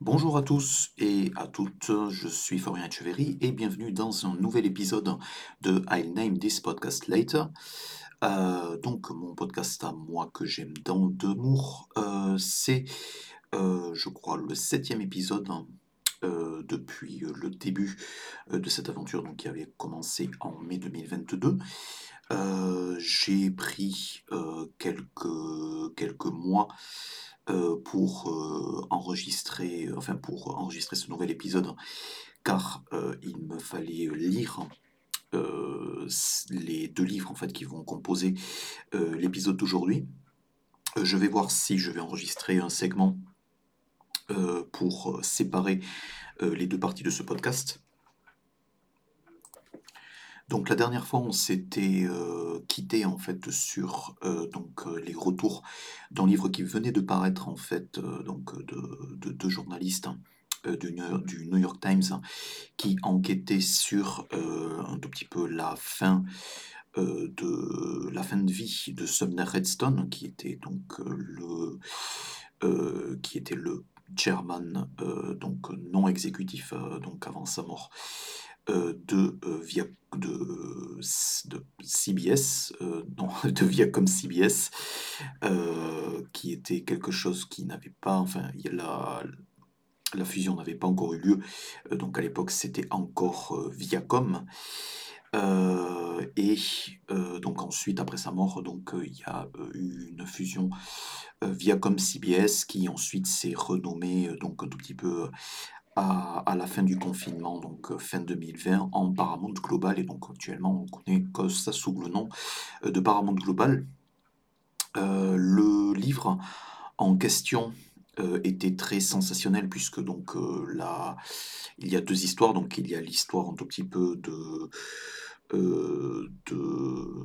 Bonjour à tous et à toutes, je suis Florian Echeverry et bienvenue dans un nouvel épisode de I'll Name This Podcast Later. Euh, donc mon podcast à moi que j'aime dans d'amour, euh, c'est euh, je crois le septième épisode euh, depuis le début de cette aventure donc, qui avait commencé en mai 2022. Euh, j'ai pris quelques mois euh, pour euh, enregistrer, enfin pour enregistrer ce nouvel épisode, car euh, il me fallait lire euh, les deux livres en fait qui vont composer euh, l'épisode d'aujourd'hui. Euh, je vais voir si je vais enregistrer un segment euh, pour euh, séparer euh, les deux parties de ce podcast. Donc la dernière fois, on s'était euh, quitté en fait sur euh, donc euh, les retours d'un livre qui venait de paraître en fait donc de, de deux journalistes hein, du, New York, Times hein, qui enquêtaient sur un tout petit peu la fin de la fin de vie de Sumner Redstone, qui était donc le qui était le chairman donc non exécutif donc avant sa mort de, euh, via, de, CBS, euh, de Viacom CBS, euh, qui était quelque chose qui n'avait pas, enfin, y a la, la fusion n'avait pas encore eu lieu, euh, donc à l'époque c'était encore euh, Viacom. Euh, et euh, donc ensuite, après sa mort, donc euh, il y a euh, eu une fusion euh, Viacom CBS qui ensuite s'est renommée euh, donc un tout petit peu à, la fin du confinement, donc euh, fin 2020, en Paramount Global. Et donc actuellement, on connaît que ça sous le nom euh, de Paramount Global. Euh, le livre en question était très sensationnel puisque donc là, il y a deux histoires. Donc il y a l'histoire un tout petit peu de, de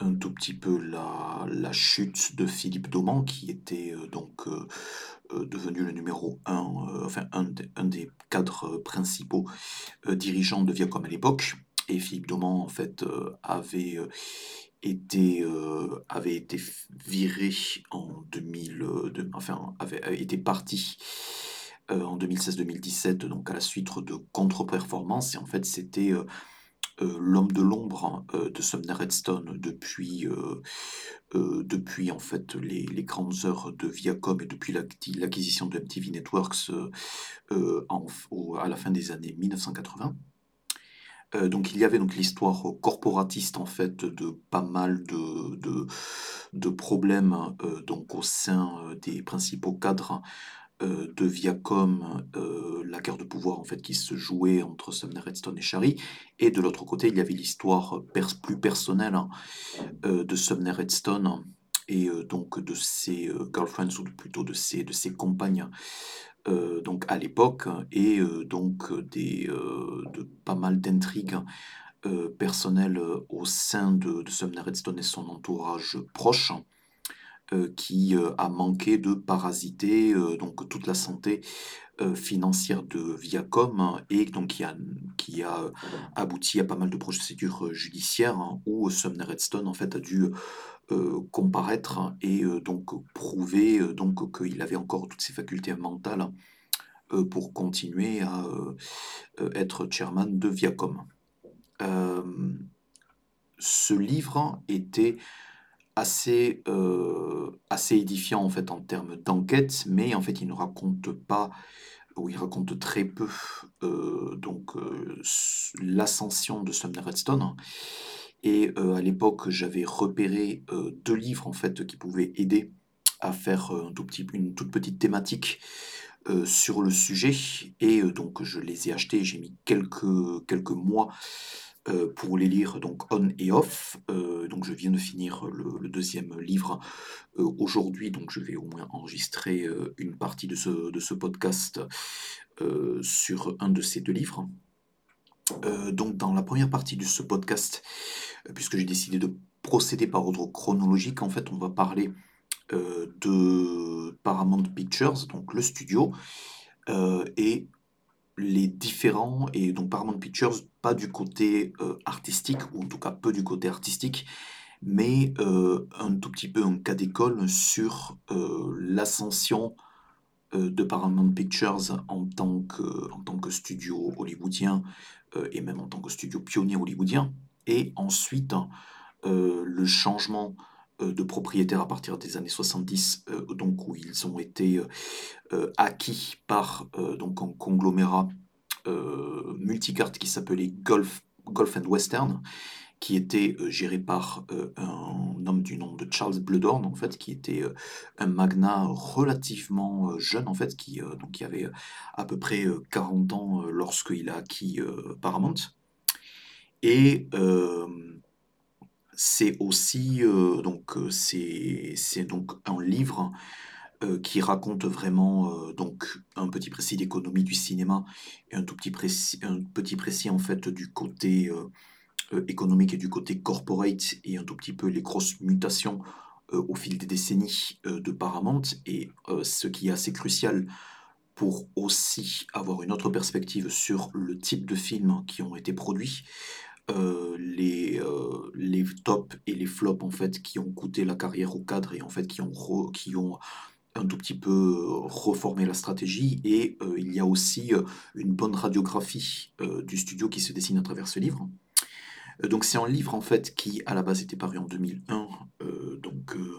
un tout petit peu la, la chute de Philippe Dauman qui était donc devenu le numéro un, euh, enfin un, des- cadres principaux euh, dirigeants de Viacom à l'époque. Et Philippe Dauman, en fait, euh, avait euh, été, euh, avait été viré en 2000, euh, de- enfin, avait, été parti euh, en 2016-2017, donc à la suite de contre-performances. Et en fait, c'était euh, euh, l'homme de l'ombre euh, de Sumner Redstone depuis, euh, euh, depuis en fait les, les grandes heures de Viacom et depuis l'acquisition de MTV Networks euh, euh, à la fin des années 1980. Euh, donc il y avait donc l'histoire corporatiste en fait de pas mal de, de, de problèmes euh, donc au sein euh, des principaux cadres euh, de Viacom, euh, la guerre de pouvoir en fait qui se jouait entre Sumner Redstone et Shari, et de l'autre côté il y avait l'histoire plus personnelle hein, euh, de Sumner Redstone et donc de ses girlfriends ou plutôt de ses, de ses compagnes donc à l'époque. Et donc des, de pas mal d'intrigues personnelles au sein de, de Sumner Redstone et son entourage proche qui euh, a manqué de parasiter euh, donc toute la santé euh, financière de Viacom hein, et donc qui a, qui a abouti à pas mal de procédures euh, judiciaires hein, où Sumner Redstone en fait a dû euh, comparaître hein, et euh, donc prouver euh, donc qu'il avait encore toutes ses facultés mentales euh, pour continuer à euh, euh, être chairman de Viacom. Euh, ce livre était assez, euh, assez édifiant en fait en termes d'enquête, mais en fait il ne raconte pas, ou il raconte très peu, euh, donc euh, l'ascension de Sumner Redstone. Et à l'époque j'avais repéré deux livres en fait qui pouvaient aider à faire une toute petite thématique sur le sujet et donc je les ai achetés, j'ai mis quelques, quelques mois euh, pour les lire donc on et off. Euh, donc je viens de finir le, deuxième livre euh, aujourd'hui, donc je vais au moins enregistrer une partie de ce, de ce podcast sur un de ces deux livres. Donc dans la première partie de ce podcast, puisque j'ai décidé de procéder par ordre chronologique, en fait on va parler de Paramount Pictures, donc le studio, et les différents, et donc Paramount Pictures, pas du côté euh, artistique, ou en tout cas peu du côté artistique, mais euh, un tout petit peu un cas d'école sur euh, l'ascension de Paramount Pictures en tant que, en tant que studio hollywoodien et même en tant que studio pionnier hollywoodien. Et ensuite, le changement de propriétaire à partir des années 70, donc où ils ont été acquis par donc un conglomérat multicarte qui s'appelait Golf, Golf and Western, qui était géré par un homme du nom de Charles Bloodhorn, en fait, qui était un magnat relativement jeune, en fait, qui, donc, qui avait à peu près 40 ans lorsqu'il a acquis Paramount. Et c'est aussi donc c'est donc un livre qui raconte vraiment donc un petit précis d'économie du cinéma et un tout petit précis, un petit précis en fait du côté euh, économique et du côté corporate et un tout petit peu les grosses mutations euh, au fil des décennies euh, de Paramount. Et ce qui est assez crucial pour aussi avoir une autre perspective sur le type de films qui ont été produits, les, les tops et les flops en fait qui ont coûté la carrière au cadre et en fait qui ont, qui ont un tout petit peu reformé la stratégie et il y a aussi une bonne radiographie du studio qui se dessine à travers ce livre. Euh, donc c'est un livre en fait qui à la base était paru en 2001 euh, donc euh,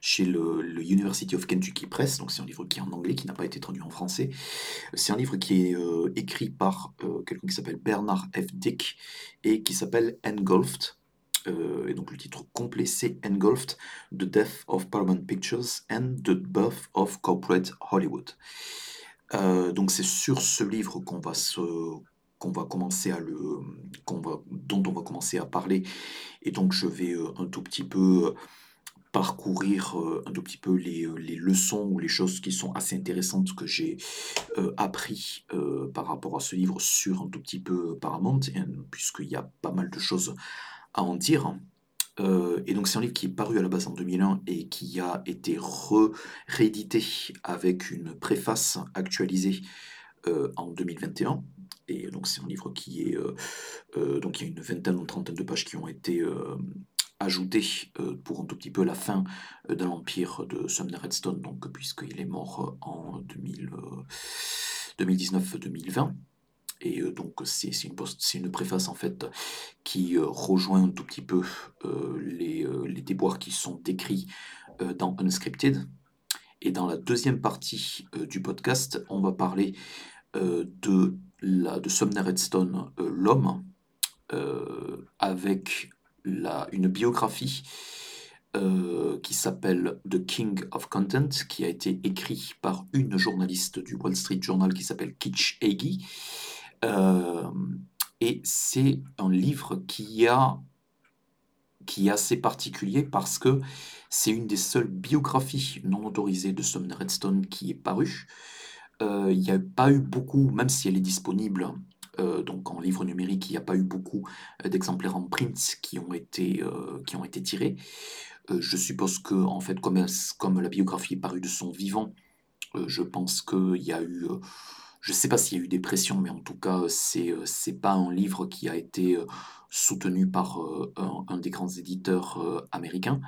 chez le, University of Kentucky Press, donc c'est un livre qui est en anglais, qui n'a pas été traduit en français. C'est un livre qui est écrit par quelqu'un qui s'appelle Bernard F. Dick et qui s'appelle Engulfed. et donc le titre complet c'est Engulfed, The Death of Paramount Pictures and the Birth of Corporate Hollywood. donc c'est sur ce livre qu'on va se qu'on va commencer à le, qu'on va, dont on va commencer à parler. Et donc je vais euh, un tout petit peu euh, parcourir euh, un tout petit peu les, les, leçons ou les choses qui sont assez intéressantes que j'ai appris par rapport à ce livre sur un tout petit peu Paramount, puisqu'il y a pas mal de choses à en dire. et donc c'est un livre qui est paru à la base en 2001 et qui a été réédité avec une préface actualisée en 2021. Et donc c'est un livre qui est... Euh, euh, donc il y a une vingtaine ou trentaine de pages qui ont été euh, ajoutées pour un tout petit peu la fin de l'empire de Sumner Redstone, donc puisqu'il est mort en 2019-2020. Et donc c'est une, une, préface en fait qui rejoint un tout petit peu les, les, déboires qui sont décrits dans Unscripted. Et dans la deuxième partie du podcast, on va parler de la, de Sumner Redstone, euh, L'homme, euh, avec la, une biographie euh, qui s'appelle The King of Content, qui a été écrit par une journaliste du Wall Street Journal qui s'appelle Kitch Hagee. et c'est un livre qui, a, qui est assez particulier parce que c'est une des seules biographies non autorisées de Sumner Redstone qui est parue. Euh, il n'y a pas eu beaucoup, même si elle est disponible euh, donc en livre numérique, il n'y a pas eu beaucoup euh, d'exemplaires en print qui ont été, été tirés. je suppose que, en fait, comme, comme la biographie est parue de son vivant, je pense qu'il y a eu. je ne sais pas s'il y a eu des pressions, mais en tout cas, c'est n'est pas un livre qui a été soutenu par un, des grands éditeurs américains.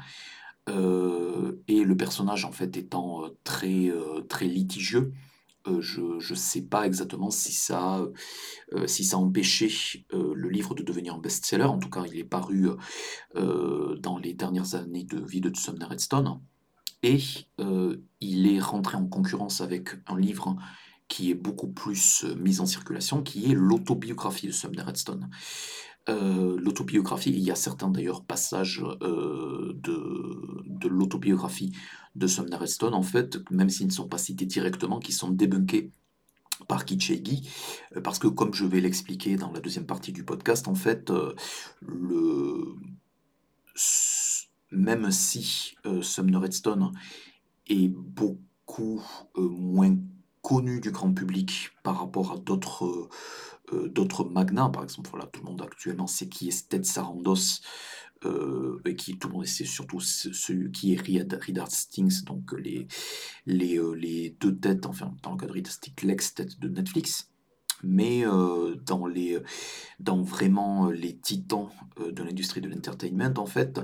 et le personnage, en fait, étant très, très litigieux, euh, je ne sais pas exactement si ça, euh, ça a empêché euh, le livre de devenir un best-seller. En tout cas, il est paru dans les dernières années de vie de Sumner Redstone. Et il est rentré en concurrence avec un livre qui est beaucoup plus mis en circulation, qui est l'autobiographie de Sumner Redstone. L'autobiographie, il y a certains d'ailleurs passages de, de l'autobiographie de Sumner Redstone, en fait, même s'ils ne sont pas cités directement, qui sont débunkés par Kitchegi, euh, parce que comme je vais l'expliquer dans la deuxième partie du podcast, en fait, euh, même si euh, Sumner Redstone est beaucoup moins connu du grand public par rapport à d'autres d'autres magnats, par exemple, voilà, tout le monde actuellement sait qui est Sted Sarandos, euh, et qui tout le monde c'est surtout celui qui est Reed Hastings, donc les, les, euh, les, deux têtes, enfin dans le cas de Reed Hastings, l'ex-tête de Netflix, mais euh, dans, les, dans vraiment les titans de l'industrie de l'entertainment, en fait,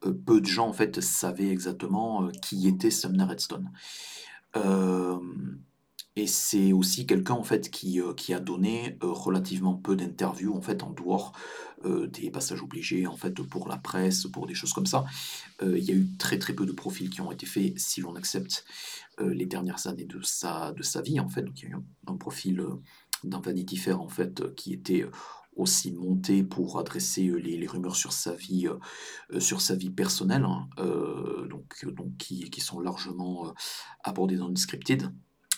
peu de gens en fait savaient exactement qui était Sumner Redstone. Et c'est aussi quelqu'un en fait qui, qui a donné relativement peu d'interviews en fait en dehors des passages obligés en fait pour la presse, pour des choses comme ça. il y a eu très très peu de profils qui ont été faits si l'on accepte les dernières années de sa, de sa vie en fait. Donc il y a eu un, profil dans Vanity Fair en fait qui était aussi monté pour adresser les, rumeurs sur sa vie, sur sa vie personnelle, hein, donc, donc qui, qui, sont largement abordées dans le scripted.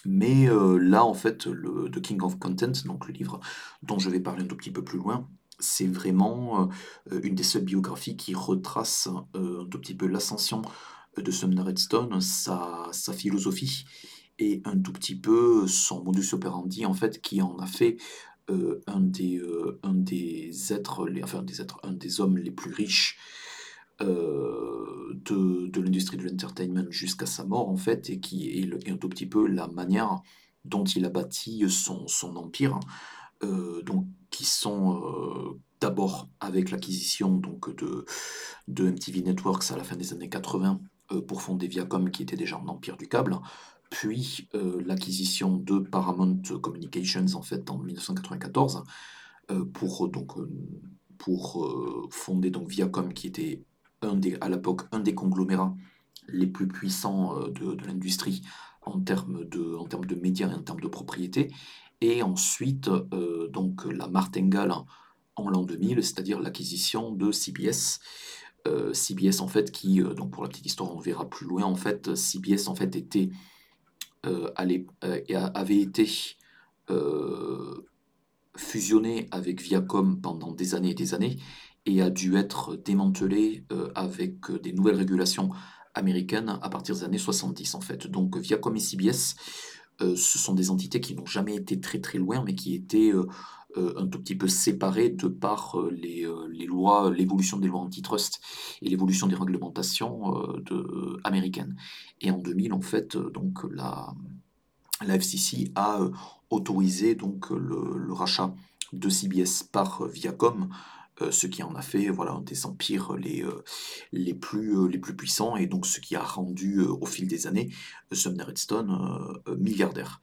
Mais là, en fait, le The King of Content, donc le livre dont je vais parler un tout petit peu plus loin, c'est vraiment une des seules biographies qui retrace un tout petit peu l'ascension de Sumner Redstone, sa, sa philosophie et un tout petit peu son modus operandi en fait qui en a fait un, des, un des êtres, les, enfin des êtres, un des hommes les plus riches de, de l'industrie de l'entertainment jusqu'à sa mort en fait et qui est, un tout petit peu la manière dont il a bâti son, empire donc qui sont d'abord avec l'acquisition donc de, MTV Networks à la fin des années 80 pour fonder Viacom qui était déjà un empire du câble puis euh, l'acquisition de Paramount Communications en fait en 1994 euh, pour donc euh, pour fonder donc Viacom qui était un des, à l'époque un des conglomérats les plus puissants de, de l'industrie en termes de en termes de médias et en termes de propriété et ensuite donc la martingale en l'an 2000 c'est-à-dire l'acquisition de CBS CBS en fait qui donc pour la petite histoire on verra plus loin en fait CBS en fait était euh, euh, avait été euh, fusionné avec Viacom pendant des années et des années et a dû être démantelé avec des nouvelles régulations américaines à partir des années 70 en fait. Donc Viacom et CBS, ce sont des entités qui n'ont jamais été très très loin mais qui étaient euh, un tout petit peu séparé de par euh, les, euh, lois, l'évolution des lois antitrust et l'évolution des réglementations américaines. Et en 2000, en fait, donc la, la FCC a autorisé donc le, rachat de CBS par Viacom, ce qui en a fait voilà, un des empires les, plus, puissants et donc ce qui a rendu au fil des années Sumner Redstone milliardaire.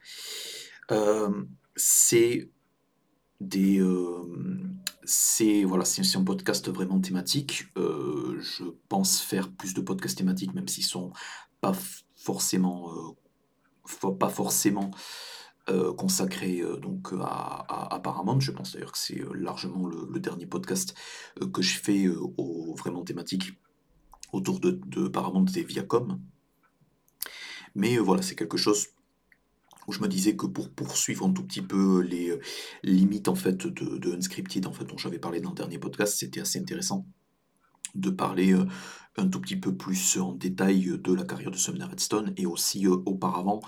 c'est voilà c'est un podcast vraiment thématique je pense faire plus de podcasts thématiques même s'ils sont pas forcément pas forcément consacrés donc à, à, Paramount. Je pense d'ailleurs que c'est largement le, dernier podcast que je fais au, vraiment thématique autour de, de Paramount et Viacom. Mais voilà c'est quelque chose où je me disais que pour poursuivre un tout petit peu les euh, limites en fait de, de Unscripted en fait dont j'avais parlé dans le dernier podcast, c'était assez intéressant de parler euh, un tout petit peu plus en détail de la carrière de Sumner Redstone et aussi euh, auparavant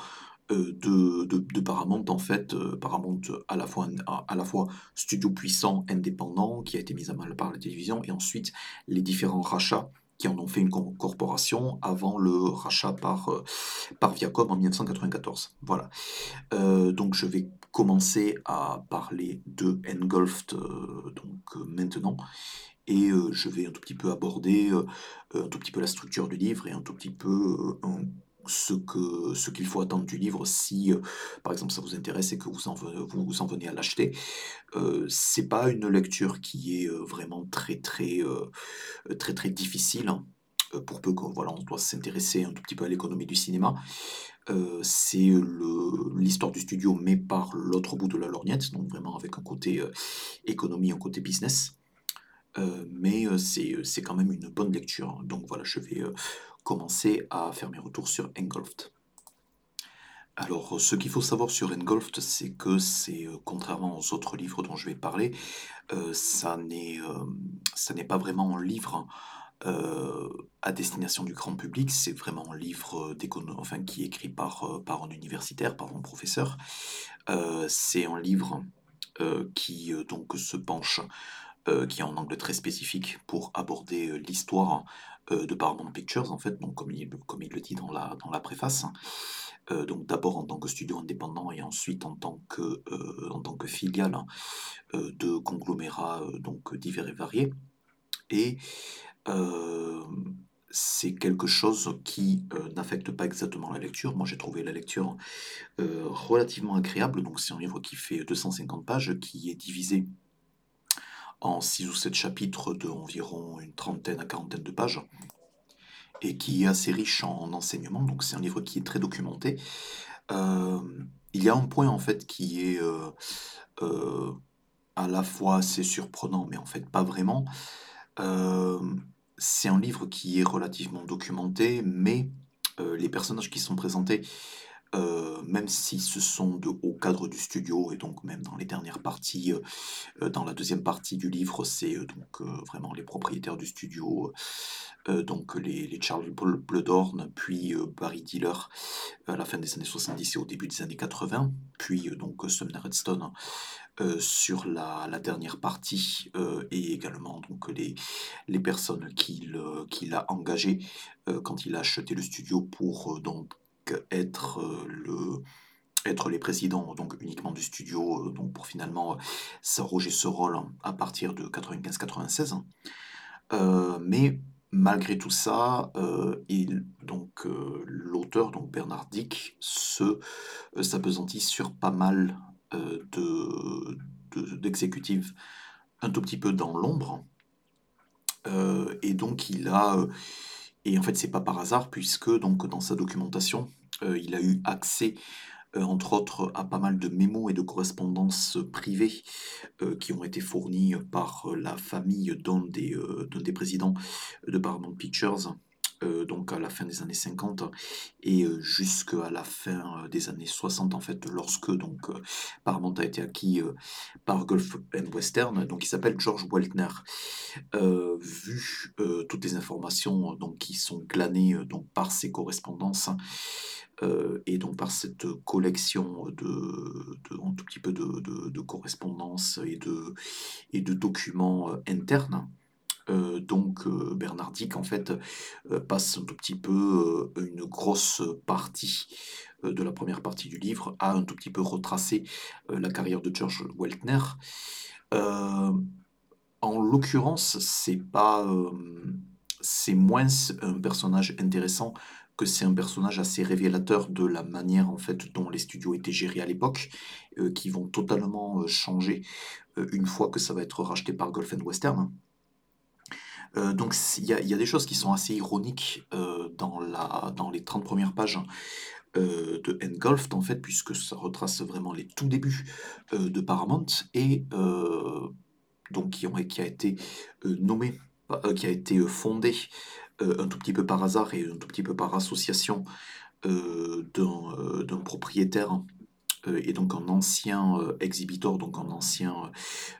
de, de, Paramount en fait, Paramount à la, fois, à, la fois studio puissant indépendant qui a été mis à mal par la télévision et ensuite les différents rachats qui en ont fait une corporation avant le rachat par, euh, par Viacom en 1994. Voilà. Euh, donc je vais commencer à parler de Engulfed euh, donc, maintenant. Et je vais un tout petit peu aborder un tout petit peu la structure du livre et un tout petit peu ce que ce qu'il faut attendre du livre si par exemple ça vous intéresse et que vous en, vous, en venez à l'acheter. Euh, c'est pas une lecture qui est vraiment très très très très difficile hein, pour peu qu'on voilà on doit s'intéresser un tout petit peu à l'économie du cinéma. C'est l'histoire du studio mais par l'autre bout de la lorgnette donc vraiment avec un côté économie un côté business mais c'est quand même une bonne lecture donc voilà je vais commencer à faire mes retours sur Engulfed. Alors, ce qu'il faut savoir sur Engulfed, c'est que c'est, euh, contrairement aux autres livres dont je vais parler, euh, ça n'est euh, pas vraiment un livre à destination du grand public, c'est vraiment un livre qui est écrit par, par un universitaire, par un professeur. c'est un livre qui donc se penche, qui est en angle très spécifique pour aborder l'histoire euh, de Paramount Pictures, en fait, comme il, le dit dans la, préface. Euh, donc d'abord en tant que studio indépendant et ensuite en tant que, euh, filiale de conglomérats donc divers et variés. Et c'est quelque chose qui, n'affecte pas exactement la lecture. Moi, j'ai trouvé la lecture, relativement agréable. Donc c'est un livre qui fait 250 pages, qui est divisé en 6 ou 7 chapitres d'environ une trentaine à quarantaine de pages et qui est assez riche en enseignements. Donc c'est un livre qui est très documenté. Hem, il y a un point en fait qui est, heu heu, à la fois assez surprenant, mais en fait pas vraiment. C'est un livre qui est relativement documenté, mais les personnages qui sont présentés, heu, même si ce sont de hauts cadres du studio et donc même dans les dernières parties, heu heu, dans la deuxième partie du livre, c'est, donc vraiment les propriétaires du studio, donc les les Charles Bl Bluhdorn, puis, Barry Diller à la fin des années 70 et au début des années 80, puis, donc Sumner Redstone, sur la dernière partie, et également donc les les personnes qu'il, qu'il a engagées, quand il a acheté le studio pour, donc être, heu, le être les présidents donc uniquement du studio, heu, donc pour finalement, heu, s'arroger ce rôle à partir de 95-96. Heu, mais malgré tout ça, il donc l'auteur, donc Bernard Dick, se, heu, s'appesantit sur pas mal, de de d'exécutifs un tout petit peu dans l'ombre. Heu et donc il a, et en fait, c'est pas par hasard puisque donc dans sa documentation, heu, il a eu accès, heu, entre autres, à pas mal de mémos et de correspondances, privées, heu, qui ont été fournies, par, la famille d'un des, des présidents de Paramount Pictures, heu, donc à la fin des années 50 et heu, jusqu'à la fin, heu, des années 60 en fait, lorsque donc, Paramount a été acquis, par Gulf and Western, donc il s'appelle George Weltner. Vu, toutes les informations, donc qui sont glanées, donc par ces correspondances, et donc par cette collection de un tout petit peu de de correspondances et de et de documents, internes, heu, donc heu, Bernard Dick en fait, heu, passe un tout petit peu, heu, une grosse partie, de la première partie du livre à un tout petit peu retracer, la carrière de George Weltner. En l'occurrence, c'est pas, moins un personnage intéressant que c'est un personnage assez révélateur de la manière, en fait, dont les studios étaient gérés à l'époque, qui vont totalement, changer, une fois que ça va être racheté par and Western. Heu, donc il y a des choses qui sont assez ironiques, heu, dans les 30 premières pages, heu, de Engulfed, en fait, puisque ça retrace vraiment les tout débuts, de Paramount et donc qui a été, nommé, qui a été, fondé, un tout petit peu par hasard et un tout petit peu par association, d'un, propriétaire, et donc un ancien, heu, exhibitor, donc un ancien,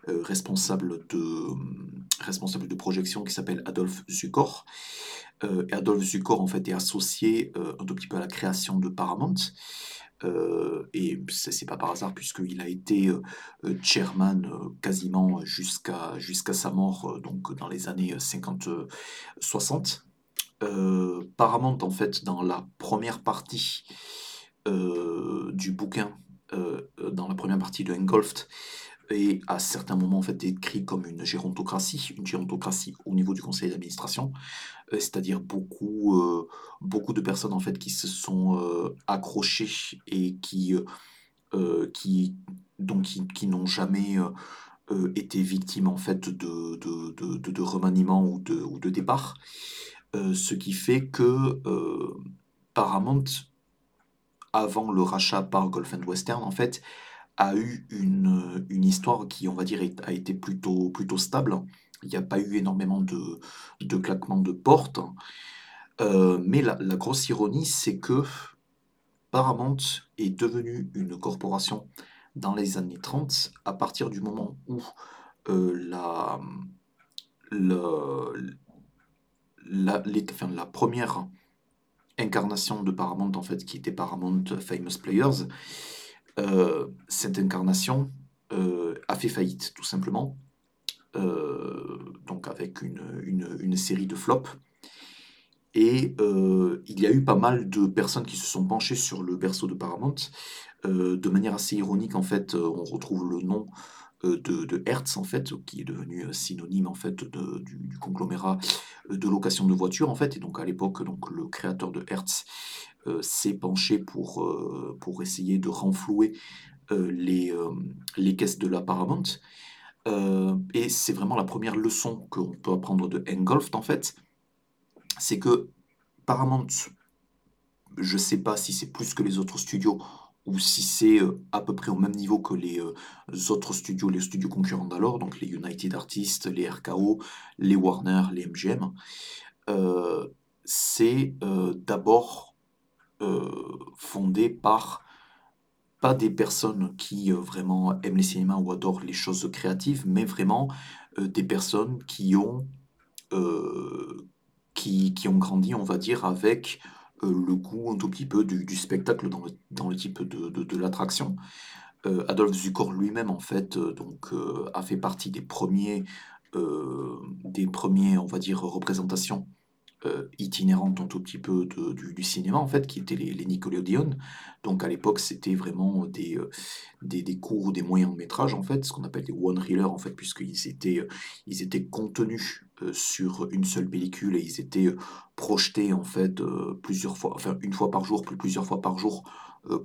heu, responsable de, mmh, responsable de projection qui s'appelle Adolphe et Adolphe Zukor, en fait, est associé, un tout petit peu à la création de Paramount. Heu et c'est pas par hasard puisqu'il a été, chairman, quasiment jusqu'à jusqu'à sa mort, donc dans les années 50, heu, 60. Heu, Paramount, en fait, dans la première partie, du bouquin, dans la première partie de Engulfed. Est à certains moments, en fait, décrit comme une gérontocratie, une gérontocratie au niveau du conseil d'administration, heu, c'est-à-dire beaucoup, beaucoup de personnes, en fait, qui se sont, accrochées et qui, qui donc qui n'ont jamais, été victimes, en fait, de de remaniements ou de ou ce qui fait que, Paramount, avant le rachat par and Western, en fait, a eu une, une histoire qui, on va dire, a été plutôt plutôt stable. Il y a pas eu énormément de de claquements de portes, heu, mais la la grosse ironie, c'est que Paramount est devenu une corporation dans les années 30 à partir du moment où, heu, la, la la première incarnation de Paramount, en fait, qui était Paramount Famous Players, heu, cette incarnation, heu, a fait faillite, tout simplement. Donc avec une, une, série de flops et il y a eu pas mal de personnes qui se sont penchées sur le berceau de Paramount. De manière assez ironique, en fait, on retrouve le nom, de, de, Hertz en fait, qui est devenu synonyme en fait de, du, conglomérat de location de voitures en fait. Et donc à l'époque, donc le créateur de Hertz s'est penché pour, pour essayer de renflouer les, les caisses de la Paramount. et c'est vraiment la première leçon qu'on peut apprendre de Engolf en fait, c'est que Paramount, je ne sais pas si c'est plus que les autres studios ou si c'est euh, à peu près au même niveau que les euh, autres studios, les studios concurrents d'alors, donc les United Artists, les RKO, les Warner, les MGM, euh, c'est d'abord fondé par pas des personnes qui vraiment aiment les cinémas ou adorent les choses créatives, mais vraiment des personnes qui ont, qui, ont grandi, on va dire, avec le goût un tout petit peu du, spectacle dans le, dans le, type de, de, l'attraction. Euh, Adolphe Zukor lui-même, en fait, euh, donc, a fait partie des premiers, des premiers, on va dire, représentations euh, itinérante un tout petit peu du, cinéma, en fait, qui étaient les, les Nickelodeon. Donc à l'époque, c'était vraiment des, euh, des, des, des moyens métrages, en fait, ce qu'on appelle des one-reelers, en fait, puisqu'ils étaient, euh, ils étaient contenus sur une seule pellicule et ils étaient projetés, en fait, plusieurs fois, enfin, une fois par jour, puis plusieurs fois par jour,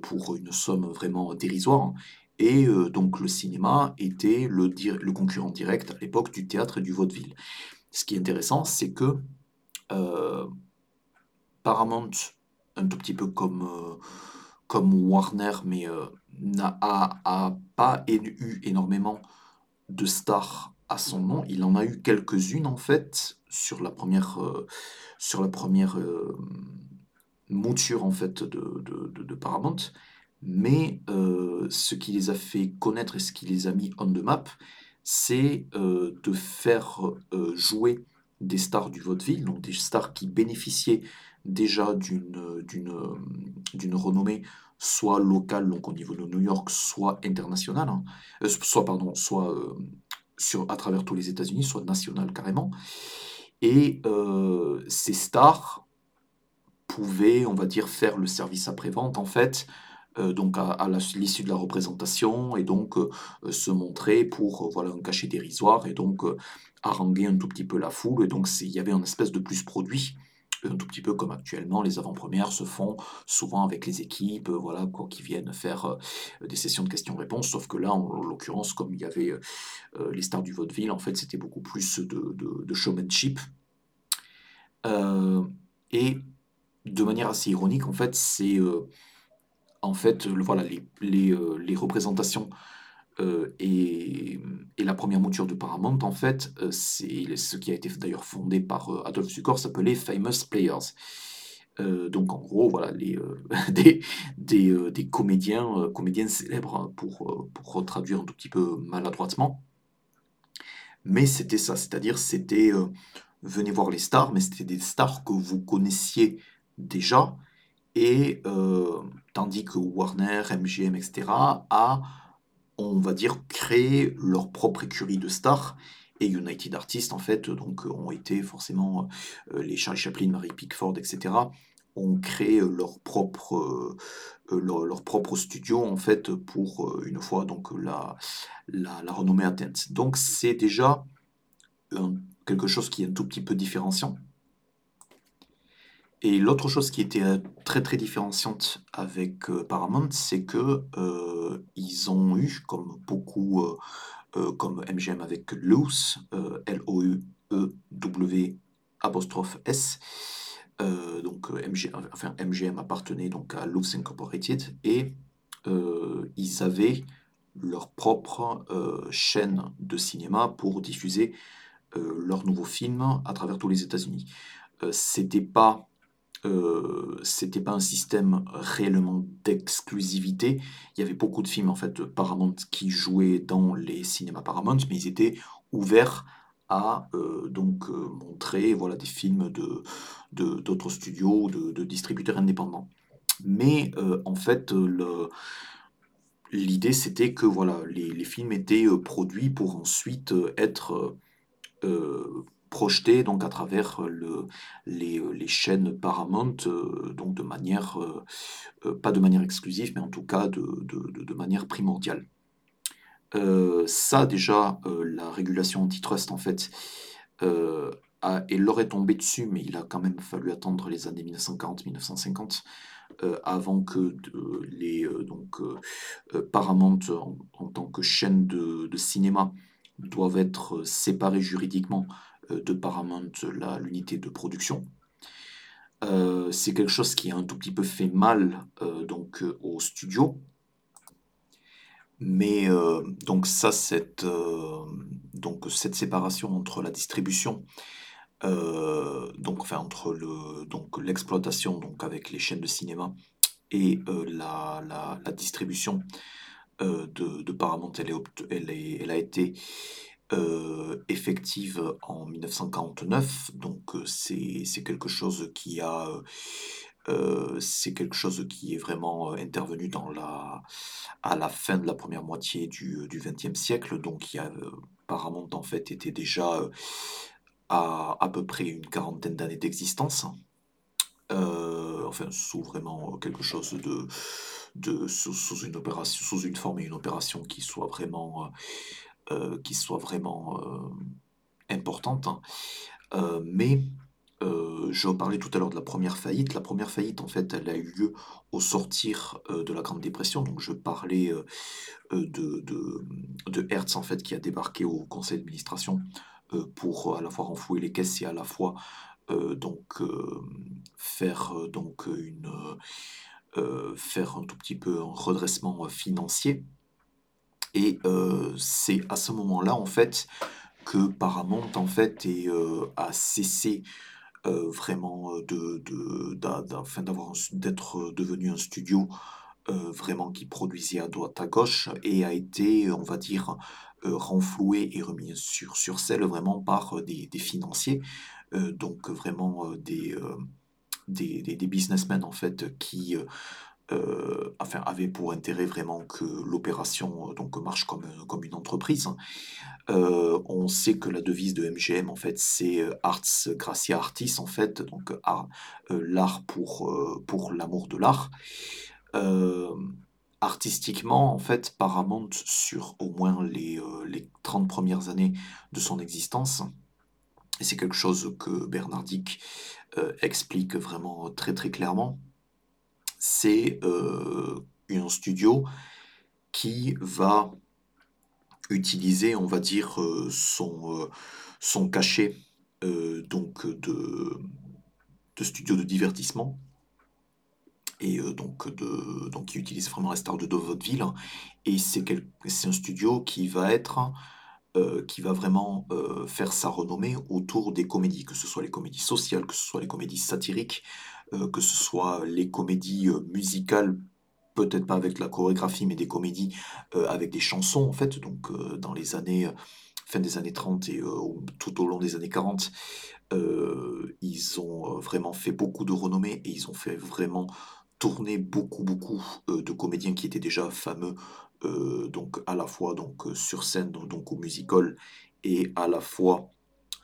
pour une somme vraiment dérisoire. Et donc le cinéma était le, le concurrent direct à l'époque du théâtre et du vaudeville. Ce qui est intéressant, c'est que euh, Paramount, un tout petit peu comme, euh, comme Warner, mais euh, n'a pas eu énormément de stars à son nom. Il en a eu quelques-unes en fait sur la première, sur la première mouture en fait de, Paramount. Mais ce qui les a fait connaître et ce qui les a mis on the map, c'est de faire jouer des stars du vaudeville, donc des stars qui bénéficiaient déjà d'une, renommée soit locale, donc au niveau de New York, soit internationale, hein. euh, soit, pardon, soit euh, sur, à travers tous les États-Unis, soit nationale carrément. Et euh, ces stars pouvaient, on va dire, faire le service après-vente, en fait, donc à, l'issue de la représentation, et donc se montrer pour voilà, un cachet dérisoire, et donc haranguer un tout petit peu la foule, et donc il y avait une espèce de plus produit, un tout petit peu comme actuellement les avant-premières se font souvent avec les équipes, euh, voilà, quoi, qui viennent faire euh, des sessions de questions-réponses, sauf que là, en, l'occurrence, comme il y avait euh, les stars du vaudeville, en fait, c'était beaucoup plus de, showmanship. et de manière assez ironique, en fait, c'est en voilà, les représentations euh, et, la première mouture de Paramount, en fait, euh, c'est ce qui a été d'ailleurs fondé par euh, Adolphe s'appelait Famous Players. donc en gros, voilà, des, des, comédiens, comédiennes célèbres, pour, pour retraduire un tout petit peu maladroitement. Mais c'était ça, c'est-à-dire c'était venez voir les stars, mais c'était des stars que vous connaissiez déjà, et tandis que Warner, MGM, etc., a on va dire, créer leur propre écurie de stars. Et United Artists, en fait, donc, ont été forcément euh, les Charlie Chaplin, Mary Pickford, etc., ont créé leur propre, euh, leur, propre studio, en fait, pour euh, une fois donc la, la, renommée atteinte. Donc, c'est déjà quelque chose qui est un tout petit peu différenciant. Et l'autre chose qui était euh, très très différenciante avec euh, Paramount, c'est que euh, ils ont eu, comme beaucoup, comme MGM avec Loose, L-O-U-E-W S, donc MGM appartenait donc à Loose Incorporated, et ils avaient leur propre chaîne de cinéma pour diffuser leurs nouveaux films à travers tous les États-Unis. C'était pas euh, c'était pas un système réellement d'exclusivité. Il y avait beaucoup de films en fait Paramount qui jouaient dans les cinémas Paramount, mais ils étaient ouverts à euh, donc euh, montrer voilà des films de d'autres studios, de, de, distributeurs indépendants. Mais en fait l'idée c'était que voilà les, les, films étaient produits pour ensuite être projeté donc à travers euh, euh, les, chaînes Paramount, euh, donc de manière, pas de manière exclusive, mais en tout cas de, manière primordiale. Ça déjà, la régulation antitrust en fait, elle leur est tombée dessus, mais il a quand même fallu attendre les années 1940-1950, heu, avant que les, donc, Paramount en tant que chaîne de de cinéma doivent être, séparés juridiquement, de Paramount, l'unité de production. Heu, c'est quelque chose qui a un tout petit peu fait mal, heu, donc, heu, aux studios. Mais, donc ça, cette, donc cette séparation entre la distribution, donc enfin entre le donc l'exploitation donc avec les chaînes de cinéma et la distribution, de Paramount, elle est elle est elle a été, heu, effective en 1949. Donc, heu, c'est quelque chose qui a, heu heu, c'est quelque chose qui est vraiment, heu, intervenu dans la à la fin de la première moitié du, XXe siècle. Donc il y a, heu, Paramount en fait était déjà, à à peu près une quarantaine d'années d'existence. Heu, enfin sous vraiment, quelque chose de de sous sous une opération sous une forme et une opération qui soit vraiment, heu, qui soit vraiment, hem, importante. Heu, mais, heu, je parlais tout à l'heure de la première faillite. La première faillite en fait, elle a eu lieu au sortir, de la Grande Dépression. Donc je parlais, de de, de Hertz en fait qui a débarqué au conseil d'administration, pour à la fois renflouer les caisses et à la fois, donc, faire, donc, une, faire un tout petit peu un redressement, financier. Et heu, c'est à ce moment-là en fait que Paramount en fait est, heu, a cessé, heu, vraiment, de d'être, devenu un studio, vraiment qui produisait à droite à gauche et a été, on va dire, renfloué et remis sur sur selle vraiment par, des des financiers. Donc vraiment, des des des businessmen en fait qui, heu, enfin avaient pour intérêt vraiment que l'opération, heu, donc marche comme, heu, comme une entreprise. Heu, on sait que la devise de MGM en fait c'est, Arts Gracia Artis en fait, donc l'art pour, pour l'amour de l'art. Artistiquement en fait, Paramount sur au moins les, les 30 premières années de son existence et c'est quelque chose que Bernard explique vraiment très, très clairement. C'est, heu, un studio qui va utiliser, on va dire, son, heu, son cachet, donc de studio de divertissement et donc de donc il utilise vraiment la star de de et c'est un studio qui va être, qui va vraiment, faire sa renommée autour des comédies, que ce soit les comédies sociales, que ce soit les comédies satiriques, que ce soit les comédies, heu, musicales, peut-être pas avec la chorégraphie, mais des comédies, heu, avec des chansons en fait. Donc, dans les années, fin des années 30 et tout au long des années 40, heu, ils ont, vraiment fait beaucoup de renommée et ils ont fait vraiment tourner beaucoup, beaucoup, de comédiens qui étaient déjà fameux, donc à la fois donc, sur scène, don donc au Music Hall et à la fois,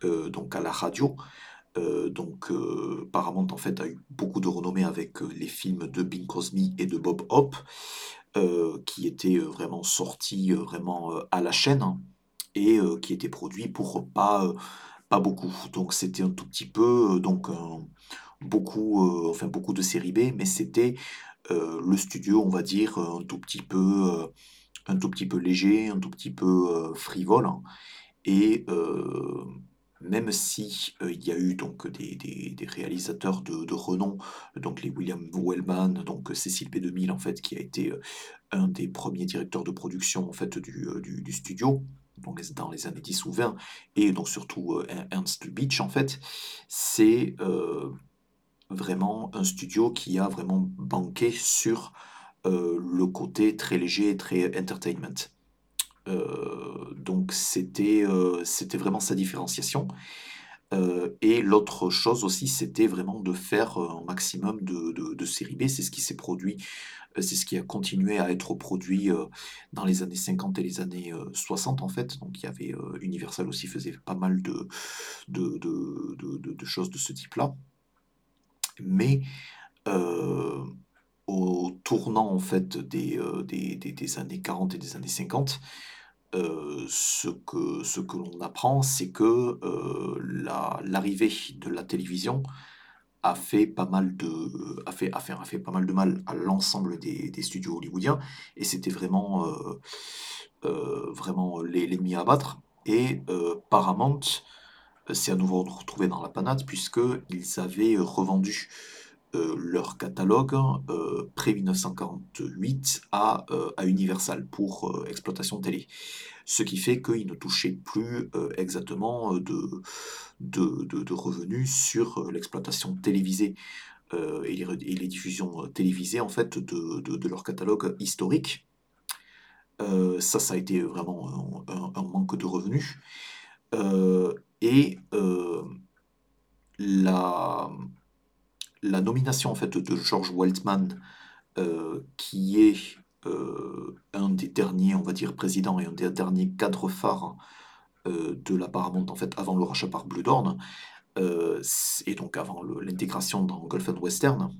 donc à la radio. Heu, donc, heu, Paramount en fait a eu beaucoup de renommée avec, heu, les films de Bing Crosby et de Bob Hope, heu, qui étaient, vraiment sortis, vraiment, à la chaîne et heu, qui étaient produits pour pas, pas beaucoup. Donc c'était un tout petit peu, donc beaucoup, enfin beaucoup de série B, mais c'était, le studio, on va dire, un tout petit peu, un tout petit peu léger, un tout petit peu, frivole et heu, même si, heu, il y a eu donc des réalisateurs de renom, donc les William Wellman, donc Cecil B2000 en fait, qui a été, heu, un des premiers directeurs de production en fait du, du studio, donc dans les années 10 ou 20 et donc surtout, Er Ernst Lubitsch en fait. C'est, vraiment un studio qui a vraiment banqué sur, le côté très léger et très entertainment. Heu, donc c'était, heu, c'était vraiment sa différenciation. Heu et l'autre chose aussi, c'était vraiment de faire, un maximum de de de séries B. C'est ce qui s'est produit, c'est ce qui a continué à être produit, dans les années 50 et les années, heu, 60 en fait. Donc il y avait, Universal aussi faisait pas mal de de choses de ce type-là. Mais, tournant en fait des, des années 40 et des années 50, ce que ce que l'on apprend, c'est que, la l'arrivée de la télévision a fait pas mal de a fait a fait pas mal de mal à l'ensemble des studios hollywoodiens. Et c'était vraiment, vraiment l'e l'ennemi à abattre. Et Paramount s'est à nouveau retrouvé dans la panade puisqu'ils avaient revendu, heu, leur catalogue, heu, pré-1948 à, heu, à Universal pour, exploitation télé. Ce qui fait qu'ils ne touchaient plus, exactement, de de de revenus sur, l'exploitation télévisée, et les diffusions, télévisées en fait de leur catalogue historique. Ça, ça a été vraiment un un manque de revenus, et la, la nomination en fait de George Weltman, heu, qui est, heu, un des derniers, on va dire, présidents et un des derniers cadres phares, heu, de la Paramount en fait avant le rachat par Blue Dorn, et donc avant l'intégration dans Gulf and Western.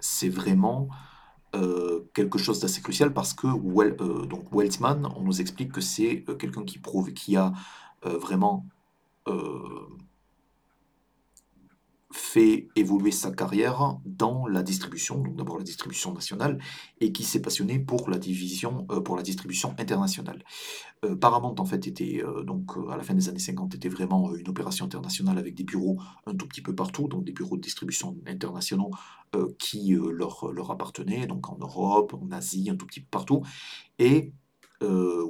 C'est vraiment, quelque chose d'assez crucial parce que Wel heu, donc Weltman, on nous explique que c'est, quelqu'un qui prouve qui a, vraiment, fait évoluer sa carrière dans la distribution, donc d'abord la distribution nationale et qui s'est passionné pour la division, heu, pour la distribution internationale. Heu, Paramount en fait était, heu, donc heu, à la fin des années 50 était vraiment, une opération internationale avec des bureaux un tout petit peu partout, donc des bureaux de distribution internationaux, qui, leur leur appartenaient, donc en Europe, en Asie, un tout petit peu partout et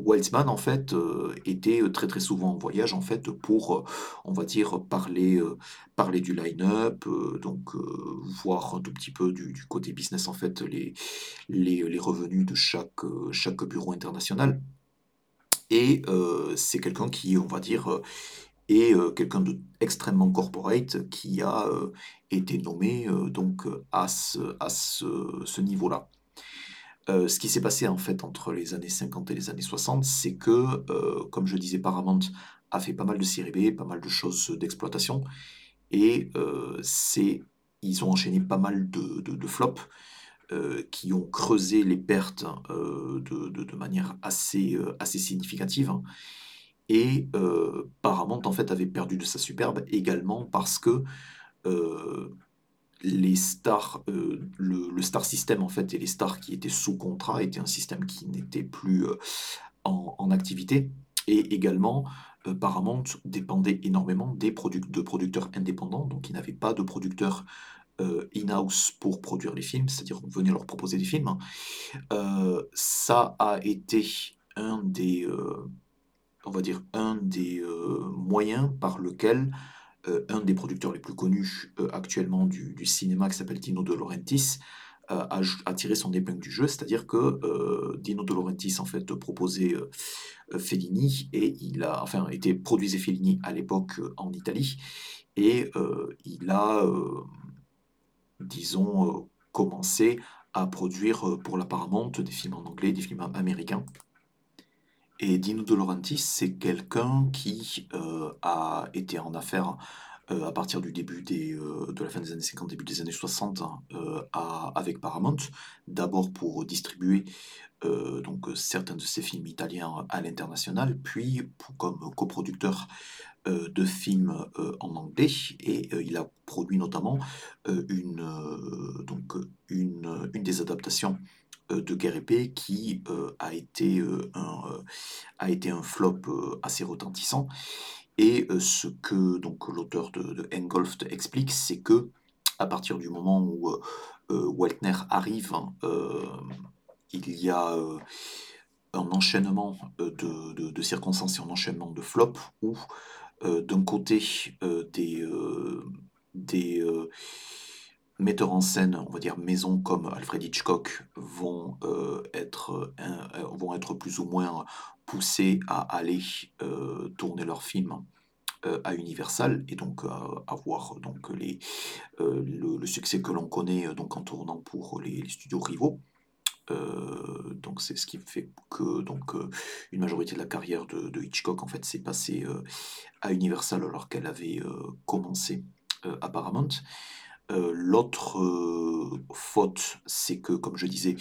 Weltman en fait, heu, était, très, très souvent en voyage en fait pour, heu, on va dire parler, parler du line-up, donc voir un tout petit peu du côté business en fait les les, revenus de chaque, chaque bureau international et c'est quelqu'un qui, on va dire, quelqu'un d'extrêmement corporate qui a, été nommé, donc à ce à ce niveau-là. Heu, ce qui s'est passé en fait entre les années 50 et les années 60, c'est que, heu, comme je disais, Paramount a fait pas mal de séries B, pas mal de choses d'exploitation. Et c'est ils ont enchaîné pas mal de de flops, qui ont creusé les pertes, de manière assez, assez significative. Et Paramount en fait avait perdu de sa superbe également parce que, les stars, heu, le star system en fait et les stars qui étaient sous contrat étaient un système qui n'était plus, heu, en activité et également, heu, Paramount dépendait énormément des produc de producteurs indépendants, donc ils n'avaient pas de producteurs, heu, in-house pour produire les films, c'est-à-dire on venait leur proposer des films. Ça a été un des, on va dire un des, moyens par lequel, un des producteurs les plus connus, heu, actuellement du cinéma qui s'appelle Dino De Laurentiis, heu, a tiré son épingle du jeu. C'est-à-dire que, Dino De Laurentiis en fait proposait, Fellini et il a enfin était produisait Fellini à l'époque, en Italie et il a, disons, commencé à produire, pour la Paramount des films en anglais, des films am américains et Dino De Laurentiis, c'est quelqu'un qui, heu, a été en affaires, heu, à partir du début des, heu, de la fin des années 50, début des années 60, heu, a avec Paramount. D'abord pour distribuer, donc certains de ses films italiens à l'international, puis pour comme coproducteur, de films, en anglais et il a produit notamment, une, donc une, une des adaptations, de Guerre Paix qui, un, heu, a été un flop, assez retentissant. Et ce que donc l'auteur de de Engulfed explique, c'est qu'à partir du moment où, Weltner arrive, hem, il y a, un enchaînement, de circonstances et un enchaînement de flops où, d'un côté, des, metteurs en scène, on va dire maison comme Alfred Hitchcock vont, in heu, vont être plus ou moins poussés à aller, tourner leurs films, heu, à Universal et donc avoir donc le succès que l'on connaît, donc en tournant pour les studios rivaux. Donc c'est ce qui fait que donc, une majorité de la carrière de Hitchcock en fait s'est passée, à Universal alors qu'elle avait, commencé, à Paramount. Heu, l'autre, heu, faute, c'est que, comme je disais,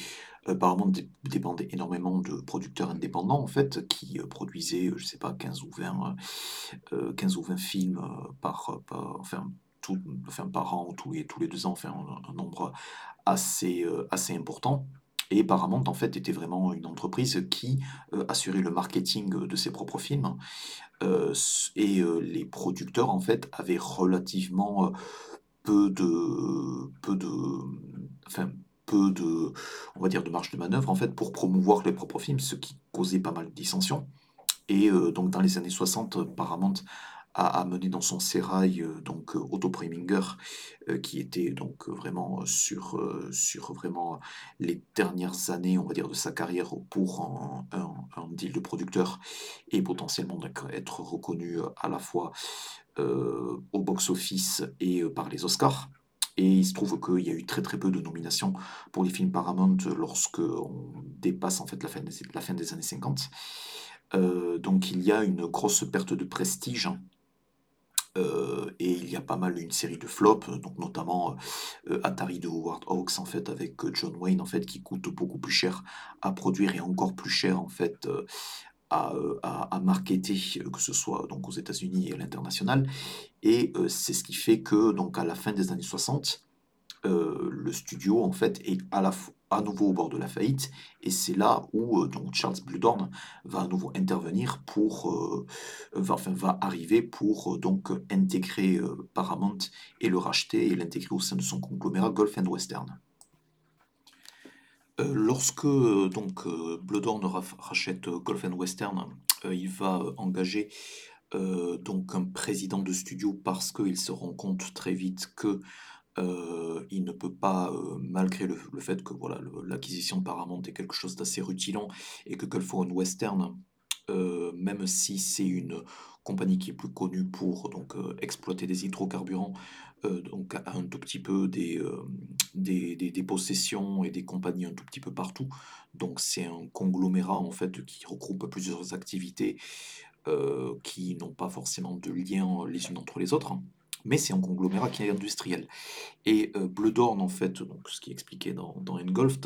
Paramount dé dépendait énormément de producteurs indépendants, en fait, qui, heu, produisaient, je sais pas 15 ou 20, heu heu, 15 ou 20 films, par, enfin, tout enfin, par an ou tous les tous les 2 ans, enfin, un nombre assez, assez important. Et Paramount, en fait, était vraiment une entreprise qui, assurait le marketing, de ses propres films, et les producteurs, en fait, avaient relativement, peu de peu de, enfin, peu de on va dire de marge de manœuvre, en fait, pour promouvoir les propres films, ce qui causait pas mal de dissensions. Et heu, donc dans les années 60, Paramount a mené dans son sérail, heu, donc heu, Otto Preminger, heu, qui était donc euh, vraiment sur, sur vraiment les dernières années, on va dire, de sa carrière pour un deal de producteur et potentiellement être reconnu, à la fois, au box-office et par les Oscars et il se trouve qu'il y a eu très, très peu de nominations pour les films Paramount lorsqu'on dépasse en fait la fin des années 50. Heu, donc il y a une grosse perte de prestige Heu et il y a pas mal une série de flops, donc notamment, heu, Atari de Howard Hawks en fait avec, John Wayne en fait qui coûte beaucoup plus cher à produire et encore plus cher en fait, à, à à marketer, que ce soit donc aux États-Unis et à l'international. Et c'est ce qui fait que donc à la fin des années 60 Heu, le studio en fait est à la f à nouveau au bord de la faillite et c'est là où, heu, donc Charles Bluhdorn va à nouveau intervenir pour, heu, va enfin va arriver pour, heu, donc, intégrer, Paramount et le racheter et l'intégrer au sein de son conglomérat Gulf and Western. Lorsque, donc, raf rachète, Gulf and Western, il va, engager, donc un président de studio parce qu'il se rend compte très vite que Heu, il ne peut pas, heu, malgré le fait que voilà, l'acquisition Paramount est quelque chose d'assez rutilant et que Gulf Western, heu, même si c'est une compagnie qui est plus connue pour donc, exploiter des hydrocarbures, heu, donc a un tout petit peu des, des possessions et des compagnies un tout petit peu partout. Donc c'est un conglomérat en fait qui regroupe plusieurs activités, qui n'ont pas forcément de lien les unes entre les autres. Mais c'est un conglomérat qui est industriel. Et heu, Bleu en fait, donc ce qui est expliqué dans dans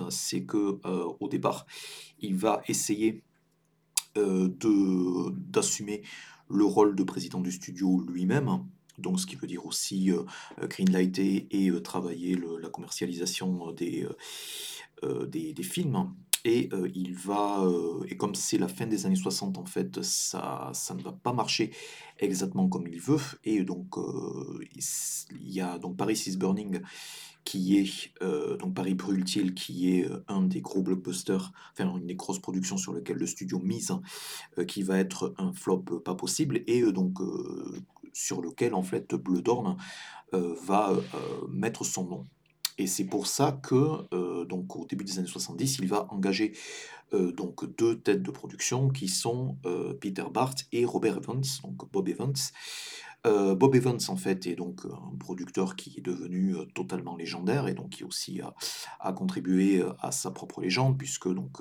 c'est que, heu, au départ, il va essayer, de d'assumer le rôle de président du studio lui-même. Donc ce qui veut dire aussi, heu, greenlighter et travailler le la commercialisation, des des films et heu, il va, heu et comme c'est la fin des années 60 en fait, ça ça ne va pas marcher exactement comme il veut et donc heu, il y a donc Paris is Burning qui est, donc Paris brûle-t-il, qui est, un des gros blockbusters, enfin une des grosses productions sur lesquelles le studio mise, heu, qui va être un flop, pas possible et donc sur lequel en fait Bleu d'Orne, va, mettre son nom. Et c'est pour ça que, heu, donc au début des années 70, il va engager, heu, donc 2 têtes de production qui sont, heu, Peter Barth et Robert Evans, donc Bob Evans. Bob Evans, en fait, est donc un producteur qui est devenu, totalement légendaire et donc qui aussi a a contribué, à sa propre légende puisque donc,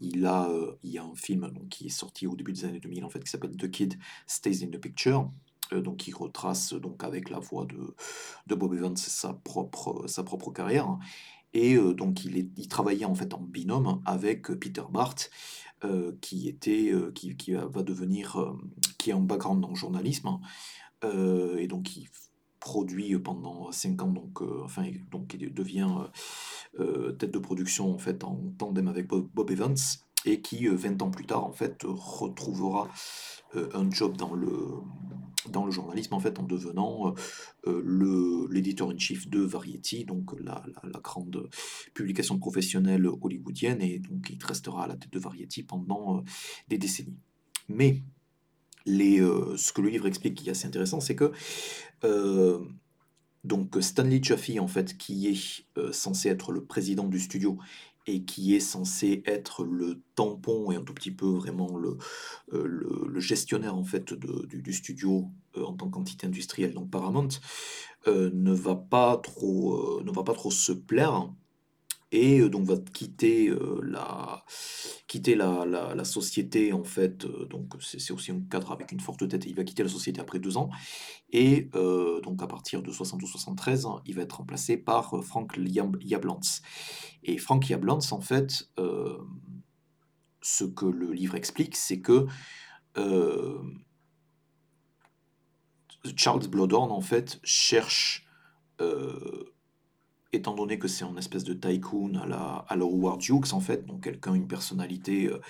il a, il y a un film donc qui est sorti au début des années 2000 en fait qui s'appelle The Kid Stays in the Picture, donc qui retrace donc avec la voix de de Bob Evans sa propre, sa propre carrière. Et donc il est il travaillait en fait en binôme avec, Peter Barth, heu, qui était, qui qui va devenir, qui a un background dans le journalisme. Et donc il produit, pendant 5 ans donc enfin donc il devient, tête de production en fait en tandem avec Bob Bob Evans et qui, heu, 20 ans plus tard en fait, retrouvera, un job dans le dans le journalisme en fait en devenant, heu heu, le l'éditeur in chief de Variety donc la la grande publication professionnelle hollywoodienne et donc il restera à la tête de Variety pendant, heu, des décennies. Mais les, ce que le livre explique qui est assez intéressant, c'est que, donc Stanley Chaffee en fait qui est, censé être le président du studio et qui est censé être le tampon et un tout petit peu vraiment le, le gestionnaire en fait de du studio, heu, en tant qu'entité industrielle. Donc Paramount, heu, ne va pas trop, ne va pas trop se plaire et heu, donc va quitter, heu, la quitter la, société, en fait, euh, donc c'est aussi un cadre avec une forte tête, il va quitter la société après deux ans, et euh, donc à partir de 72-73, hein, il va être remplacé par euh, Frank Yablans. Et Frank Yablans, en fait, euh, ce que le livre explique, c'est que euh, Charles Bloodhorn, en fait, cherche, euh, étant donné que c'est un espèce de tycoon à la, à la Howard Hughes, en fait, donc quelqu'un, une personnalité euh,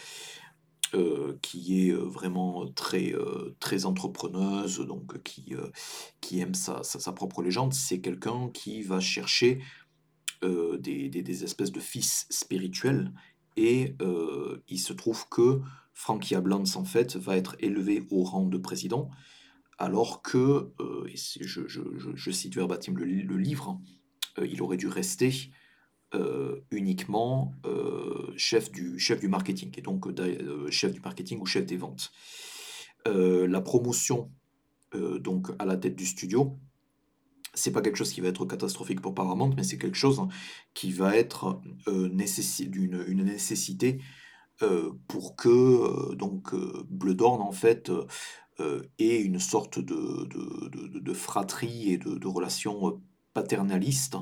euh, qui est euh, vraiment très, très entrepreneuse, donc qui, aime sa, sa, propre légende, c'est quelqu'un qui va chercher des, espèces de fils spirituels, et il se trouve que Frankie Ablance, en fait, va être élevé au rang de président, alors que, je, je, cite verbatim le, li- le livre, euh, il aurait dû rester euh, uniquement euh, chef du, marketing, et donc euh, euh, chef du marketing ou chef des ventes. Euh, la promotion euh, donc à la tête du studio, c'est pas quelque chose qui va être catastrophique pour Paramount, mais c'est quelque chose qui va être euh, une nécessité euh, pour que euh, donc euh, en fait euh, euh, ait une sorte de, de, fratrie et de, relation euh, paternaliste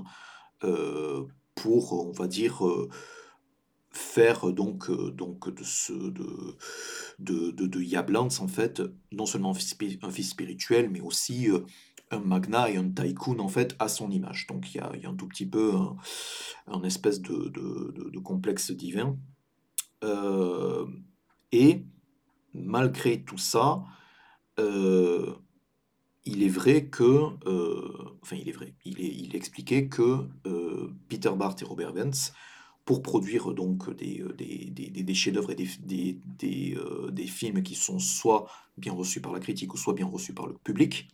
euh, pour, on va dire, euh, faire euh, donc, euh, donc de ce de, de, de, Yablans en fait non seulement un fils, spirituel mais aussi euh, un magnat et un tycoon en fait à son image. Donc il y a, y a un tout petit peu un, espèce de, de, complexe divin. Euh, et malgré tout ça euh, il est vrai que, euh, enfin il est vrai, il est, il expliqué que euh, Peter Bart et Robert Vance, pour produire donc des, euh, des, des, chefs-d'œuvre et des, films qui sont soit bien reçus par la critique ou soit bien reçus par le public,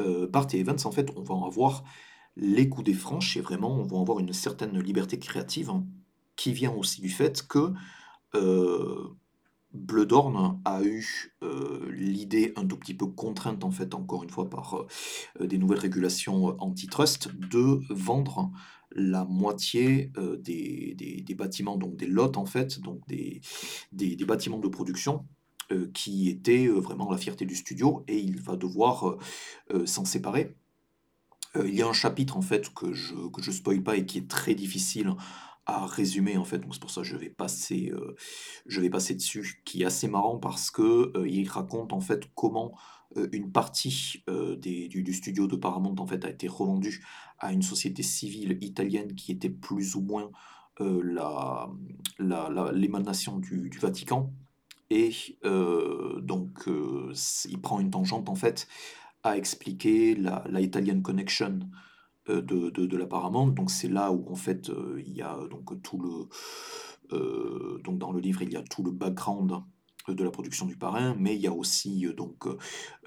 euh, Bart et Evans, en fait, on va en avoir les coups des franches et vraiment, on va avoir une certaine liberté créative hein, qui vient aussi du fait que Bloodhorn a eu euh, l'idée un tout petit peu contrainte, en fait, encore une fois, par euh, des nouvelles régulations euh, antitrust, de vendre la moitié des, des- bâtiments, donc des lots, en fait, donc des, des, bâtiments de production qui étaient vraiment la fierté du studio, et il va devoir s'en séparer. Il y a un chapitre en fait que je que je spoil pas et qui est très difficile à résumer en fait, donc c'est pour ça que je vais passer euh, je vais passer dessus, qui est assez marrant parce que euh, il raconte en fait comment euh, une partie des, du, studio de Paramount en fait a été revendue à une société civile italienne qui était plus ou moins la, l'émanation du, Vatican. Et donc, il prend une tangente en fait à expliquer la, la Italian Connection de, de, de la. Donc c'est là où en fait euh, il y a donc tout le euh, donc dans le livre il y a tout le background euh, de la production du Parrain, mais il y a aussi euh, donc euh,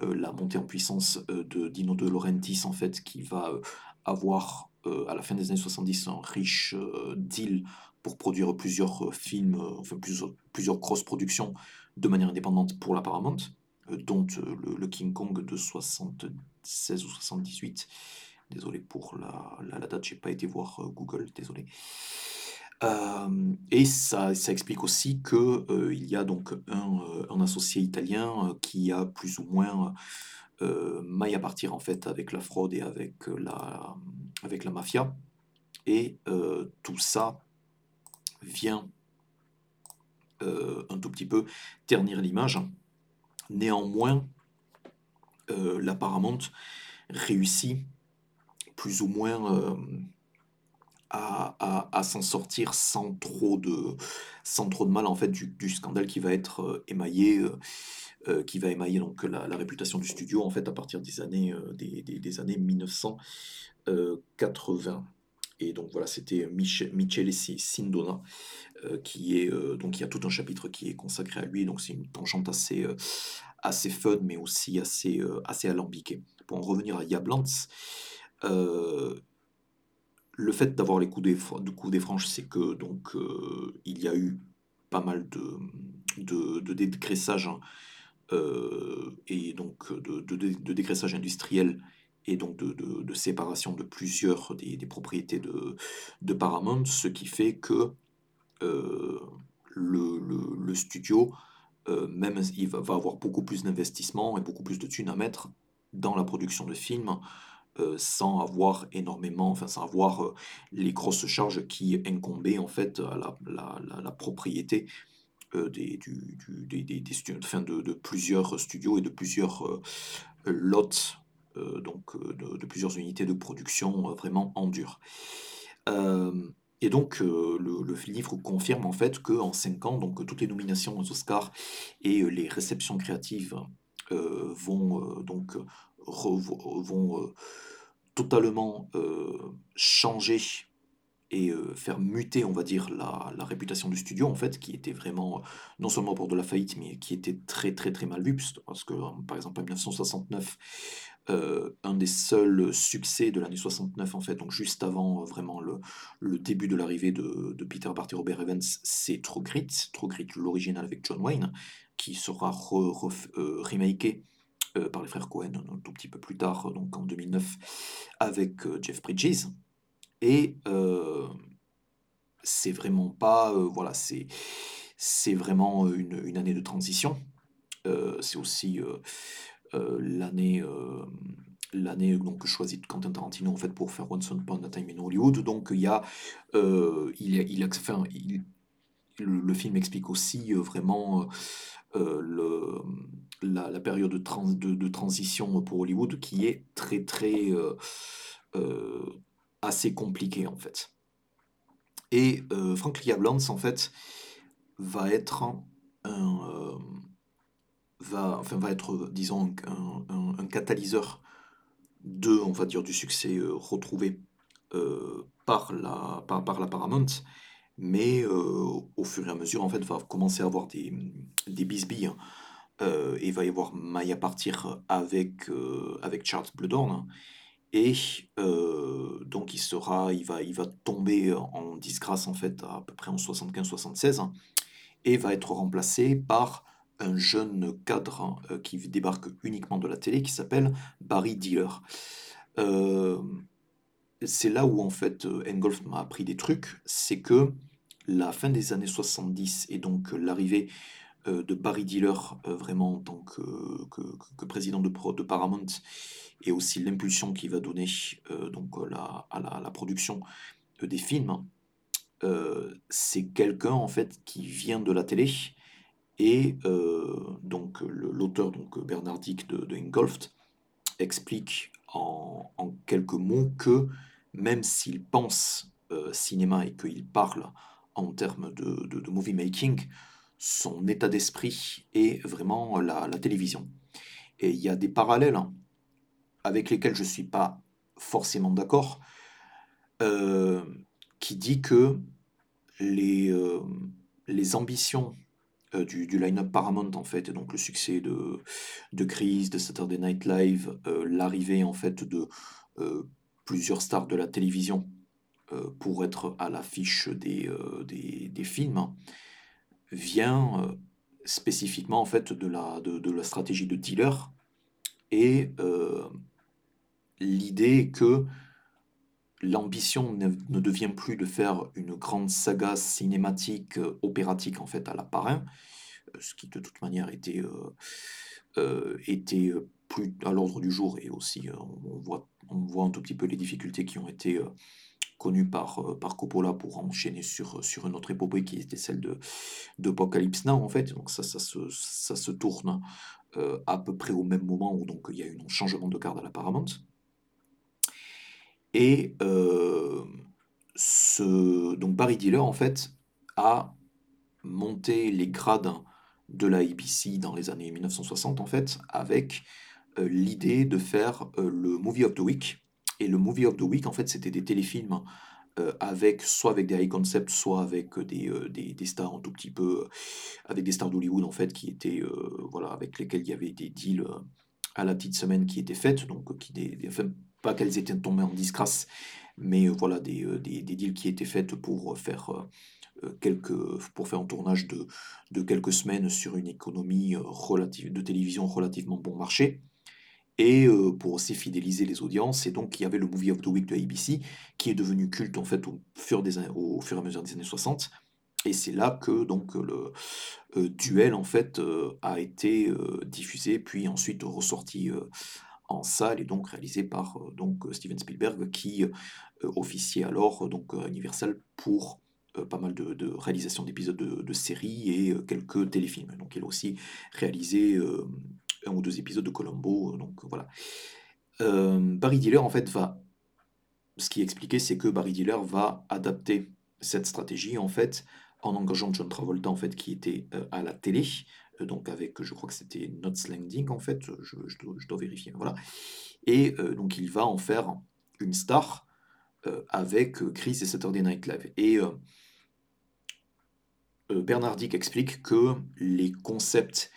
euh, la montée en puissance euh, de Dino De Laurentiis en fait qui va euh, avoir euh, à la fin des années 70 un riche euh, deal pour produire plusieurs euh, films, euh, enfin plusieurs, plusieurs grosses productions de manière indépendante pour la Paramount, euh, dont euh, le, le King Kong de 76 ou 78. Désolé pour la, la, la date, j'ai pas été voir euh, Google, désolé. Euh, et ça, ça explique aussi que euh, il y a donc un, un associé italien qui a plus ou moins maille à partir en fait avec la fraude et avec la, avec la mafia. Et tout ça vient un tout petit peu ternir l'image. Néanmoins, la Paramount réussit plus ou moins euh, à, s'en sortir sans trop de, sans trop de mal en fait du, scandale qui va être euh, émaillé, euh, qui va émailler donc la, réputation du studio en fait à partir des années, euh, des, des- des années 1980. Et donc voilà, c'était Mich- Michele Si- Sindona qui est donc il y a tout un chapitre qui est consacré à lui, donc c'est une tangente assez assez fun mais aussi assez assez alambiquée. Pour en revenir à Yablans, euh, le fait d'avoir les coups des, coups des franches, c'est que donc euh, il y a eu pas mal de, dégraissage hein, euh, et donc de, industriel et donc de, séparation de plusieurs des, propriétés de, Paramount, ce qui fait que le, studio, même va, va avoir beaucoup plus d'investissement et beaucoup plus de thunes à mettre dans la production de films sans avoir énormément, enfin sans avoir les grosses charges qui incombaient en fait à la, propriété des, du, des, des, des studios, enfin de, plusieurs studios et de plusieurs lots, donc de, plusieurs unités de production vraiment en dur. et donc le, livre confirme en fait qu'en 5 ans, donc toutes les nominations aux Oscars et les réceptions créatives vont donc vont euh, totalement euh, changer et euh, faire muter, on va dire, la, réputation du studio, en fait, qui était vraiment, non seulement pour de la faillite, mais qui était très, très, très mal vu, parce que, par exemple, en 1969, un des seuls succès de l'année 69, en fait, donc juste avant vraiment le, le début de l'arrivée de, de, Peter Bart et Robert Evans, c'est True Grit, Grit, l'original avec John Wayne, qui sera remaké euh, par les frères Cohen un tout petit peu plus tard, donc en 2009, avec euh, Jeff Bridges. Et euh, c'est vraiment pas, voilà, c'est c'est vraiment une, année de transition. c'est aussi l'année l'année donc choisie de Quentin Tarantino en fait pour faire Once Upon a Time in Hollywood. Donc il y a, il, il, enfin, il, le, film explique aussi vraiment le la, période de, transition pour Hollywood qui est très très euh, euh, assez compliquée en fait. Et euh, Frank Lance en fait va être un va, enfin, va être disons un, catalyseur de on va dire du succès retrouvé par la par, par la Paramount mais au fur et à mesure en fait va commencer à avoir des, des bisbilles euh, il va y avoir Maya partir avec, euh, avec Charles Bloodhorn. Et euh, donc il sera, il va, il va tomber en disgrâce en fait à, peu près en 75-76 et va être remplacé par un jeune cadre qui débarque uniquement de la télé qui s'appelle Barry Dealer. c'est là où en fait Engolf m'a appris des trucs, c'est que la fin des années 70 et donc l'arrivée euh, de Barry Dealer, euh, vraiment en tant que, président de, Paramount, et aussi l'impulsion qu'il va donner euh, donc, à, la, production des films, c'est quelqu'un en fait qui vient de la télé et donc l'auteur donc Bernard Dick de, de Ingolft explique en, quelques mots que même s'il pense cinéma et qu'il parle en termes de, movie making, son état d'esprit est vraiment la, télévision. Et il y a des parallèles hein, avec lesquels je ne suis pas forcément d'accord, euh, qui dit que les, euh, les ambitions euh, du, du line-up Paramount, en fait, et donc le succès de, de Chris, de Saturday Night Live, l'arrivée en fait de plusieurs stars de la télévision pour être à l'affiche des, des, des, films, hein, vient euh, spécifiquement en fait de la, de, la stratégie de dealer et euh, l'idée que l'ambition ne, devient plus de faire une grande saga cinématique euh, opératique en fait à la parrain, ce qui de toute manière était, était plus à l'ordre du jour et aussi on, voit, on voit un tout petit peu les difficultés qui ont été connu par, euh, par Coppola pour enchaîner sur, sur une autre épopée qui était celle de d'Apocalypse Now en fait. Donc ça, se, tourne euh, à peu près au même moment où donc il y a eu un changement de garde à la Paramount. Et euh, donc Barry Diller en fait a monté les grades de la ABC dans les années 1960 en fait avec l'idée de faire le Movie of the Week et le Movie of the Week, en fait, c'était des téléfilms euh, avec soit avec des high concepts, soit avec euh, des, euh, des, des, stars un tout petit peu, avec des stars d'Hollywood, en fait, qui étaient, voilà, avec lesquels il y avait des deals à la petite semaine qui étaient faites, donc qui pas qu'elles étaient tombées en disgrâce, mais voilà, des, deals qui étaient faites pour faire quelques, pour faire un tournage de, de quelques semaines sur une économie relative, de télévision relativement bon marché et euh, pour aussi fidéliser les audiences. Et donc, il y avait le Movie of the Week de ABC, qui est devenu culte en fait au fur, des, au fur et à mesure des années 60. Et c'est là que donc le, Duel en fait a été diffusé puis ensuite ressorti en salle et donc réalisé par donc Steven Spielberg qui officiait alors donc Universal pour pas mal de, réalisations d'épisodes de, séries et quelques téléfilms. Donc il a aussi réalisé un ou deux épisodes de Colombo. Donc voilà. Barry Diller en fait va ce qui est expliqué, c'est que Barry Diller va adapter cette stratégie en fait en engageant John Travolta en fait qui était euh, à la télé, euh, donc avec je crois que c'était Notes Landing en fait, je, dois, vérifier, voilà. Et euh, donc il va en faire une star avec Chris et Saturday Night Live. Et Bernard Dick explique que les concepts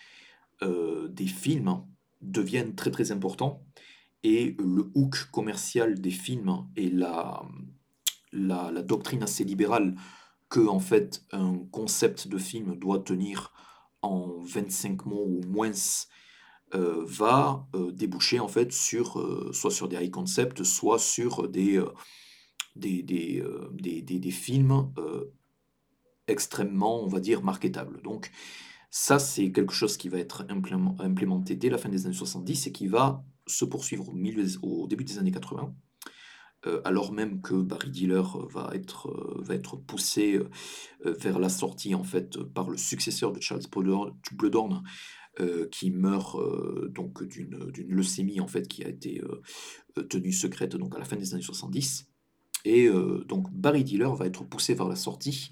des films deviennent très très importants. Et le hook commercial des films et la, la, doctrine assez libérale que en fait un concept de film doit tenir en 25 mots ou moins euh, va euh, déboucher en fait sur euh, soit sur des high concepts soit sur des des, des, des, des, films extrêmement on va dire marketables. Donc ça c'est quelque chose qui va être implémenté dès la fin des années 70 et qui va se poursuivre au, début des années 80, euh, alors même que Barry Dealer va être, euh, poussé euh, vers la sortie en fait par le successeur de Charles Bloodhorn, qui meurt donc d'une leucémie en fait qui a été tenue secrète donc à la fin des années 70. Et donc Barry Dealer va être poussé vers la sortie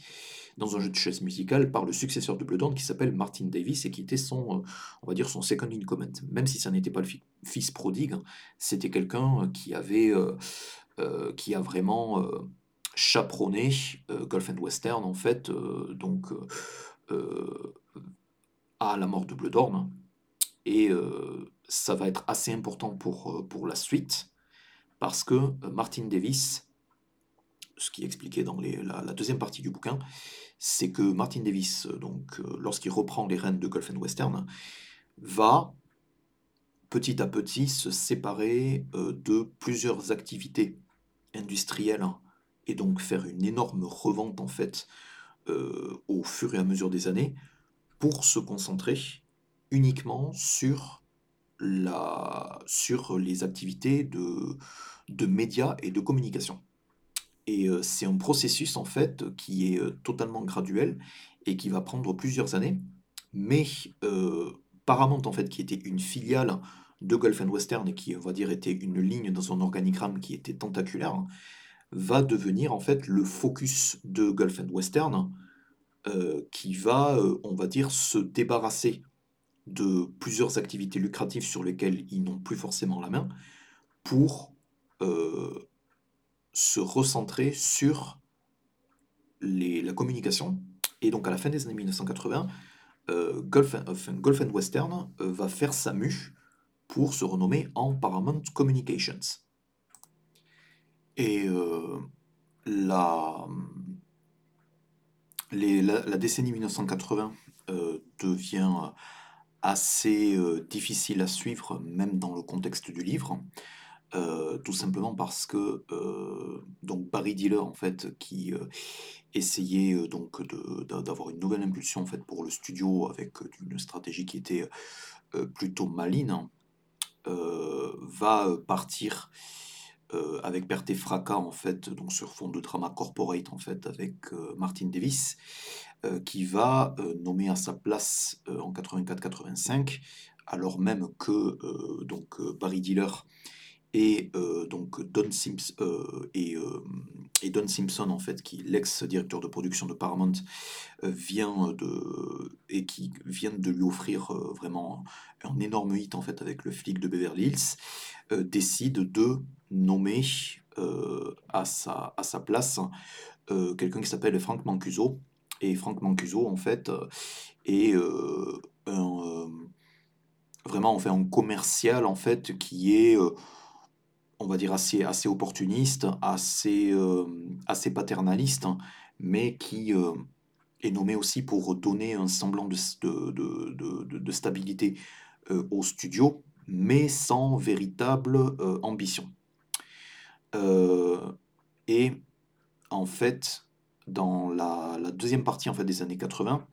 dans un jeu de chaise musical par le successeur de Bloodhorn qui s'appelle Martin Davis et qui était son, euh, on va dire, son second in command. Même si ça n'était pas le fils prodigue, c'était quelqu'un euh, qui avait, euh, qui a vraiment chaperonné Golf and Western en fait, donc à la mort de Bloodhorn. Et ça va être assez important pour, pour la suite parce que Martin Davis ce qui est expliqué dans la, deuxième partie du bouquin, c'est que Martin Davis, euh, donc, euh, lorsqu'il reprend les rênes de Golf and Western, va petit à petit se séparer euh, de plusieurs activités industrielles et donc faire une énorme revente en fait au fur et à mesure des années pour se concentrer uniquement sur, les activités de médias et de communication. Et c'est un processus en fait qui est totalement graduel et qui va prendre plusieurs années. Mais Paramount en fait, qui était une filiale de Gulf and Western et qui, on va dire, était une ligne dans son organigramme qui était tentaculaire, va devenir en fait le focus de Gulf and Western, qui va, on va dire, se débarrasser de plusieurs activités lucratives sur lesquelles ils n'ont plus forcément la main, pour se recentrer sur les, la communication. Et donc à la fin des années 1980, euh, Golf, and Western euh, va faire sa mue pour se renommer en Paramount Communications. Et euh, la, la, décennie 1980 devient assez difficile à suivre, même dans le contexte du livre. Euh, tout simplement parce que euh, donc Barry Dealer en fait qui euh, essayait donc d'avoir une nouvelle impulsion en fait pour le studio avec une stratégie qui était plutôt maligne va partir avec perte et fracas en fait donc sur fond de drama corporate en fait avec Martin Davis qui va nommer à sa place en 84-85 alors même que donc Barry Dealer et euh, donc Don Simpson euh, euh, et, Don Simpson en fait qui l'ex-directeur de production de Paramount vient de et qui vient de lui offrir vraiment un énorme hit en fait avec le flic de Beverly Hills décide de nommer à sa à sa place quelqu'un qui s'appelle Frank Mancuso. Et Frank Mancuso en fait est un vraiment en fait un commercial en fait qui est on va dire, assez, opportuniste, assez, euh, paternaliste, mais qui euh, est nommé aussi pour donner un semblant de, de, de, stabilité euh, au studio, mais sans véritable ambition. et en fait, dans la, deuxième partie en fait, des années 80,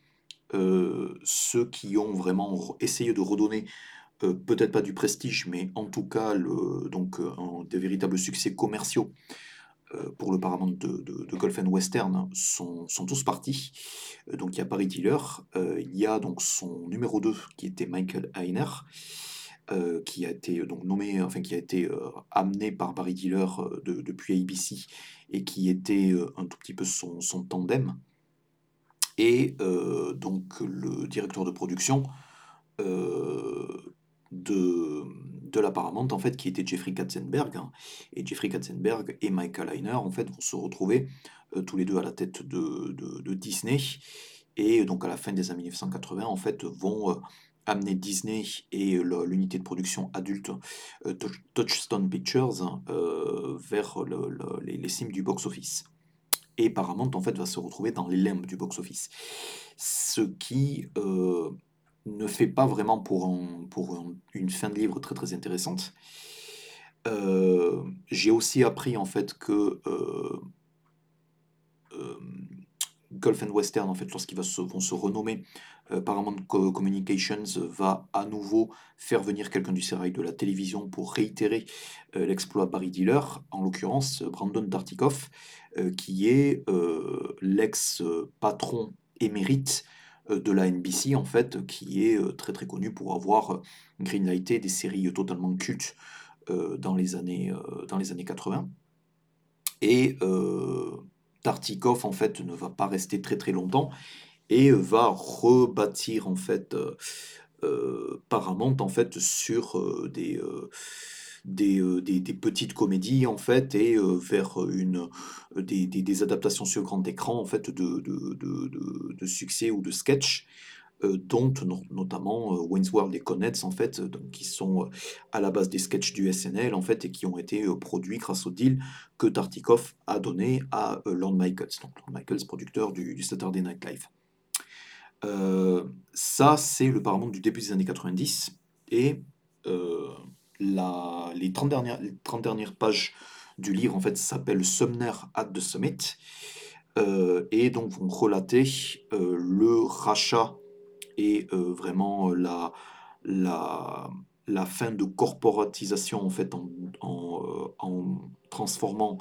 ceux qui ont vraiment essayé de redonner peut-être pas du prestige, mais en tout cas le, donc, des véritables succès commerciaux pour le Paramount de, de, Golf and Western sont, sont tous partis. donc il y a Barry Diller, il y a donc son numéro 2 qui était Michael Heiner, qui a été donc nommé, enfin qui a été amené par Barry Diller depuis ABC et qui était un tout petit peu son, son tandem. Et donc le directeur de production de, de la Paramount, en fait, qui était Jeffrey Katzenberg. Hein. Et Jeffrey Katzenberg et Michael Heiner, en fait, vont se retrouver euh, tous les deux à la tête de, de, Disney. Et donc, à la fin des années 1980, en fait, vont euh, amener Disney et l'unité de production adulte euh, Touchstone Pictures hein, vers les, les cimes du box-office. Et Paramount, en fait, va se retrouver dans les limbes du box-office. Ce qui ne fait pas vraiment pour, une fin de livre très très intéressante. Euh, j'ai aussi appris en fait que euh, euh, Gulf and Western, en fait, lorsqu'ils vont se renommer Paramount Communications, va à nouveau faire venir quelqu'un du sérail de la télévision pour réitérer l'exploit Barry Dealer, en l'occurrence Brandon Dartikoff, qui est l'ex-patron émérite de la NBC, en fait, qui est euh, très très connu pour avoir euh, greenlighté des séries totalement cultes dans, les années, dans les années 80. Et Tartikoff, en fait, ne va pas rester très très longtemps et va rebâtir, en fait, Paramount, en fait, sur des euh, des, des, petites comédies en fait et euh, vers une, euh, des, des, adaptations sur grand écran en fait de, de, de, de succès ou de sketch dont notamment Wayne's World et Connets en fait qui sont à la base des sketchs du SNL en fait et qui ont été produits grâce au deal que Tartikoff a donné à Lorne Michaels donc Michaels producteur du, du Saturday Night Live. Ça c'est le Paramount du début des années 90 et les, 30 dernières, les 30 dernières pages du livre en fait s'appellent Sumner at the Summit euh, et donc vont relater euh, le rachat et euh, vraiment la, fin de corporatisation en fait en, transformant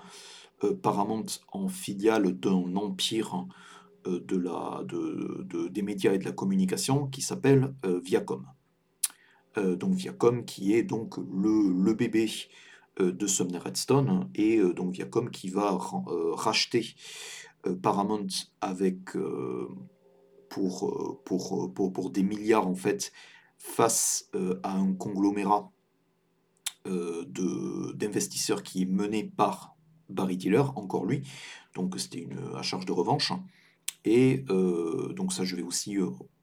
Paramount en filiale d'un empire des médias et de la communication qui s'appelle Viacom. Euh, donc Viacom qui est donc le, bébé euh, de Sumner Redstone et euh, donc Viacom qui va racheter Paramount avec pour, des milliards en fait face à un conglomérat d'investisseurs qui est mené par Barry Diller, encore lui, donc c'était une à charge de revanche. Et donc ça je vais aussi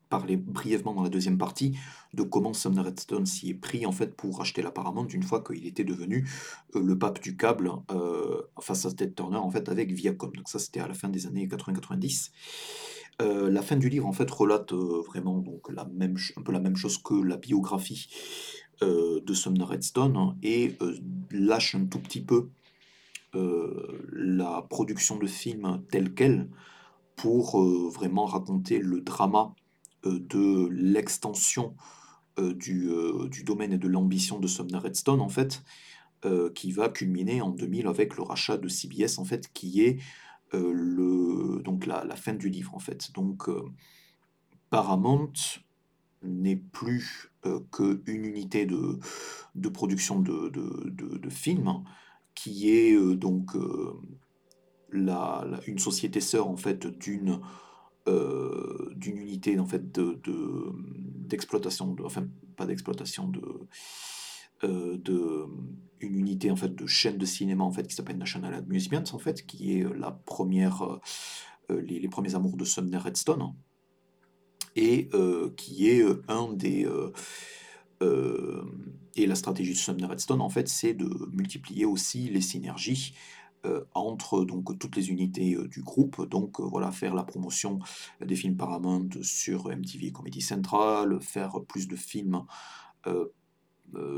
parler brièvement dans la deuxième partie de comment Sumner Redstone s'y est pris en fait pour acheter la Paramount une fois qu'il était devenu euh, le pape du câble euh, face à Ted Turner en fait avec Viacom. Donc ça c'était à la fin des années 80-90. Euh, la fin du livre en fait relate vraiment donc la même un peu la même chose que la biographie de Sumner Redstone hein, et lâche un tout petit peu la production de films telle quelle pour vraiment raconter le drama de l'extension euh, euh, du, domaine et de l'ambition de Sumner Redstone, en fait, qui va culminer en 2000 avec le rachat de CBS, en fait, qui est le, donc la, fin du livre, en fait. Donc, Paramount n'est plus qu'une unité de, de production de, de, films, qui est donc la, une société sœur en fait d'une euh, d'une unité en fait de, d'exploitation, enfin pas d'exploitation, de, euh, de une unité en fait de chaîne de cinéma en fait qui s'appelle National Amusements en fait, qui est la première, euh, les, les, premiers amours de Sumner Redstone et qui est un des et la stratégie de Sumner Redstone en fait c'est de multiplier aussi les synergies euh, entre donc toutes les unités euh, du groupe. Donc euh, voilà, faire la promotion des films Paramount sur MTV Comedy Central, faire plus de films.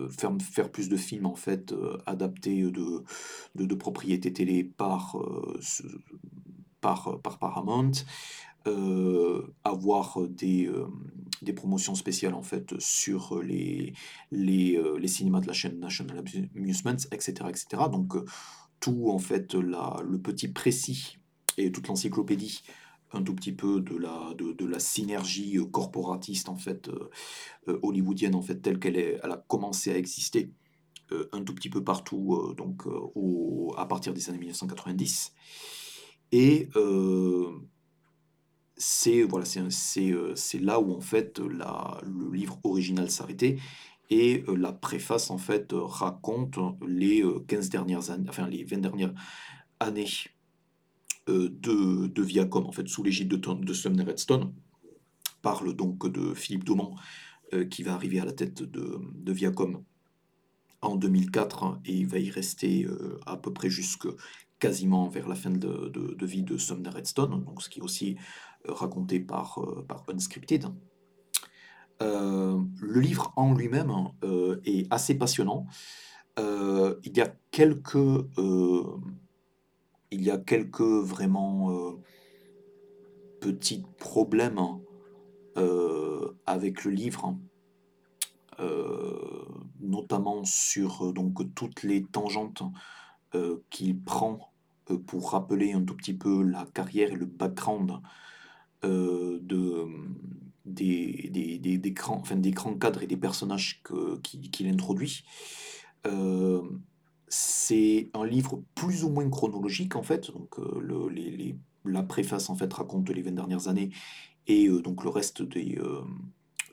faire, plus de films en fait adaptés de, de, propriétés télé par, par, par Paramount, avoir des, promotions spéciales en fait sur les cinémas de la chaîne National Amusements, etc. etc. Donc tout en fait le petit précis et toute l'encyclopédie un tout petit peu de la, de, la synergie corporatiste en fait hollywoodienne en fait telle qu'elle elle a commencé à exister un tout petit peu partout donc à partir des années 1990 et c'est voilà, c'est là où en fait le livre original s'arrêtait et la préface en fait raconte les 15 dernières années, enfin les 20 dernières années de, de Viacom en fait sous l'égide de, de Sumner Redstone parle donc de Philippe Dauman qui va arriver à la tête de, de Viacom en 2004 et il va y rester à peu près jusque quasiment vers la fin de, de vie de Sumner Redstone, donc ce qui est aussi raconté par, euh, par Unscripted. Euh, le livre en lui-même euh, est assez passionnant. il y a quelques, il y a quelques vraiment petits problèmes avec le livre, notamment sur donc toutes les tangentes qu'il prend pour rappeler un tout petit peu la carrière et le background euh, de, des, des, des, des, grands, enfin, des grands cadres et des personnages qu'il qui introduit. Euh, c'est un livre plus ou moins chronologique en fait. Donc, euh, le, les, la préface en fait raconte les 20 dernières années et donc le reste, des,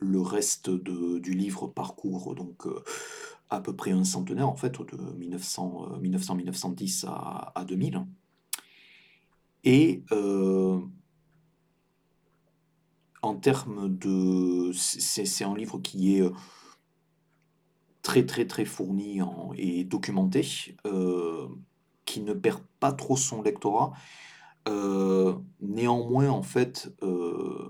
le reste de, du livre parcourt donc à peu près un centenaire en fait de 1900, 1910 à, à 2000. Et en termes de... C'est un livre qui est euh, très très très fourni et documenté, euh, qui ne perd pas trop son lectorat. Euh, néanmoins, en fait,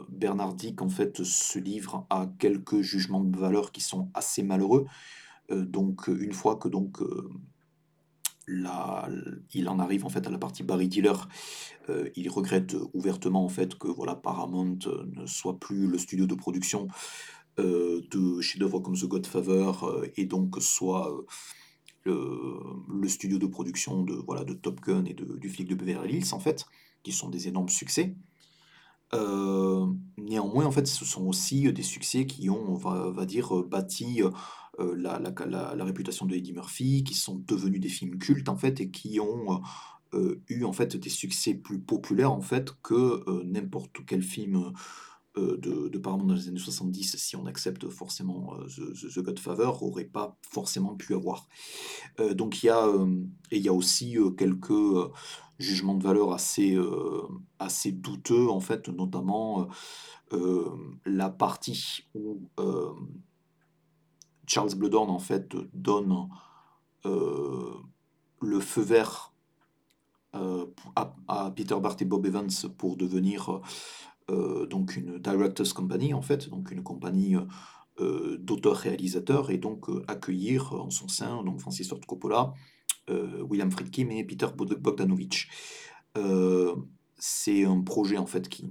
Bernard Dick, en fait, ce livre a quelques jugements de valeur qui sont assez malheureux. donc, une fois que donc il en arrive en fait à la partie Barry Dealer. Euh, il regrette ouvertement en fait que voilà Paramount euh, ne soit plus le studio de production euh, de chefs-d'œuvre comme The Godfather et donc soit le, studio de production de voilà de Top Gun et de, du flic de Beverly Hills en fait, qui sont des énormes succès. néanmoins, en fait, ce sont aussi des succès qui ont, on va dire, bâti euh, la, la, réputation de Eddie Murphy, qui sont devenus des films cultes en fait et qui ont euh, eu en fait des succès plus populaires en fait que euh, n'importe quel film de, de Paramount dans les années 70, si on accepte forcément The, Godfather, aurait pas forcément pu avoir. donc il y a, et il y a aussi quelques jugements de valeur assez, assez douteux, en fait, notamment la partie où Charles Bloodhorn en fait donne euh, le feu vert euh, à, Peter Bart et Bob Evans pour devenir euh, donc une directors company en fait, donc une compagnie d'auteurs-réalisateurs et donc accueillir en son sein donc Francis Ford Coppola, William Friedkin et Peter Bogdanovich c'est un projet en fait qui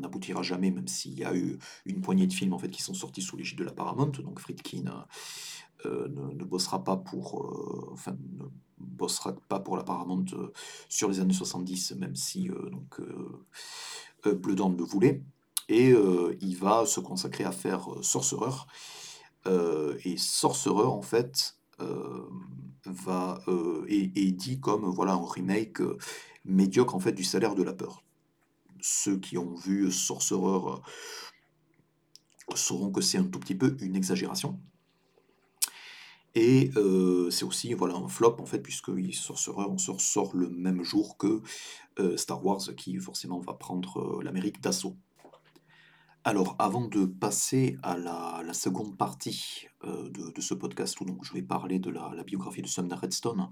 n'aboutira jamais, même s'il y a eu une poignée de films en fait qui sont sortis sous l'égide de la Paramount. Donc Friedkin euh, ne, bossera pas pour, euh, enfin, ne bossera pas pour la Paramount euh, sur les années 70, même si donc Bleu le voulait. Et il va se consacrer à faire Sorcerer. et Sorcerer en fait va est, dit comme voilà un remake médiocre en fait du salaire de la peur. Ceux qui ont vu Sorcerer euh, sauront que c'est un tout petit peu une exagération. Et euh, c'est aussi voilà, un flop en fait, puisque Sorcerer on ressort le même jour que euh, Star Wars, qui forcément va prendre l'Amérique d'assaut. Alors, avant de passer à la, seconde partie de, ce podcast, où je vais parler de la, biographie de Sumner Redstone,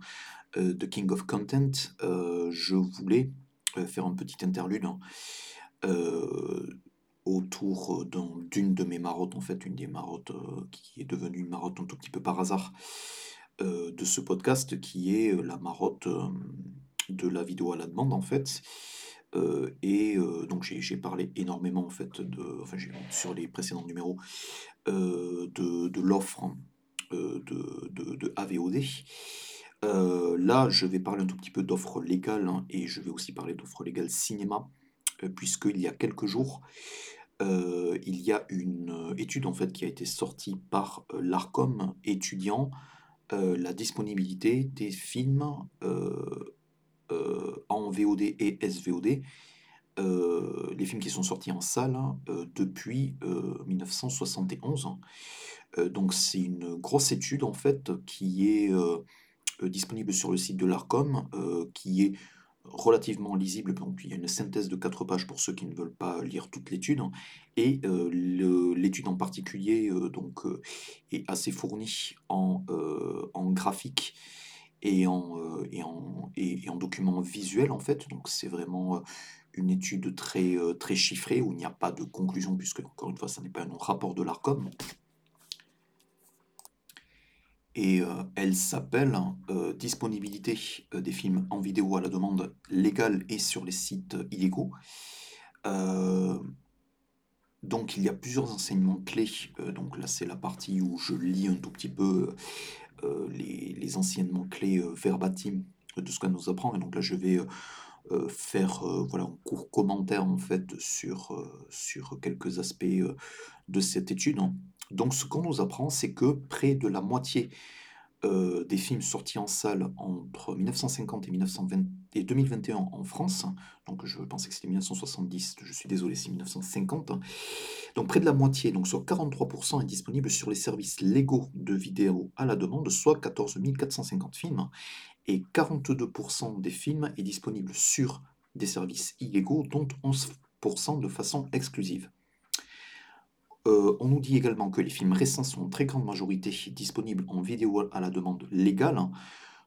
euh, The King of Content, euh, je voulais euh, faire un petit interlude hein, autour d'une de mes marottes, en fait, une des marottes qui est devenue une marotte un tout petit peu par hasard de ce podcast, qui est la marotte de la vidéo à la demande, en fait. Et donc j'ai parlé énormément en fait de, enfin sur les précédents numéros de, l'offre de, de, AVOD. là, je vais parler un tout petit peu d'offres légales hein, et je vais aussi parler d'offres légales cinéma, puisqu'il y a quelques jours, il y a une étude en fait qui a été sortie par l'ARCOM étudiant la disponibilité des films en VOD et SVOD, les films qui sont sortis en salle hein, depuis 1971. donc c'est une grosse étude en fait qui est disponible sur le site de l'ARCOM, qui est relativement lisible. Donc, il y a une synthèse de quatre pages pour ceux qui ne veulent pas lire toute l'étude. Et euh, l'étude en particulier euh, donc, euh, est assez fournie en, en graphique et en, et, en, et, en documents visuels en fait. Donc c'est vraiment une étude très, très chiffrée où il n'y a pas de conclusion puisque encore une fois ça n'est pas un rapport de l'ARCOM et euh, elle s'appelle euh, Disponibilité euh, des films en vidéo à la demande légale et sur les sites illégaux. donc il y a plusieurs enseignements clés. donc là c'est la partie où je lis un tout petit peu les, enseignements clés verbatim de ce qu'elle nous apprend. Et donc là je vais faire voilà, un court commentaire en fait sur, sur quelques aspects de cette étude. Donc ce qu'on nous apprend, c'est que près de la moitié euh, des films sortis en salle entre 1950 et, 1920 et 2021 en France, donc je pensais que c'était 1970, je suis désolé, c'est 1950, donc près de la moitié, donc sur 43% est disponible sur les services légaux de vidéo à la demande, soit 14 450 films, et 42% des films est disponible sur des services illégaux, dont 11% de façon exclusive. Euh, on nous dit également que les films récents sont en très grande majorité disponibles en vidéo à la demande légale,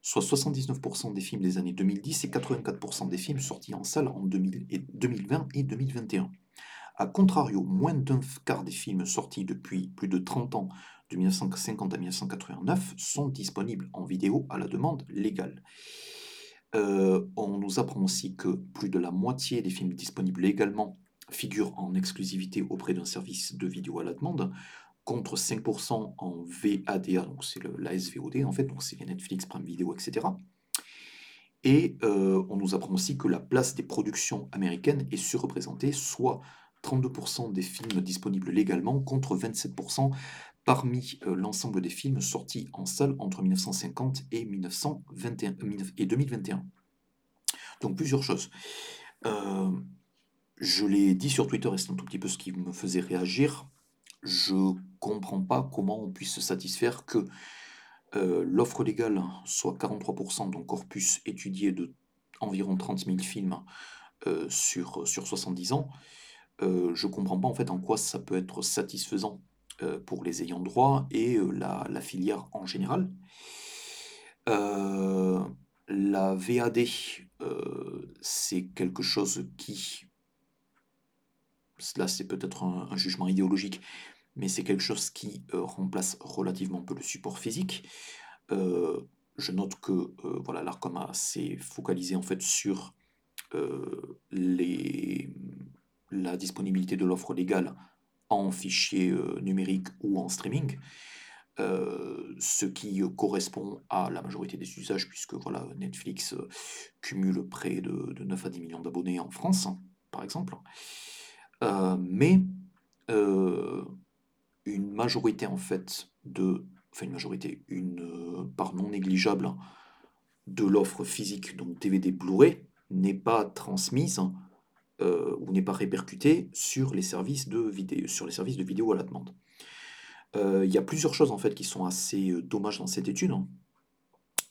soit 79% des films des années 2010 et 84% des films sortis en salle en 2020 et 2021. A contrario, moins d'un quart des films sortis depuis plus de 30 ans, de 1950 à 1989, sont disponibles en vidéo à la demande légale. Euh, on nous apprend aussi que plus de la moitié des films disponibles légalement figure en exclusivité auprès d'un service de vidéo à la demande, contre 5% en VADA, donc c'est la SVOD en fait, donc c'est les Netflix, Prime Video, etc. Et euh, on nous apprend aussi que la place des productions américaines est surreprésentée, soit 32% des films disponibles légalement contre 27% parmi euh, l'ensemble des films sortis en salle entre 1950 et, 1921, et 2021. Donc plusieurs choses. Euh, je l'ai dit sur Twitter et c'est un tout petit peu ce qui me faisait réagir. Je comprends pas comment on puisse se satisfaire que euh, l'offre légale soit 43% d'un corpus étudié de environ 30 000 films euh, sur, sur 70 ans. Euh, je comprends pas en fait en quoi ça peut être satisfaisant pour les ayants droit et la, filière en général. la VAD, c'est quelque chose qui là c'est peut-être un, jugement idéologique, mais c'est quelque chose qui euh, remplace relativement peu le support physique. Euh, je note que euh, voilà, l'ARCOM s'est focalisé en fait sur la disponibilité de l'offre légale en fichier numérique ou en streaming. ce qui correspond à la majorité des usages, puisque voilà, Netflix cumule près de 9 à 10 millions d'abonnés en France, par exemple. Euh, mais euh, une majorité en fait de, enfin une majorité, une euh, part non négligeable de l'offre physique, donc DVD Blu-ray, n'est pas transmise ou n'est pas répercutée sur les services de vidéo, sur les services de vidéo à la demande. Il y a plusieurs choses en fait qui sont assez dommages dans cette étude.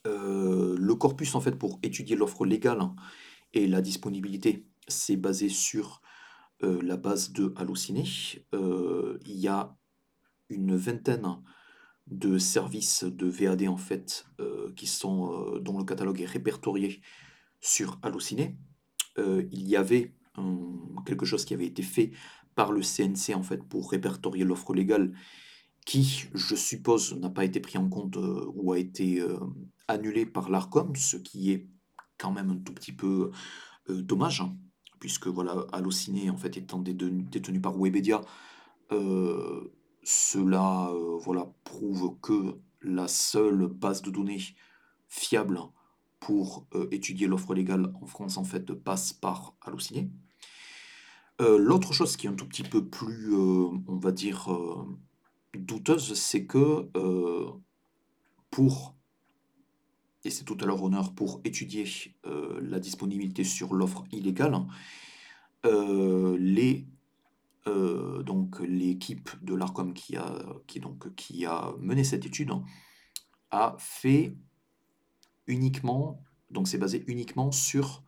le corpus en fait pour étudier l'offre légale et la disponibilité, c'est basé sur la base de Halluciné. Euh, il y a une vingtaine de services de VAD en fait euh, qui sont dont le catalogue est répertorié sur Halluciné. il y avait quelque chose qui avait été fait par le CNC en fait pour répertorier l'offre légale qui, je suppose, n'a pas été pris en compte ou a été annulé par l'ARCOM, ce qui est quand même un tout petit peu dommage, puisque voilà, Allociné en fait étant détenu, par Webedia, euh, cela euh, voilà, prouve que la seule base de données fiable pour euh, étudier l'offre légale en France en fait passe par Allociné. L'autre chose qui est un tout petit peu plus, on va dire, douteuse, c'est que pour et c'est tout à leur honneur pour étudier euh, la disponibilité sur l'offre illégale. Euh, les, euh, donc l'équipe de l'ARCOM qui a, qui, donc, qui a mené cette étude a fait uniquement, donc c'est basé uniquement sur,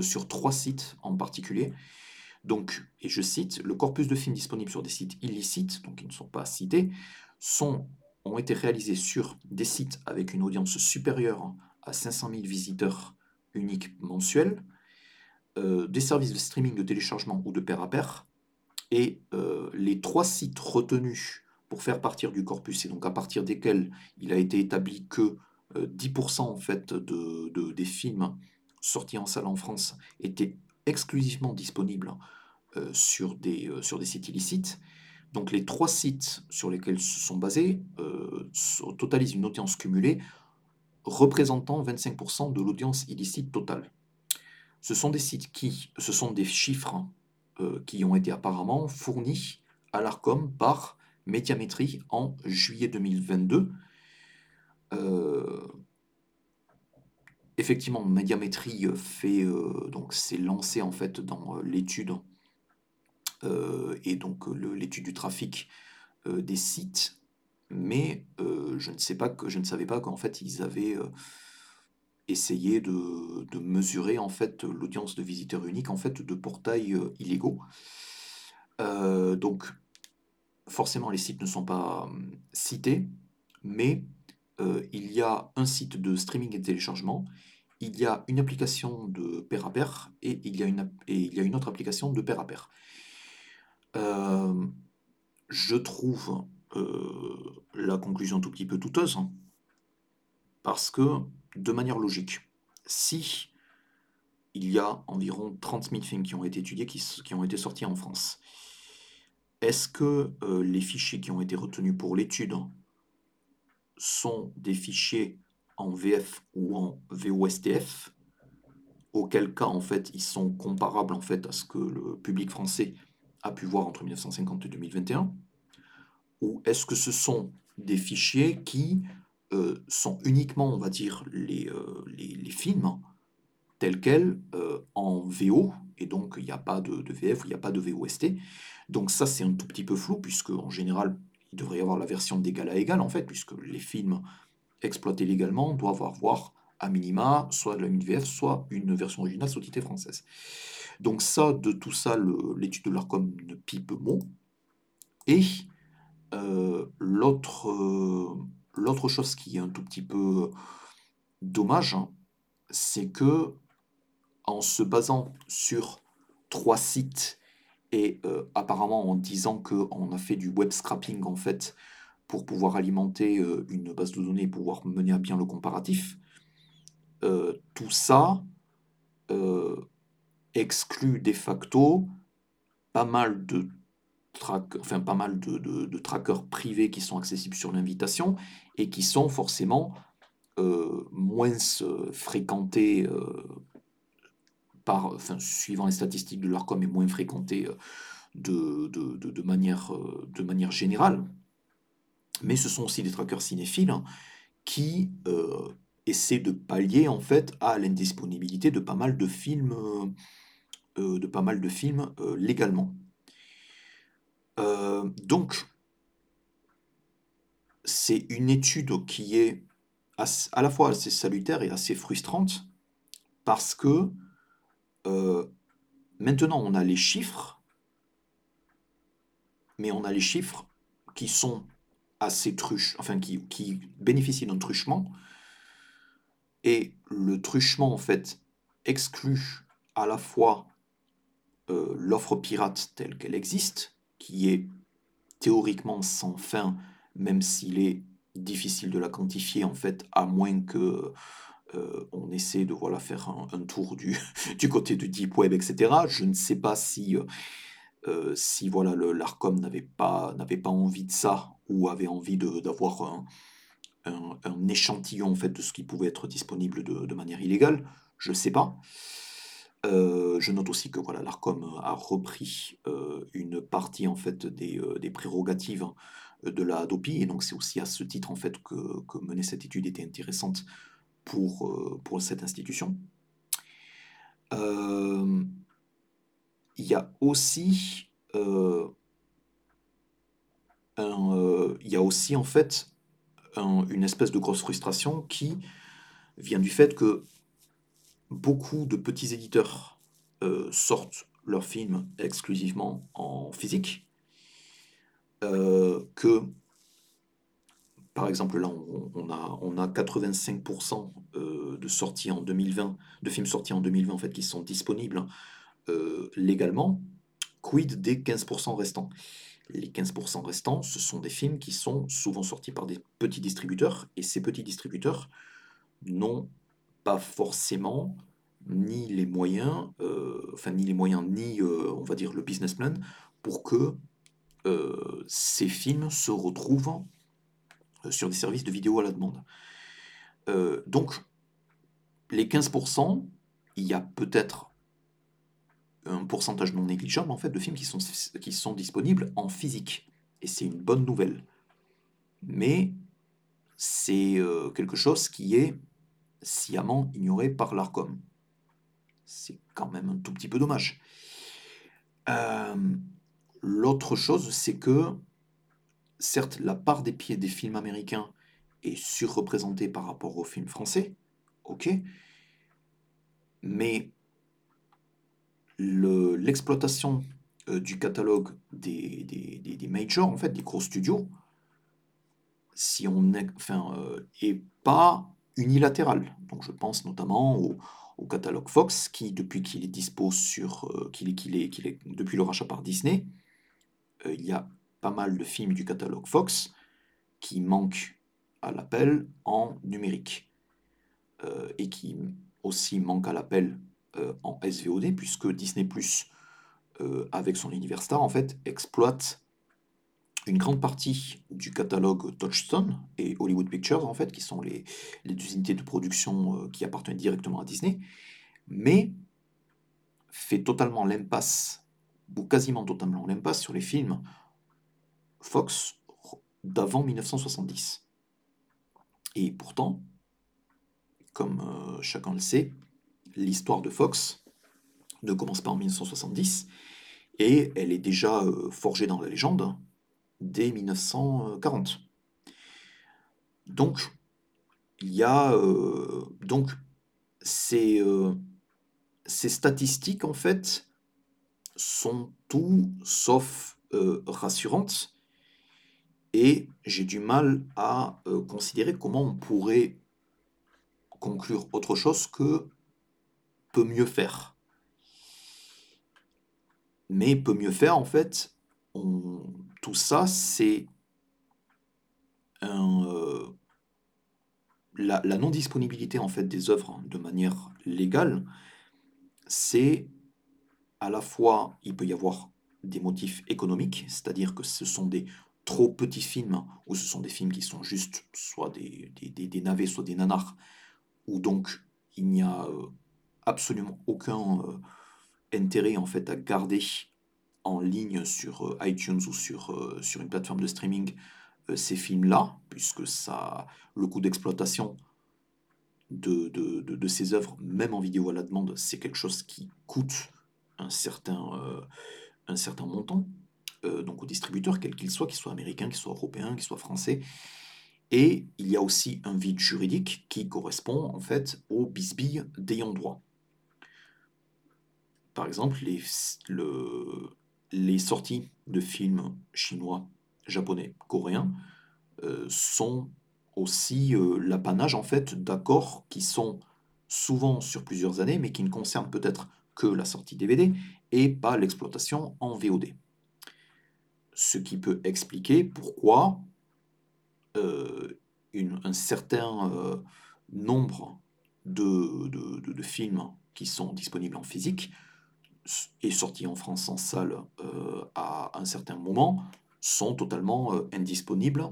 sur trois sites en particulier. Donc, et je cite, le corpus de films disponibles sur des sites illicites, donc qui ne sont pas cités, sont ont été réalisés sur des sites avec une audience supérieure à 500 000 visiteurs uniques mensuels, euh, des services de streaming de téléchargement ou de pair à pair, et euh, les trois sites retenus pour faire partir du corpus, et donc à partir desquels il a été établi que 10% euh, en fait de, des films sortis en salle en France étaient exclusivement disponibles sur des sites illicites, donc les trois sites sur lesquels se sont basés euh, totalisent une audience cumulée représentant 25% de l'audience illicite totale. Ce sont des sites qui, ce sont des chiffres hein, euh, qui ont été apparemment fournis à l'ARCOM par Médiamétrie en juillet 2022. Euh, effectivement, Médiamétrie fait s'est lancé en fait dans l'étude et donc l'étude du trafic euh, des sites, mais euh, je ne sais pas que je ne savais pas qu'en fait ils avaient essayé de, mesurer en fait l'audience de visiteurs uniques en fait de portails illégaux. donc forcément les sites ne sont pas cités, mais il y a un site de streaming et de téléchargement, il y a une application de pair à pair et il y a une, et il y a une autre application de pair à pair. Euh, je trouve euh, la conclusion tout petit peu douteuse, hein, parce que, de manière logique, si il y a environ 30 000 films qui ont été étudiés, qui, ont été sortis en France, est-ce que euh, les fichiers qui ont été retenus pour l'étude sont des fichiers en VF ou en VOSTF auquel cas en fait ils sont comparables en fait à ce que le public français a pu voir entre 1950 et 2021 Ou est-ce que ce sont des fichiers qui euh, sont uniquement, on va dire, les, euh, les, films tels quels euh, en VO, et donc il n'y a pas de, VF, il n'y a pas de VOST. Donc ça, c'est un tout petit peu flou, puisque en général, il devrait y avoir la version d'égal à égal, en fait, puisque les films exploités légalement doivent avoir à minima soit de la VF, soit une version originale sous-titrée française. Donc ça, de tout ça, l'étude de l'ARCOM ne pipe mot. Et euh, euh, l'autre chose qui est un tout petit peu dommage, hein, c'est que en se basant sur trois sites et euh, apparemment en disant qu'on a fait du web scrapping en fait pour pouvoir alimenter une base de données et pouvoir mener à bien le comparatif, tout ça exclut de facto pas mal de enfin pas mal de, trackers privés qui sont accessibles sur l'invitation et qui sont forcément euh, moins euh, fréquentés euh, par, enfin, suivant les statistiques de l'ARCOM, et moins fréquentés de, de, de manière générale. Mais ce sont aussi des trackers cinéphiles qui essaient de pallier en fait à l'indisponibilité de pas mal de films euh, de pas mal de films euh, légalement. Euh, donc, c'est une étude qui est à la fois assez salutaire et assez frustrante parce que maintenant on a les chiffres, mais on a les chiffres qui sont assez truches, enfin qui bénéficient d'un truchement, et le truchement en fait exclut à la fois euh, l'offre pirate telle qu'elle existe, qui est théoriquement sans fin, même s'il est difficile de la quantifier en fait, à moins que euh, on essaie de voilà, faire un, tour du, du, côté du deep web, etc. Je ne sais pas si, euh, si voilà, l'ARCOM n'avait pas, pas envie de ça ou avait envie d'avoir un, un, échantillon en fait, de ce qui pouvait être disponible de, manière illégale. Je ne sais pas. je note aussi que voilà, l'ARCOM a repris une partie en fait, des, des prérogatives de la DOPI, et donc c'est aussi à ce titre en fait que, mener cette étude était intéressante pour, euh, cette institution. Euh, il y a aussi euh, il y a aussi en fait une espèce de grosse frustration qui vient du fait que beaucoup de petits éditeurs sortent leurs films exclusivement en physique, que par exemple, là, on, a, on a 85% euh, de sorties en 2020, de films sortis en 2020 en fait, qui sont disponibles euh, légalement. Quid des 15% restants? Les 15% restants, ce sont des films qui sont souvent sortis par des petits distributeurs, et ces petits distributeurs n'ont pas forcément ni les moyens, euh, enfin ni les moyens, ni on va dire le business plan pour que ces films se retrouvent euh, sur des services de vidéo à la demande. Euh, donc, les 15%, il y a peut-être un pourcentage non négligeable en fait de films qui sont, disponibles en physique. Et c'est une bonne nouvelle. Mais c'est euh, quelque chose qui est sciemment ignoré par l'ARCOM. C'est quand même un tout petit peu dommage. L'autre chose, c'est que certes, la part des pieds des films américains est surreprésentée par rapport aux films français, ok, mais l'exploitation euh, du catalogue des, des, majors, en fait, des gros studios, si on est, euh, est pas unilatéral. Donc je pense notamment au, catalogue Fox, qui depuis qu'il est sur, euh, qu'il qu'il est, qu'il est, depuis le rachat par Disney, il y a pas mal de films du catalogue Fox qui manquent à l'appel en numérique et qui aussi manquent à l'appel euh, en SVOD puisque Disney Plus euh, avec son univers star en fait exploite une grande partie du catalogue Touchstone et Hollywood Pictures en fait qui sont les, unités de production qui appartiennent directement à Disney mais fait totalement l'impasse ou quasiment totalement l'impasse sur les films Fox d'avant 1970. Et pourtant, comme euh, chacun le sait, l'histoire de Fox ne commence pas en 1970 et elle est déjà euh, forgée dans la légende dès 1940. Donc, il y a euh, donc ces, ces statistiques en fait sont tout sauf rassurantes et j'ai du mal à euh, considérer comment on pourrait conclure autre chose que peut mieux faire. Mais peut mieux faire, en fait, tout ça, c'est euh, la, non-disponibilité en fait des œuvres de manière légale, c'est à la fois, il peut y avoir des motifs économiques, c'est-à-dire que ce sont des trop petits films, ou ce sont des films qui sont juste soit des, des, navets, soit des nanars, où donc il n'y a euh, absolument aucun euh, intérêt en fait à garder en ligne sur euh, iTunes ou sur, sur une plateforme de streaming ces films-là, puisque ça, le coût d'exploitation de, de, de, ces œuvres, même en vidéo à la demande, c'est quelque chose qui coûte un certain, un certain montant. Euh, donc aux distributeurs, quels qu'ils soient, qu'ils soient américains, qu'ils soient européens, qu'ils soient français. Et il y a aussi un vide juridique qui correspond en fait aux bisbilles d'ayant droit. Par exemple, les, les sorties de films chinois, japonais, coréens euh, sont aussi euh, l'apanage en fait d'accords qui sont souvent sur plusieurs années, mais qui ne concernent peut-être que la sortie DVD et pas l'exploitation en VOD ce qui peut expliquer pourquoi euh, un certain nombre de, de, films qui sont disponibles en physique et sortis en France en salle euh, à un certain moment sont totalement euh, indisponibles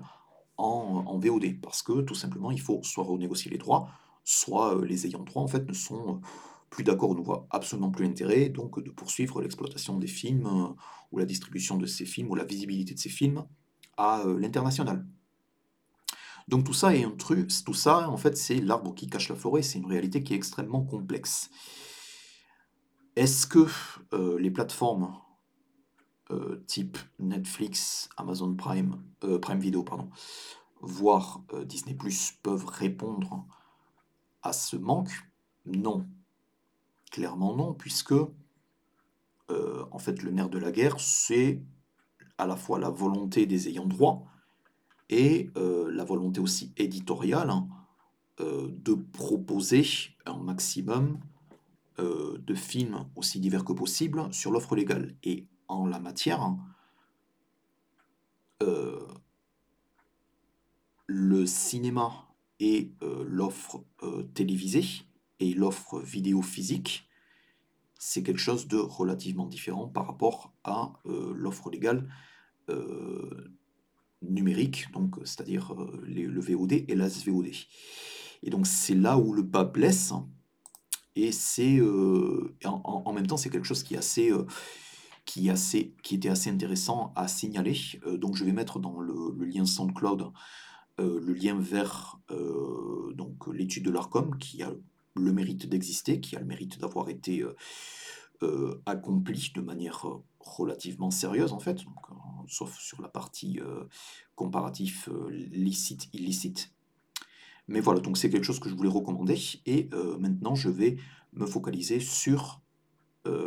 en, VOD parce que tout simplement il faut soit renégocier les droits, soit les ayants droit en fait ne sont plus d'accord, ne voient absolument plus intérêt donc de poursuivre l'exploitation des films ou la distribution de ces films ou la visibilité de ces films à l'international. Donc tout ça est un truc, tout ça en fait c'est l'arbre qui cache la forêt, c'est une réalité qui est extrêmement complexe. Est-ce que euh, les plateformes euh, type Netflix, Amazon Prime, euh, Prime Video, pardon, voire Disney peuvent répondre à ce manque? Non. Clairement non, puisque en fait le nerf de la guerre, c'est à la fois la volonté des ayants droit, et la volonté aussi éditoriale hein, de proposer un maximum euh, de films aussi divers que possible sur l'offre légale. Et en la matière, hein, le cinéma et l'offre télévisée et l'offre vidéo physique, c'est quelque chose de relativement différent par rapport à l'offre légale numérique, donc c'est-à-dire euh, le VOD et l'ASVOD. Et donc c'est là où le bas blesse, et c'est euh, en, même temps c'est quelque chose qui est assez euh, qui, assez, qui était assez intéressant à signaler. donc je vais mettre dans le, lien SoundCloud le lien vers l'étude de l'ARCOM qui a le mérite d'exister, qui a le mérite d'avoir été accompli de manière relativement sérieuse en fait, sauf sur la partie euh, comparatif euh, licite, illicite. Mais voilà, donc c'est quelque chose que je voulais recommander. Et euh, maintenant, je vais me focaliser sur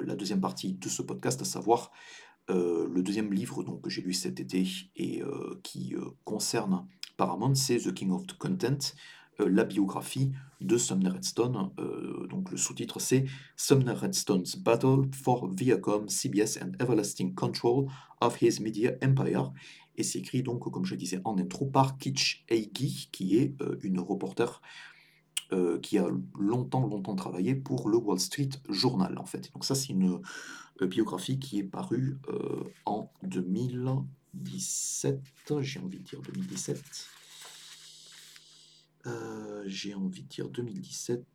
la deuxième partie de ce podcast, à savoir le deuxième livre donc, que j'ai lu cet été et qui concerne Paramount, c'est The King of Content, la biographie de Sumner Redstone. donc le sous-titre c'est Sumner Redstone's Battle for Viacom, CBS and Everlasting Control of His Media Empire. Et c'est écrit donc, comme je disais en intro, par Kitch Eigi, qui est euh, une reporter euh, qui a longtemps, longtemps travaillé pour le Wall Street Journal, en fait. Donc ça, c'est une euh, biographie qui est parue en 2017, j'ai envie de dire 2017. j'ai envie de dire 2017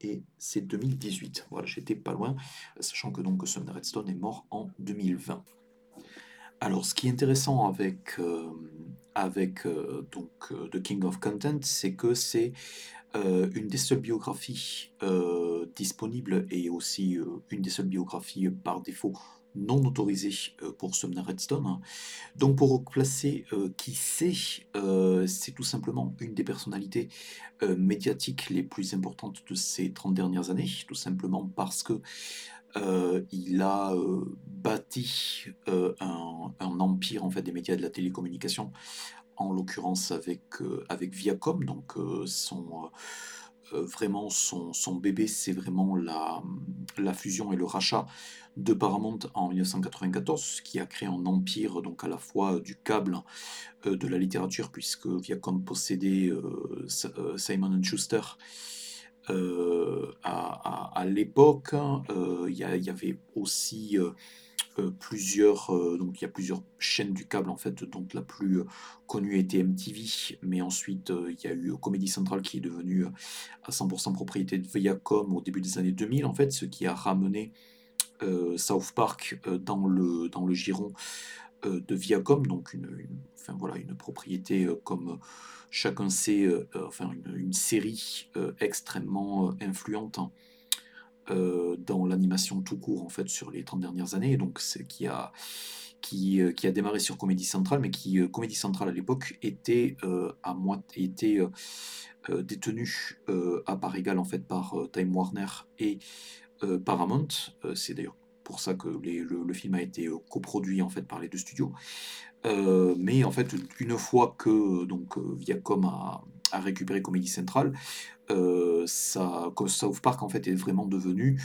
et c'est 2018. Voilà, j'étais pas loin, sachant que donc Sumner Redstone est mort en 2020. Alors, ce qui est intéressant avec, euh, euh, euh, The King of Content, c'est que c'est une des seules biographies disponibles et aussi une des seules biographies par défaut non autorisées pour Sumner Redstone. Donc, pour replacer qui c'est, c'est tout simplement une des personnalités médiatiques les plus importantes de ces 30 dernières années, tout simplement parce que euh, il a euh, bâti euh, un, empire en fait des médias de la télécommunication, en l'occurrence avec Viacom, donc son vraiment son, son bébé, c'est vraiment la, la, fusion et le rachat de Paramount en 1994, qui a créé un empire donc à la fois du câble, de la littérature, puisque Viacom possédait Simon Schuster euh, à, l'époque, euh, il y, avait aussi euh, plusieurs, donc il y a plusieurs chaînes du câble en fait, dont la plus connue était MTV, mais ensuite il y a eu Comedy Central qui est devenu à 100% propriété de Viacom au début des années 2000 en fait, ce qui a ramené South Park dans le, dans le giron de Viacom, donc une, enfin, voilà, une propriété comme chacun sait, euh, euh, enfin une, série euh, extrêmement influente hein, dans l'animation tout court en fait sur les 30 dernières années, donc qui a qui, qui, a démarré sur Comédie Centrale, mais qui, Comédie Centrale à l'époque, était, à moitié, était détenu à part égale en fait par Time Warner et Paramount. C'est d'ailleurs pour ça que le, film a été coproduit en fait par les deux studios. Euh, mais en fait, une fois que donc, euh, Viacom a, a récupéré Comedy Central, euh, ça, South Park en fait est vraiment devenu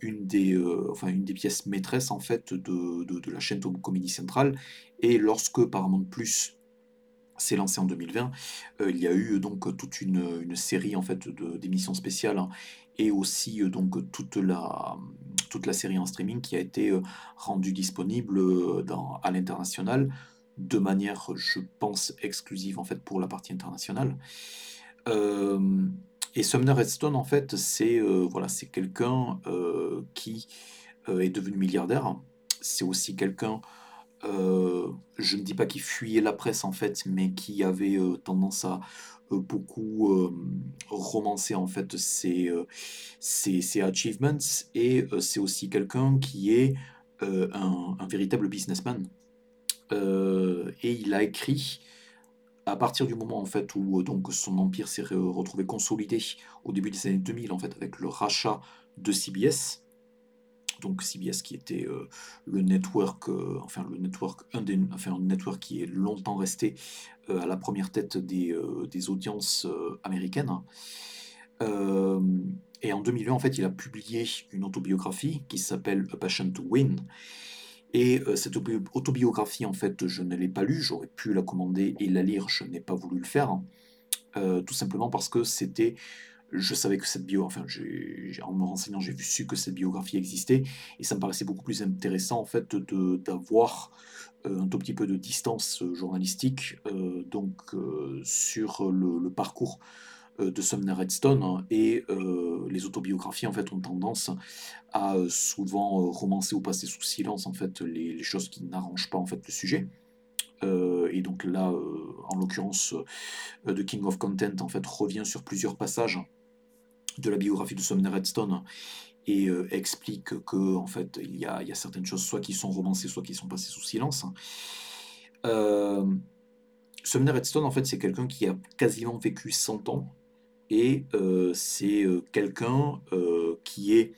une, des, enfin, une des pièces maîtresses en fait de, de, la chaîne Comedy Central. Et lorsque Paramount Plus s'est lancé en 2020. il y a eu donc toute une, série en fait d'émissions spéciales hein, et aussi donc toute la, toute la série en streaming qui a été rendue disponible dans, à l'international de manière, je pense, exclusive en fait pour la partie internationale. et Sumner Redstone, en fait, c'est voilà, c'est quelqu'un qui est devenu milliardaire. C'est aussi quelqu'un euh, je ne dis pas qu'il fuyait la presse en fait, mais qui avait euh, tendance à euh, beaucoup romancer en fait ses, ses, achievements et c'est aussi quelqu'un qui est un, véritable businessman. Et il a écrit à partir du moment en fait où donc son empire s'est retrouvé consolidé au début des années 2000 en fait avec le rachat de CBS donc CBS qui était euh, le network, euh, enfin le network, un des, enfin network qui est longtemps resté euh, à la première tête des, des audiences américaines. et en 2020, en fait, il a publié une autobiographie qui s'appelle A Passion to Win. Et cette autobiographie, en fait, je ne l'ai pas lue, j'aurais pu la commander et la lire, je n'ai pas voulu le faire, tout simplement parce que c'était je savais que cette bio, enfin, en me renseignant, j'ai su que cette biographie existait, et ça me paraissait beaucoup plus intéressant en fait d'avoir euh, un tout petit peu de distance euh, journalistique euh, donc sur le, parcours de Sumner Redstone hein, et les autobiographies en fait ont tendance à souvent romancer ou passer sous silence en fait les, choses qui n'arrangent pas en fait le sujet. et donc là, en l'occurrence, The King of Content en fait revient sur plusieurs passages de la biographie de Sumner Redstone et euh, explique que en fait il y, a, il y, a, certaines choses soit qui sont romancées, soit qui sont passées sous silence. Euh, Sumner Redstone en fait c'est quelqu'un qui a quasiment vécu 100 ans et euh, c'est quelqu'un qui est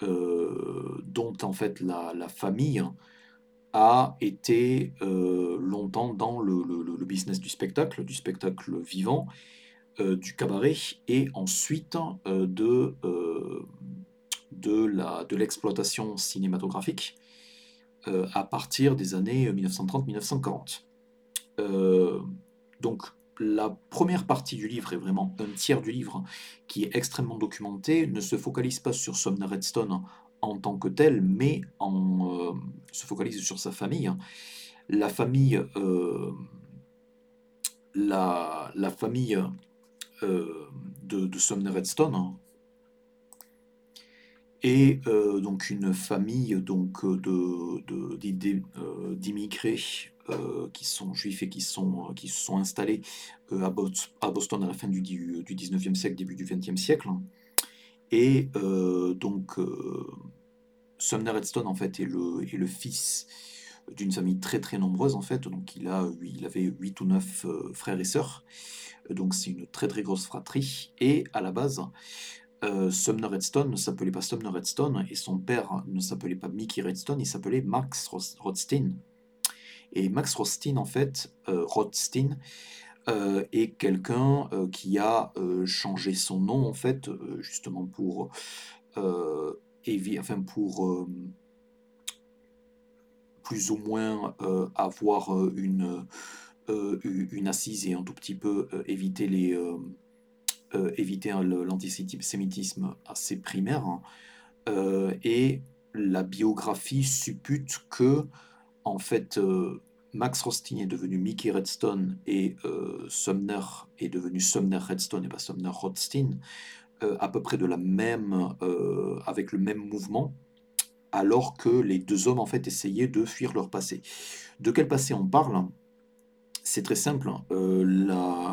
dont en fait la, famille a été longtemps dans le, business du spectacle, du spectacle vivant, euh, du cabaret et ensuite euh, de, euh, de, la, de l'exploitation cinématographique à partir des années 1930-1940. donc la première partie du livre est vraiment un tiers du livre qui est extrêmement documenté, ne se focalise pas sur Sumner Redstone en tant que tel, mais en, se focalise sur sa famille. La famille, la, famille euh, de, Sumner Redstone. Hein. Et euh, donc une famille de, d'immigrés euh, qui sont juifs et qui, sont, qui se sont installés à, Boston à la fin du, du 19e siècle, début du 20e siècle. Et donc Sumner Redstone en fait est le, est le fils d'une famille très très nombreuse en fait, donc il, a, il avait 8 ou 9 frères et sœurs, donc c'est une très très grosse fratrie. Et à la base, euh, Sumner Redstone ne s'appelait pas Sumner Redstone et son père ne s'appelait pas Mickey Redstone, il s'appelait Max Rothstein. Et Max Rothstein, en fait, euh, Rothstein, euh, est quelqu'un qui a changé son nom, en fait, justement pour, enfin pour plus ou moins avoir une euh, une assise et un tout petit peu euh, éviter les euh, éviter l'antisémitisme assez primaire. Hein. et la biographie suppute que en fait Max Rostin est devenu Mickey Redstone et Sumner est devenu Sumner Redstone et pas Sumner Rothstein, à peu près de la même, avec le même mouvement, alors que les deux hommes en fait essayaient de fuir leur passé. De quel passé on parle? C'est très simple. Euh,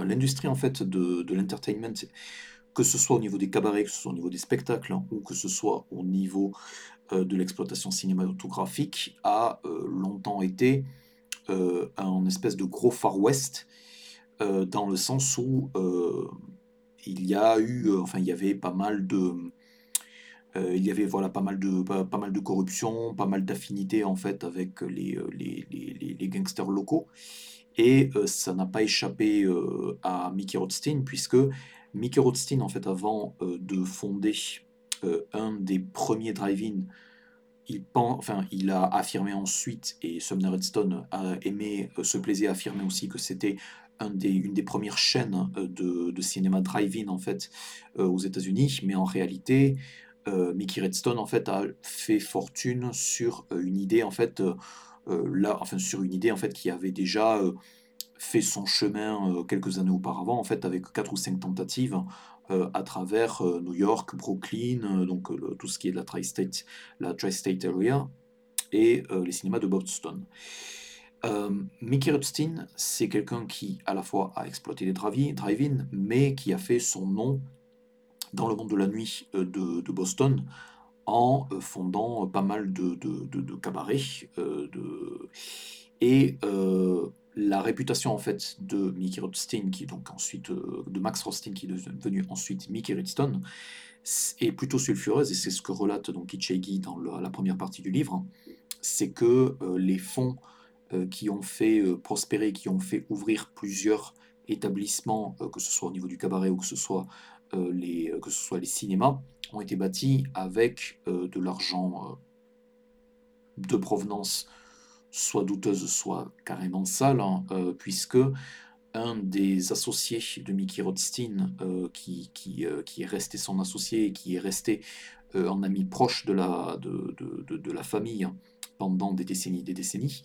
l'industrie en fait de, l'entertainment, que ce soit au niveau des cabarets, que ce soit au niveau des spectacles, hein, ou que ce soit au niveau euh, de l'exploitation cinématographique, a euh, longtemps été un espèce de gros Far West, dans le sens où il y a eu, enfin il y avait pas mal de il y avait voilà pas mal de pas, mal de corruption, pas mal d'affinités en fait avec les, les, les, gangsters locaux. Et euh, ça n'a pas échappé euh, à Mickey Rothstein, puisque Mickey Rothstein, en fait, avant euh, de fonder un des premiers drive-in. Il, enfin, il a affirmé ensuite, et Sumner Redstone a aimé, se plaisait à affirmer aussi que c'était une des premières chaînes de, de cinéma drive-in en fait aux États-Unis, mais en réalité, Mickey Redstone en fait a fait fortune sur une idée en fait là, enfin sur une idée en fait qui avait déjà fait son chemin quelques années auparavant en fait avec quatre ou cinq tentatives à travers New York, Brooklyn, donc tout ce qui est de la tri-state, la tri-state area et les cinémas de Boston. Mickey Epstein, c'est quelqu'un qui à la fois a exploité les drive-in, mais qui a fait son nom dans le monde de la nuit de, Boston en fondant pas mal de, de, de cabarets. et la réputation en fait de Mickey Rothstein, qui donc ensuite de Max Rothstein, qui est devenu ensuite Mickey Redstone, est plutôt sulfureuse, et c'est ce que relate donc dans la première partie du livre, c'est que les fonds qui ont fait prospérer, qui ont fait ouvrir plusieurs établissements, que ce soit au niveau du cabaret ou que ce soit les cinémas, ont été bâtis avec de l'argent de provenance soit douteuse, soit carrément sale, hein, euh, puisque un des associés de Mickey Rothstein, euh, euh, qui, est resté son associé et qui est resté un ami proche de la, famille hein, pendant des décennies des décennies,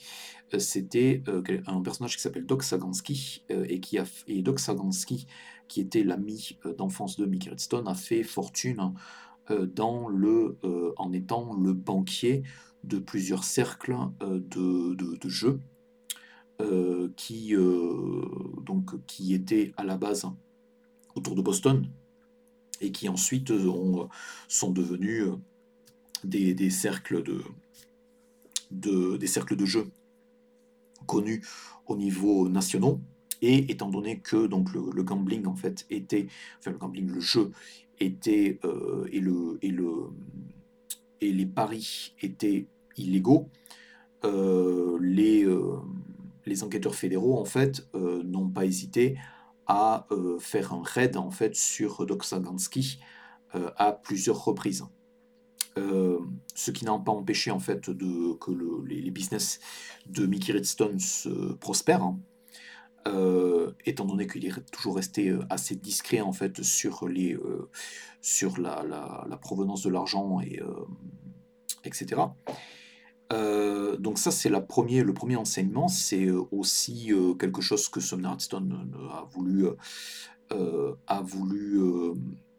c'était un personnage qui s'appelle Doc Sagansky, et, qui Doc Sagansky, qui était l'ami d'enfance de Mickey Rothstein, a fait fortune le, en étant le banquier de plusieurs cercles euh, de, de, jeux euh, qui, euh, qui étaient à la base autour de Boston et qui ensuite ont, sont devenus des, des, cercles de, de, des cercles de jeux connus au niveau national. Et étant donné que donc le, gambling en fait était, enfin le gambling, le jeu était et le et le et les paris étaient illégaux, euh, les, euh, les enquêteurs fédéraux en fait euh, n'ont pas hésité à faire un raid en fait sur Doksagansky à plusieurs reprises. ce qui n'a pas empêché en fait de, que le, les, business de Mickey Redstone se prospèrent, hein. Étant donné qu'il est toujours resté assez discret en fait sur, les, sur la, la, provenance de l'argent et etc. Euh, donc ça, c'est le premier enseignement. C'est euh, aussi euh, quelque chose que Sumner a voulu, a voulu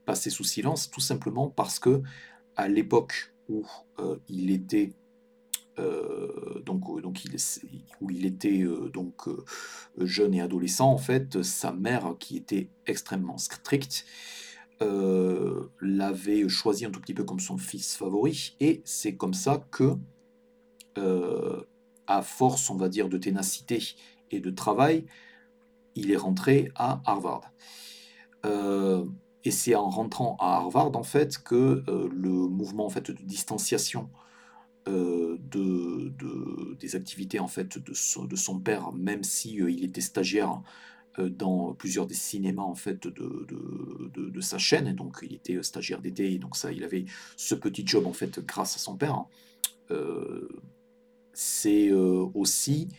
passer sous silence, tout simplement parce que à l'époque où il était donc, donc il, où il était donc jeune et adolescent, en fait, sa mère, qui était extrêmement stricte, l'avait choisi un tout petit peu comme son fils favori, et c'est comme ça que euh, à force, on va dire, de ténacité et de travail, il est rentré à Harvard. Euh, et c'est en rentrant à Harvard, en fait, que euh, le mouvement en fait, de distanciation de, des activités en fait, de, son, de son père, même si il était stagiaire dans plusieurs des cinémas en fait de, de, sa chaîne, donc il était stagiaire d'été, donc ça, il avait ce petit job en fait grâce à son père. C'est euh, aussi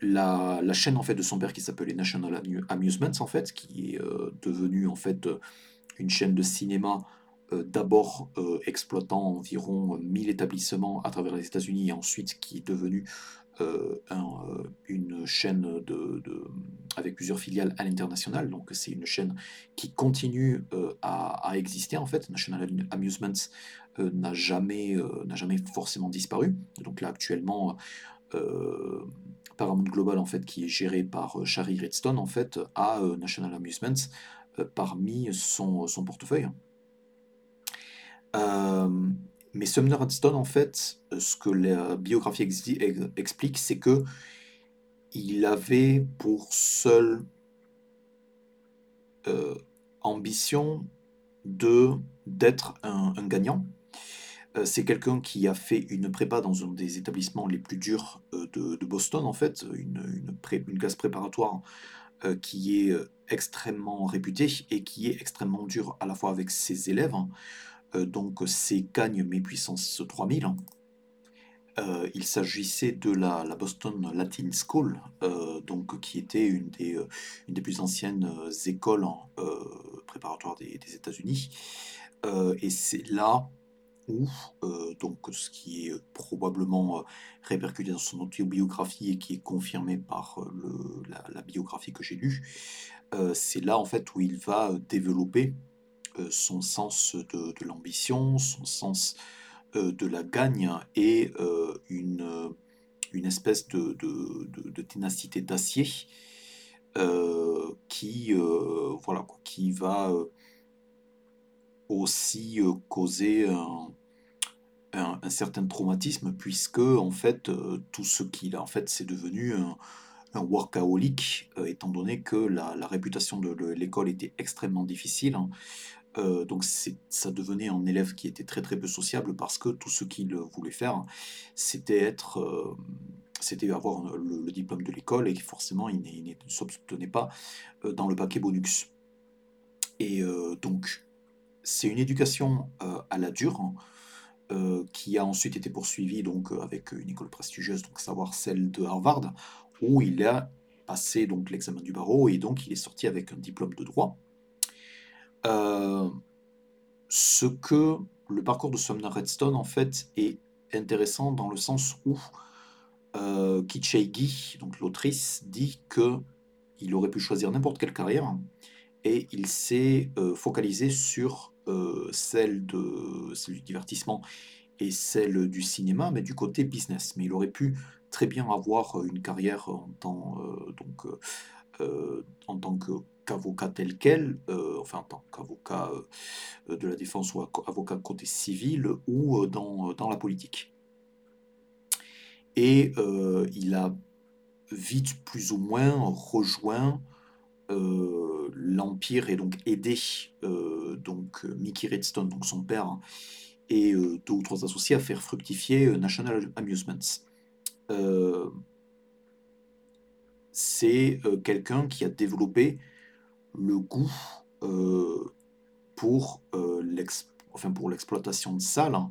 la, chaîne en fait de son père qui s'appelait National Amusements en fait, qui est euh, devenue en fait une chaîne de cinéma euh, d'abord exploitant environ 1000 établissements à travers les États-Unis et ensuite qui est devenue une chaîne avec plusieurs filiales à l'international. Donc c'est une chaîne qui continue à, exister en fait. National Amusements euh, n'a jamais, euh, forcément disparu. Donc là, actuellement, euh, Paramount Global, en fait, qui est géré par Shari Redstone, en fait, a National Amusements parmi son portefeuille. Mais Sumner Redstone, en fait, ce que la biographie explique, c'est que il avait pour seule ambition de d'être un, gagnant, euh, c'est quelqu'un qui a fait une prépa dans un des établissements les plus durs euh, de, Boston, en fait, une, une, classe préparatoire euh, qui est extrêmement réputée et qui est extrêmement dure à la fois avec ses élèves, hein, donc c'est Cagne mais puissance 3000. Euh, il s'agissait de la, Boston Latin School, euh, donc, qui était une des, euh, plus anciennes écoles préparatoires des, États-Unis. et c'est là où, donc, ce qui est probablement répercuté dans son autobiographie et qui est confirmé par la, biographie que j'ai lue, c'est là en fait où il va développer son sens de, de l'ambition, son sens euh, de la gagne et euh, une, une espèce de, de, ténacité d'acier euh, qui, voilà, qui va aussi causer un, certain traumatisme puisque en fait tout ce qu'il a en fait c'est devenu un, un workaholic étant donné que la, la réputation de l'école était extrêmement difficile hein. Euh, donc ça devenait un élève qui était très très peu sociable parce que tout ce qu'il voulait faire, c'était euh, avoir le, diplôme de l'école et forcément il, ne s'obtenait pas euh, dans le paquet bonus. Et donc c'est une éducation à la dure hein, qui a ensuite été poursuivie donc avec une école prestigieuse, donc savoir celle de Harvard, où il a passé donc l'examen du barreau et donc il est sorti avec un diplôme de droit. Euh, ce que le parcours de Sumner Redstone, en fait, est intéressant dans le sens où euh, donc l'autrice, dit que il aurait pu choisir n'importe quelle carrière et il s'est euh, focalisé sur euh, celle, de, celle du divertissement et celle du cinéma, mais du côté business. Mais il aurait pu très bien avoir une carrière en tant, en tant que qu'avocat tel quel, euh, enfin en tant qu'avocat euh, de la défense ou avocat côté civil ou euh, dans, dans la politique. Et il a vite plus ou moins rejoint l'Empire et donc aidé donc Mickey Redstone, donc son père, et deux ou trois associés à faire fructifier National Amusements c'est quelqu'un qui a développé le goût euh, pour euh, l'exploitation de salles hein,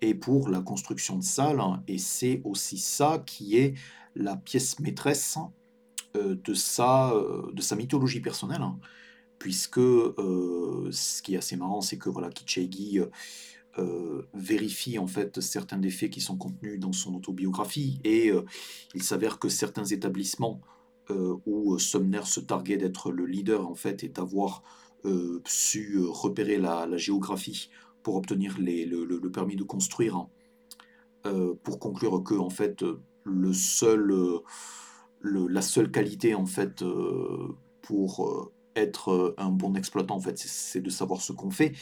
et pour la construction de salles. Hein. et c'est aussi ça qui est la pièce maîtresse euh, de, sa, de sa mythologie personnelle. Hein. puisque ce qui est assez marrant, c'est que voilà, vérifie en fait certains des faits qui sont contenus dans son autobiographie et il s'avère que certains établissements où euh, Sumner se targuait d'être le leader en fait et d'avoir euh, su repérer la, géographie pour obtenir le, permis de construire, hein. pour conclure que en fait la seule qualité en fait pour être un bon exploitant en fait c'est de savoir ce qu'on fait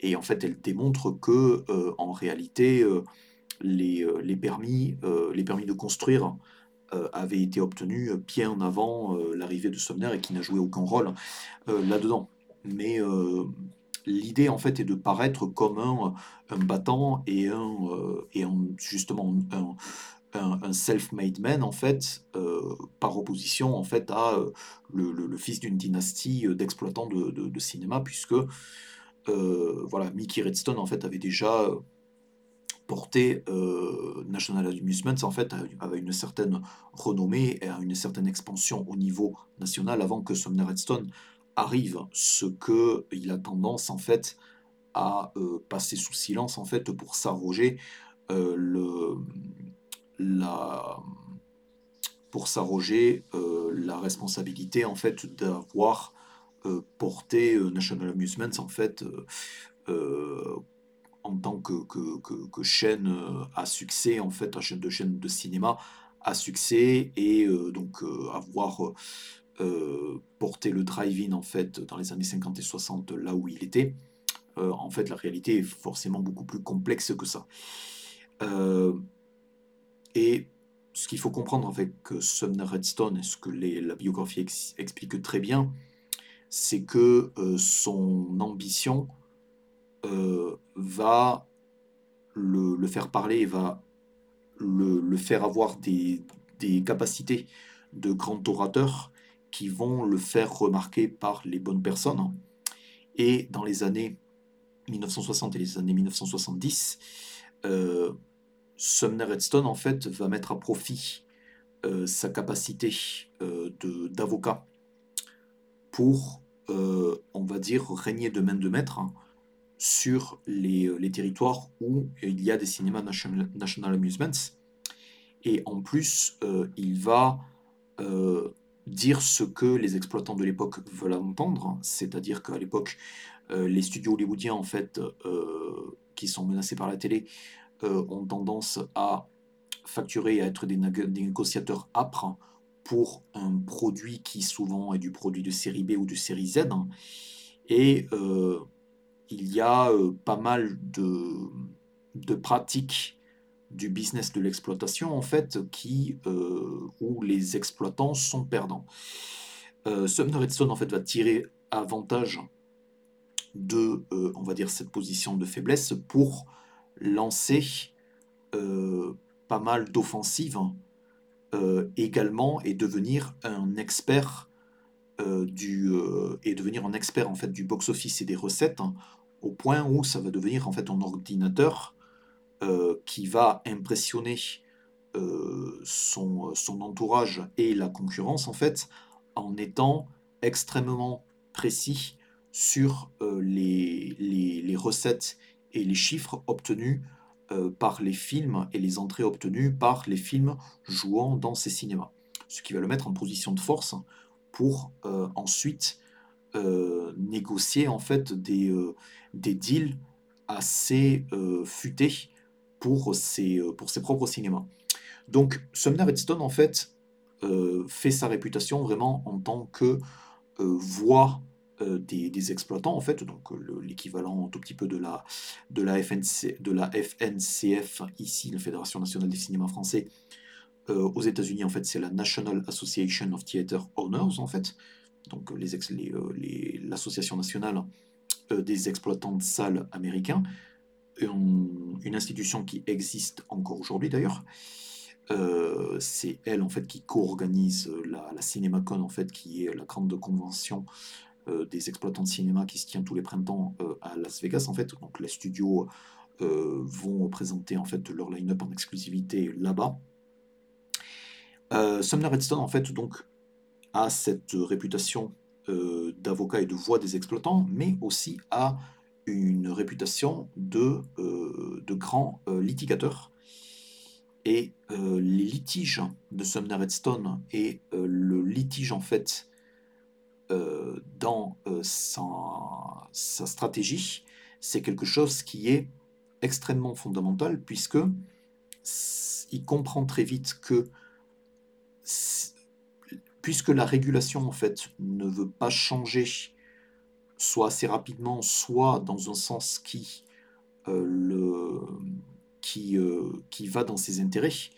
et en fait elle démontre que en réalité les, permis les permis de construire euh, avait été obtenu bien avant euh, l'arrivée de Sumner et qui n'a joué aucun rôle euh, là-dedans. Mais l'idée en fait est de paraître comme un, battant et un, et justement un, self-made man en fait par opposition en fait à le, fils d'une dynastie d'exploitants de, de, de, cinéma puisque voilà Mickey Redstone en fait avait déjà porté euh, National Amusements en fait avait une certaine renommée et une certaine expansion au niveau national avant que Sumner Redstone arrive, ce que il a tendance en fait à euh, passer sous silence en fait pour s'arroger euh, le la pour s'arroger la responsabilité en fait d'avoir porté National Amusements en fait en tant que, chaîne euh, à succès, en fait, de chaîne de cinéma à succès et euh, donc euh, avoir porté le drive-in en fait dans les années 50 et 60 là où il était. en fait, la réalité est forcément beaucoup plus complexe que ça. et ce qu'il faut comprendre avec Sumner Redstone, et ce que la biographie explique très bien, c'est que son ambition euh, va le, faire parler et va le, faire avoir des, capacités de grand orateur qui vont le faire remarquer par les bonnes personnes. Et dans les années 1960 et les années 1970, euh, Sumner Redstone en fait va mettre à profit euh, sa capacité d'avocat pour, on va dire, régner de main de maître hein, sur les, territoires où il y a des cinémas national, amusements. Et en plus, il va dire ce que les exploitants de l'époque veulent entendre, c'est-à-dire qu'à l'époque, euh, les studios hollywoodiens, en fait, euh, qui sont menacés par la télé, euh, ont tendance à facturer à être des, négociateurs âpres pour un produit qui souvent est du produit de série B ou de série Z. Et il y a pas mal de, pratiques du business de l'exploitation en fait qui euh, où les exploitants sont perdants. Euh, Sumner Redstone en fait va tirer avantage de euh, on va dire cette position de faiblesse pour lancer euh, pas mal d'offensives également et devenir un expert du et devenir un expert en fait du box office et des recettes hein, au point où ça va devenir en fait un ordinateur euh, qui va impressionner euh, son, entourage et la concurrence, en fait, en étant extrêmement précis sur euh, les, les, recettes et les chiffres obtenus par les films et les entrées obtenues par les films jouant dans ces cinémas. Ce qui va le mettre en position de force pour ensuite négocier en fait des, des deals assez futés pour ses, euh, propres cinémas. Donc Sumner Redstone, en fait, euh, fait sa réputation vraiment en tant que euh, voix des, exploitants, en fait, donc l'équivalent tout petit peu de la, de, la FNC, de la FNCF, ici, la Fédération nationale des cinémas français. Aux États-Unis, en fait, c'est la National Association of Theater Owners, en fait, donc l'association les, les, nationale des exploitants de salles américains. Une, institution qui existe encore aujourd'hui d'ailleurs. Euh, c'est elle en fait qui co-organise la, CinemaCon en fait qui est la grande convention euh, des exploitants de cinéma qui se tient tous les printemps euh, à Las Vegas en fait. Donc les studios vont présenter en fait leur line-up en exclusivité là-bas Sumner Redstone en fait donc a cette réputation d'avocat et de voix des exploitants mais aussi a une réputation de, euh, grand euh, litigateur. Et euh, les litiges de Sumner Redstone et le litige en fait dans sa, sa, stratégie, c'est quelque chose qui est extrêmement fondamental puisque il comprend très vite que puisque la régulation en fait ne veut pas changer soit assez rapidement, soit dans un sens qui, euh, euh, va dans ses intérêts,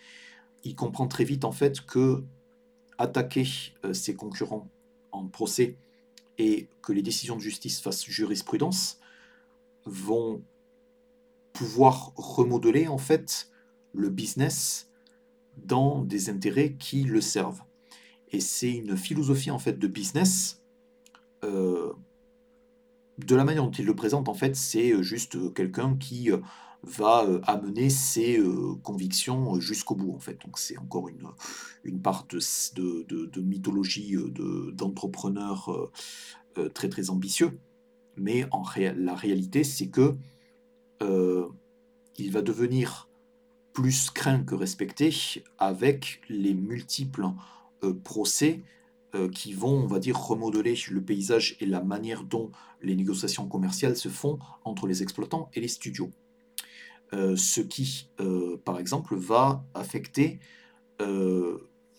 il comprend très vite en fait que attaquer euh, ses concurrents en procès et que les décisions de justice fassent jurisprudence vont pouvoir remodeler en fait le business dans des intérêts qui le servent. Et c'est une philosophie en fait de business de la manière dont il le présente, en fait, c'est euh, juste euh, quelqu'un qui euh, va amener ses convictions jusqu'au bout, en fait. Donc c'est encore une, une part de, de, mythologie d'entrepreneur très très ambitieux. Mais en la réalité, c'est que il va devenir plus craint que respecté avec les multiples procès euh, qui vont, on va dire, remodeler le paysage et la manière dont les négociations commerciales se font entre les exploitants et les studios. Euh, ce qui, euh, par exemple, va affecter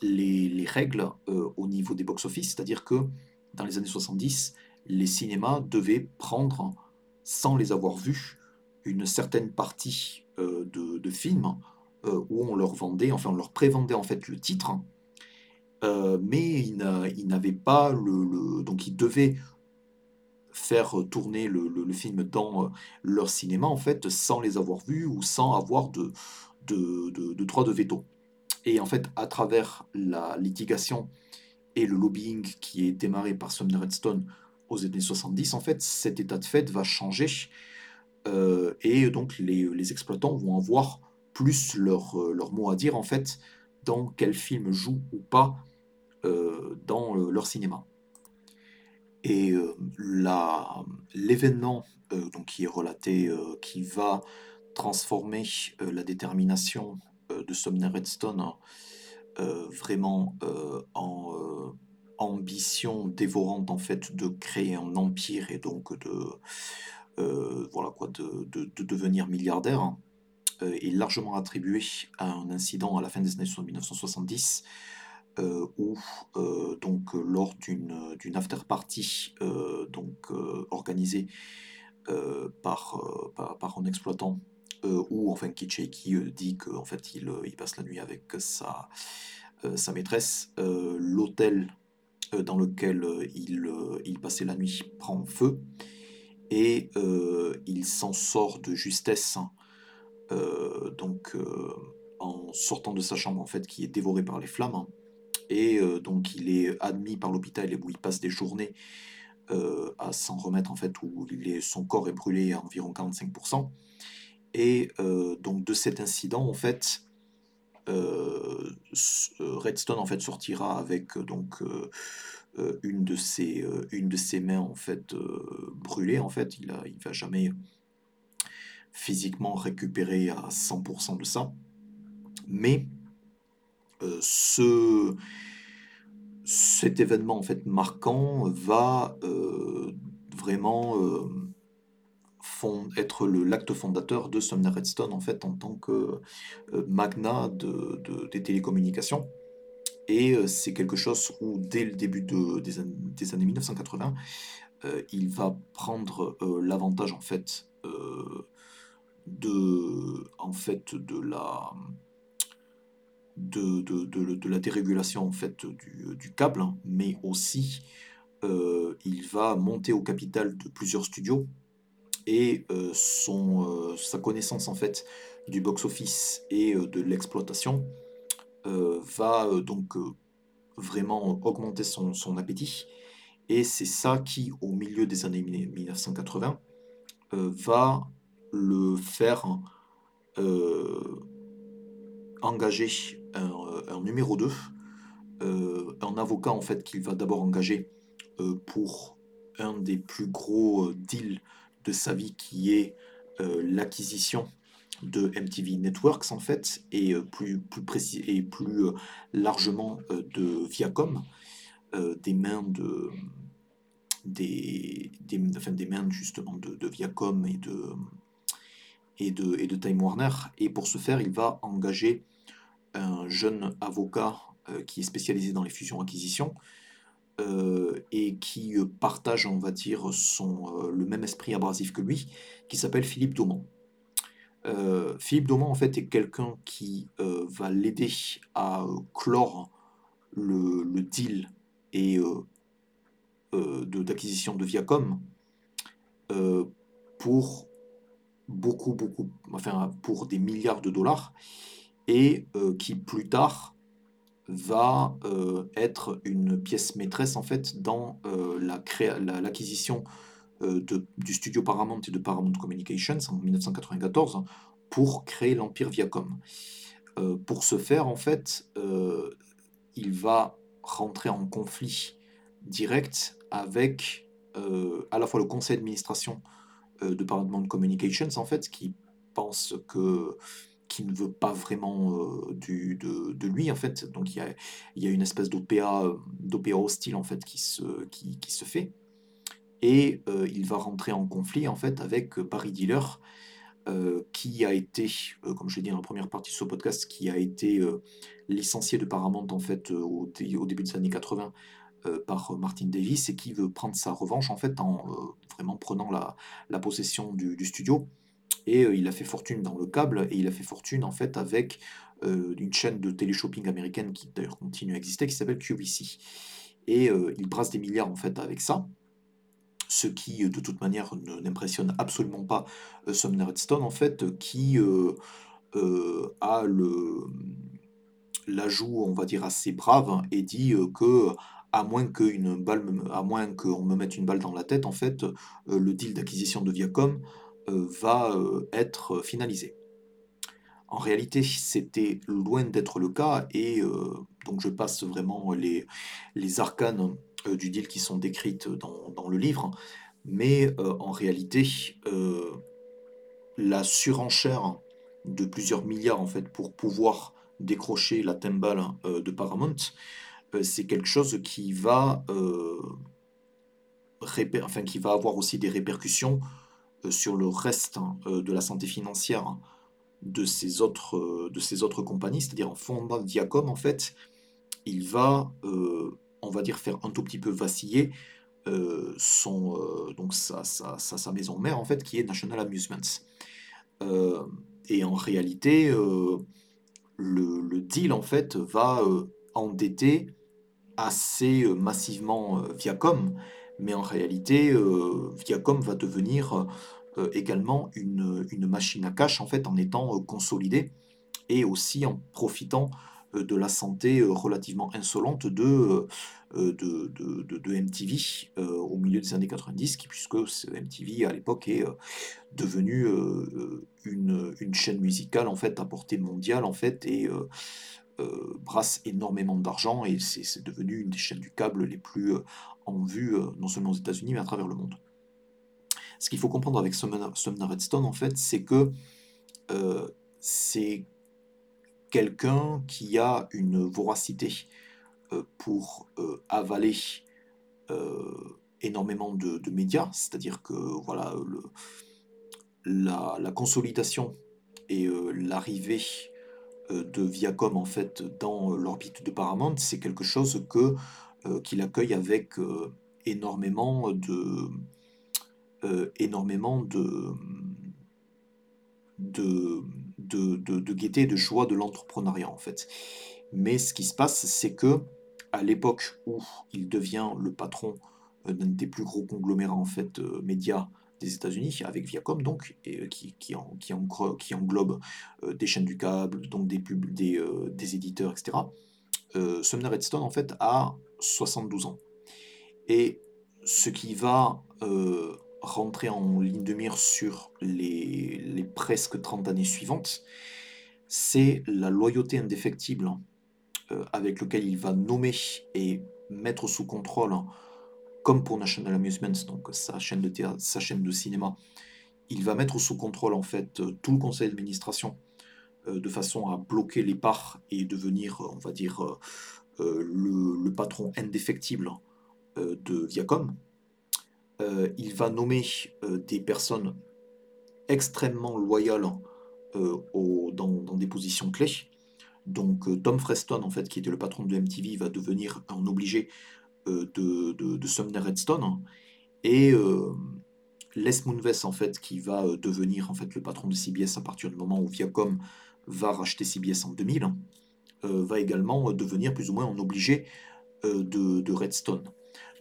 les, règles au niveau des box-office, c'est-à-dire que dans les années 70, les cinémas devaient prendre, sans les avoir vus, une certaine partie de, films où on leur vendait, enfin on leur prévendait en fait le titre, euh, mais il n'avait pas le, Donc, ils devaient faire tourner le, film dans euh, leur cinéma, en fait, sans les avoir vus ou sans avoir de, de, de, droit de veto. Et en fait, à travers la litigation et le lobbying qui est démarré par Sumner Redstone aux années 70, en fait, cet état de fait va changer et donc les, exploitants vont avoir plus leur, leur mot à dire en fait dans quel film joue ou pas dans leur cinéma. Et l'événement qui est relaté, qui va transformer la détermination de Sumner Redstone vraiment en ambition dévorante en fait de créer un empire et donc de voilà quoi de, devenir milliardaire hein, est largement attribué à un incident à la fin des années 1970 où donc lors d'une after party donc organisée par, par, un exploitant où enfin Kitschei qui dit qu'en fait il, il, passe la nuit avec sa, sa maîtresse. L'hôtel dans lequel il, il, passait la nuit prend feu et il s'en sort de justesse hein, donc en sortant de sa chambre en fait qui est dévorée par les flammes hein. et donc il est admis par l'hôpital où il passe des journées à s'en remettre en fait où son corps est brûlé à environ 45% et donc de cet incident en fait Redstone en fait sortira avec donc une de ses une de ses mains en fait brûlée en fait il a il va jamais physiquement récupérer à 100% de ça mais ce cet événement en fait marquant va vraiment être l'acte fondateur de Sumner Redstone en fait en tant que magnat de, des télécommunications. Et c'est quelque chose où dès le début de, des, des, années 1980, il va prendre l'avantage en fait de en fait de la de, de, la dérégulation en fait du, du câble, hein, mais aussi il va monter au capital de plusieurs studios et son, sa connaissance en fait du box-office et de l'exploitation va donc vraiment augmenter son, son appétit. Et c'est ça qui, au milieu des années 1980, va le faire engager un, numéro 2, un avocat en fait qu'il va d'abord engager pour un des plus gros deals de sa vie qui est l'acquisition de MTV Networks en fait et plus plus précis et plus largement de Viacom des mains de des, des, enfin, des mains justement de, de, Viacom et de et de et de Time Warner. Et pour ce faire il va engager un jeune avocat qui est spécialisé dans les fusions acquisitions et qui partage on va dire son le même esprit abrasif que lui qui s'appelle Philippe Daumont euh, Philippe Dauman, en fait, est quelqu'un qui euh, va l'aider à euh, clore le, deal et d'acquisition de, Viacom pour beaucoup, beaucoup, enfin, pour des milliards de dollars et qui plus tard va être une pièce maîtresse en fait dans l'acquisition euh, du studio Paramount et de Paramount Communications en 1994 pour créer l'empire Viacom. Euh, pour ce faire, en fait, euh, il va rentrer en conflit direct avec à la fois le conseil d'administration de Paramount Communications, en fait, qui pense que qui ne veut pas vraiment du, de, lui en fait donc il y a, y a une espèce d'OPA hostile en fait qui se, qui, qui se fait et il va rentrer en conflit en fait avec Paris Dealer, qui a été, comme je l'ai dit dans la première partie de ce podcast, qui a été licencié de Paramount en fait au, début des années 80 par Martin Davis et qui veut prendre sa revanche en fait en vraiment prenant la, possession du, studio. Et il a fait fortune dans le câble et il a fait fortune en fait avec une chaîne de télé-shopping américaine qui d'ailleurs continue à exister qui s'appelle QVC. Et il brasse des milliards en fait avec ça ce qui de toute manière n'impressionne absolument pas euh, Sumner Redstone en fait, qui euh, euh, a le l'ajout, on va dire, assez brave hein, et dit que à moins qu'une balle, à moins qu'on me mette une balle dans la tête, en fait, le deal d'acquisition de Viacom va être finalisé. En réalité, c'était loin d'être le cas, et donc je passe vraiment les arcanes du deal qui sont décrites dans, dans le livre, mais en réalité, la surenchère de plusieurs milliards en fait pour pouvoir décrocher la timbale de Paramount, c'est quelque chose qui va, enfin, qui va avoir aussi des répercussions sur le reste de la santé financière de ces autres, de ces autres compagnies, c'est-à-dire en fondant Viacom, en fait, il va, on va dire, faire un tout petit peu vaciller son, donc sa, sa, sa, maison mère, en fait, qui est National Amusements. et en réalité, le, deal, en fait, va endetter assez massivement Viacom, mais en réalité, Viacom va devenir également une, une, machine à cash en fait en étant consolidée et aussi en profitant de la santé relativement insolente de, de, de, de, MTV au milieu des années 90, qui, puisque MTV à l'époque est devenu une, une, chaîne musicale en fait à portée mondiale en fait et brasse énormément d'argent et c'est devenu une des chaînes du câble les plus en vue non seulement aux États-Unis mais à travers le monde. Ce qu'il faut comprendre avec Sumner Redstone en fait, c'est que c'est quelqu'un qui a une voracité euh, pour euh, avaler euh, énormément de, médias, c'est-à-dire que voilà, la, consolidation et l'arrivée de Viacom en fait dans l'orbite de Paramount, c'est quelque chose que qu'il accueille avec énormément de énormément de de, de, de, gaieté et de joie de l'entrepreneuriat en fait. Mais ce qui se passe, c'est que à l'époque où il devient le patron euh, d'un des plus gros conglomérats en fait euh, médias des États-Unis, avec Viacom donc, et euh, qui, qui, englobe des chaînes du câble, donc des, pubs, des éditeurs, etc. Sumner Redstone en fait a 72 ans. Et ce qui va rentrer en ligne de mire sur les, presque 30 années suivantes, c'est la loyauté indéfectible euh, avec lequel il va nommer et mettre sous contrôle, comme pour National Amusements, donc sa chaîne de théâtre, sa chaîne de cinéma, il va mettre sous contrôle en fait euh, tout le conseil d'administration euh, de façon à bloquer les parts et devenir, on va dire, le, patron indéfectible de Viacom. Il va nommer des personnes extrêmement loyales dans, dans, des positions clés. Donc euh, Tom Freston, en fait, qui était le patron de MTV, va devenir un obligé euh, de, Sumner Redstone. Et euh, Les Moonves, en fait, qui va devenir en fait, le patron de CBS à partir du moment où Viacom va racheter CBS en 2000, va également devenir plus ou moins un obligé de Redstone.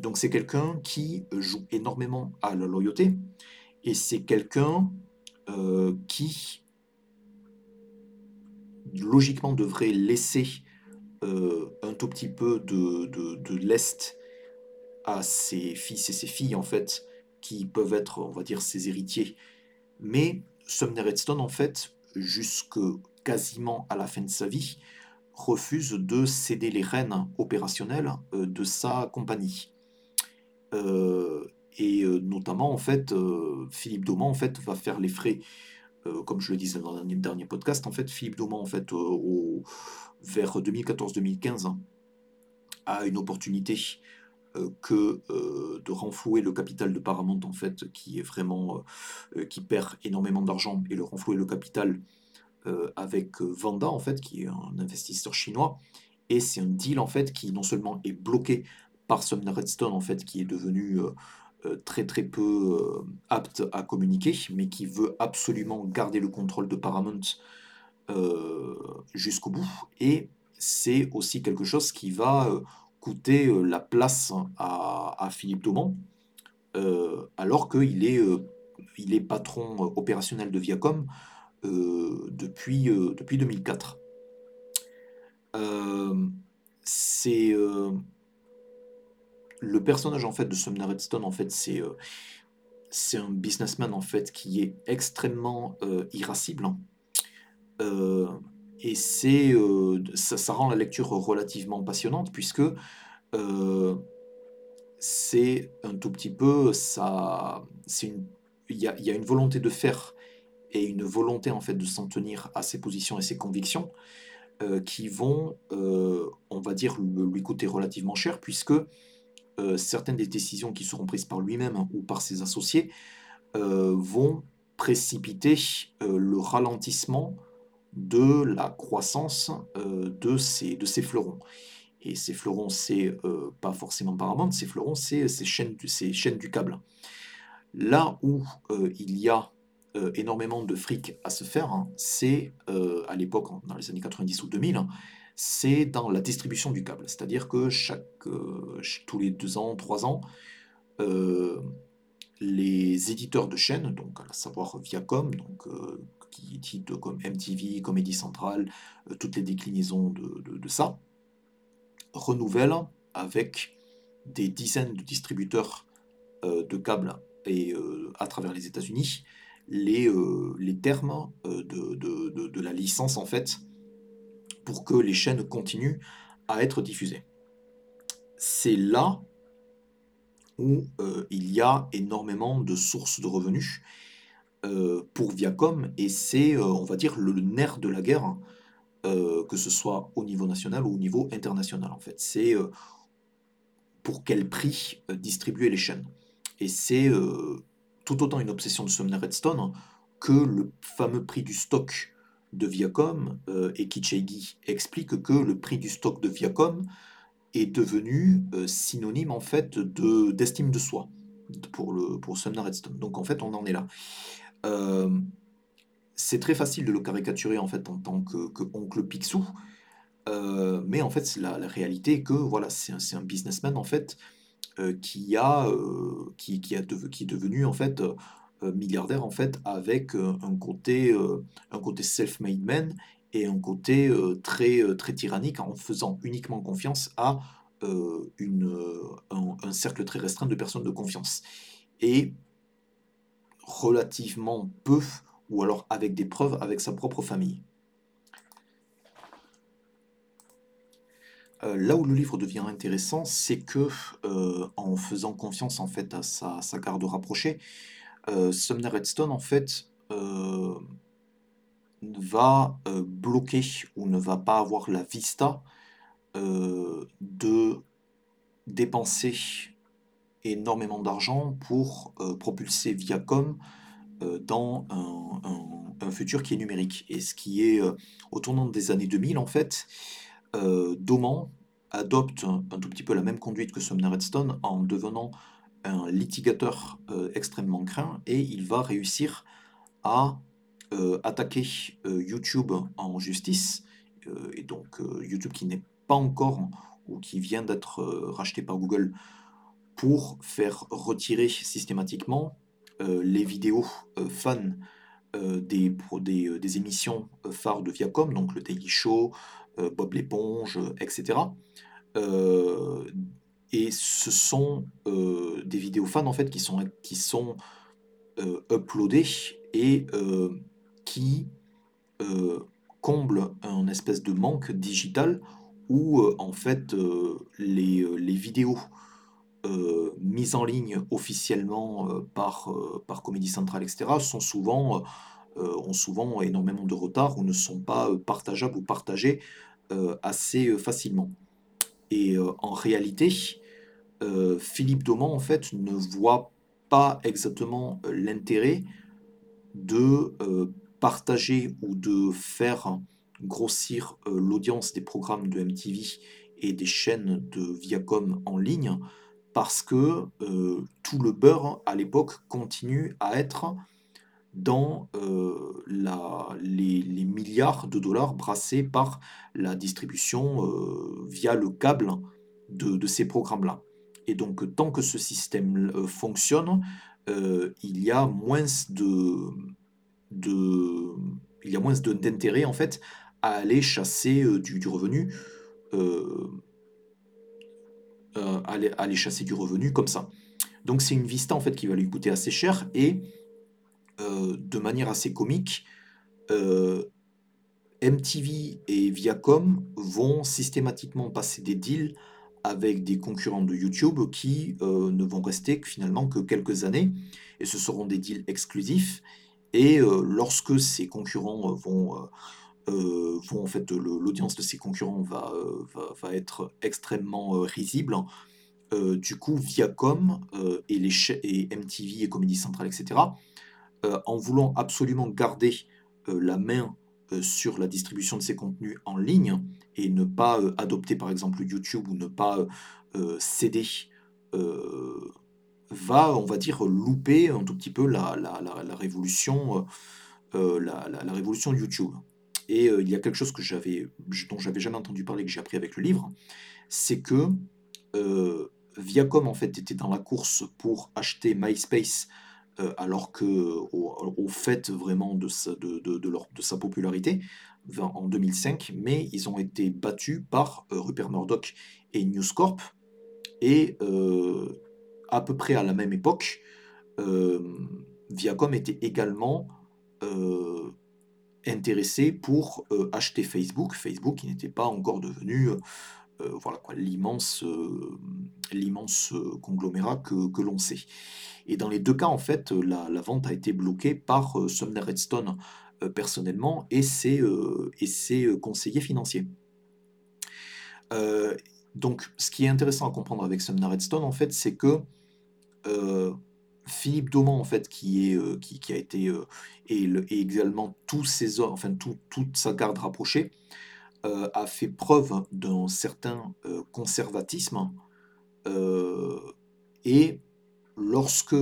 Donc c'est quelqu'un qui joue énormément à la loyauté, et c'est quelqu'un qui logiquement devrait laisser euh, un tout petit peu de, l'Est à ses fils et ses filles, en fait, qui peuvent être, on va dire, ses héritiers. Mais Sumner Redstone, en fait, jusque quasiment à la fin de sa vie, refuse de céder les rênes opérationnelles euh, de sa compagnie. Euh, et notamment, en fait, Philippe Dauman, en fait, va faire les frais euh, comme je le disais dans le dernier podcast, en fait, Philippe Dauman, en fait, euh, au, vers 2014-2015, hein, a une opportunité euh, que de renflouer le capital de Paramount, en fait, qui est vraiment, qui perd énormément d'argent, et le renflouer le capital avec Vanda, en fait, qui est un investisseur chinois. Et c'est un deal, en fait, qui non seulement est bloqué par Sumner Redstone, en fait, qui est devenu euh, très très peu euh, apte à communiquer, mais qui veut absolument garder le contrôle de Paramount euh, jusqu'au bout. Et c'est aussi quelque chose qui va coûter la place à, Philippe Dauman, alors qu'il est, il est patron opérationnel de Viacom depuis, depuis 2004. c'est le personnage en fait de Sumner Redstone en fait c'est euh, c'est un businessman en fait qui est extrêmement euh, irascible. Euh, et ça, rend la lecture relativement passionnante puisque c'est un tout petit peu ça. Il y a, une volonté de faire et une volonté en fait de s'en tenir à ses positions et ses convictions qui vont, on va dire, lui coûter relativement cher puisque euh, certaines des décisions qui seront prises par lui-même ou par ses associés euh, vont précipiter euh, le ralentissement de la croissance de ces, de ces fleurons. Et ces fleurons, c'est pas forcément Paramount, ces fleurons, c'est ces chaînes, du- ces chaînes du câble. Là où il y a énormément de fric à se faire, hein, c'est à l'époque, en- dans les années 90 ou 2000, hein, c'est dans la distribution du câble. C'est-à-dire que euh, tous les deux ans, trois ans, euh, les éditeurs de chaînes, donc à savoir Viacom, euh, qui édite comme MTV, Comedy Central, toutes les déclinaisons de, ça, renouvellent avec des dizaines de distributeurs de câbles et à travers les États-Unis les, les termes de- de la licence en fait pour que les chaînes continuent à être diffusées. C'est là où euh, il y a énormément de sources de revenus euh, pour Viacom et c'est, euh, on va dire, le nerf de la guerre, que ce soit au niveau national ou au niveau international en fait. C'est pour quel prix distribuer les chaînes. Et c'est tout autant une obsession de Sumner Redstone que le fameux prix du stock de Viacom, euh, et Kichegi explique que le prix du stock de Viacom est devenu euh, synonyme en fait de d'estime de soi pour le pour Sumner Redstone. Donc en fait on en est là. Euh, c'est très facile de le caricaturer en fait en tant que, que oncle Picsou, mais en fait la, la réalité est que voilà c'est un, un businessman en fait qui a qui, qui a de- qui est devenu en fait milliardaire en fait avec euh, un côté euh, un côté self-made man et un côté euh, très euh, tyrannique en faisant uniquement confiance à euh, euh, un, cercle très restreint de personnes de confiance et relativement peu ou alors avec des preuves avec sa propre famille. Euh, là où le livre devient intéressant, c'est que euh, en faisant confiance en fait à sa, garde rapprochée, euh, Sumner Redstone en fait euh, va euh, bloquer ou ne va pas avoir la vista euh, de dépenser énormément d'argent pour euh, propulser Viacom euh, dans un, futur qui est numérique. Et ce qui est euh, au tournant des années 2000 en fait, euh, Doman adopte un, un tout petit peu la même conduite que Sumner Redstone en devenant un litigateur euh, extrêmement craint et il va réussir à euh, attaquer euh, YouTube en justice et donc YouTube qui n'est pas encore ou qui vient d'être racheté par Google pour faire retirer systématiquement les vidéos fans des, des, émissions phares de Viacom, donc le Daily Show, Bob l'éponge, etc. Et ce sont euh, des vidéos fans en fait qui sont, qui sont euh, uploadées et euh, qui euh, comblent un espèce de manque digital où en fait les, les vidéos mises en ligne officiellement par, par Comedy Central, etc., sont souvent, ont souvent énormément de retard ou ne sont pas partageables ou partagées assez facilement. Et en réalité, euh, Philippe Dauman, en fait, ne voit pas exactement euh, l'intérêt de euh, partager ou de faire grossir l'audience des programmes de MTV et des chaînes de Viacom en ligne parce que tout le beurre à l'époque continue à être dans les, milliards de dollars brassés par la distribution via le câble de ces programmes-là. Et donc, tant que ce système euh, fonctionne, euh, il y a moins de, il y a moins d'intérêt en fait à aller chasser euh, du, revenu, aller, aller chasser du revenu comme ça. Donc c'est une vista en fait qui va lui coûter assez cher et de manière assez comique, MTV et Viacom vont systématiquement passer des deals avec des concurrents de YouTube qui ne vont rester finalement que quelques années et ce seront des deals exclusifs et lorsque ces concurrents vont vont en fait l'audience de ces concurrents va, va, être extrêmement risible euh, du coup, Viacom euh, et, les et MTV et Comedy Central, etc., euh, en voulant absolument garder la main sur la distribution de ces contenus en ligne et ne pas adopter par exemple YouTube ou ne pas céder, va, on va dire, louper un tout petit peu la, la, révolution, la, révolution YouTube. Et il y a quelque chose que j'avais, dont j'avais jamais entendu parler, que j'ai appris avec le livre, c'est que Viacom en fait était dans la course pour acheter MySpace euh, alors que au, fait vraiment de sa, de, de, sa popularité en 2005, mais ils ont été battus par euh, Rupert Murdoch et News Corp. Et euh, à peu près à la même époque, Viacom était également intéressé pour acheter Facebook, Facebook qui n'était pas encore devenu euh, voilà l'immense, euh, l'immense euh, conglomérat que, l'on sait. Et dans les deux cas, en fait, la, vente a été bloquée par Sumner Redstone personnellement et ses, et ses conseillers financiers. donc, ce qui est intéressant à comprendre avec Sumner Redstone, en fait, c'est que Philippe Dauman, en fait, qui, a été et, également tous ses, enfin toute sa garde rapprochée, euh, a fait preuve d'un certain euh, conservatisme euh, et lorsque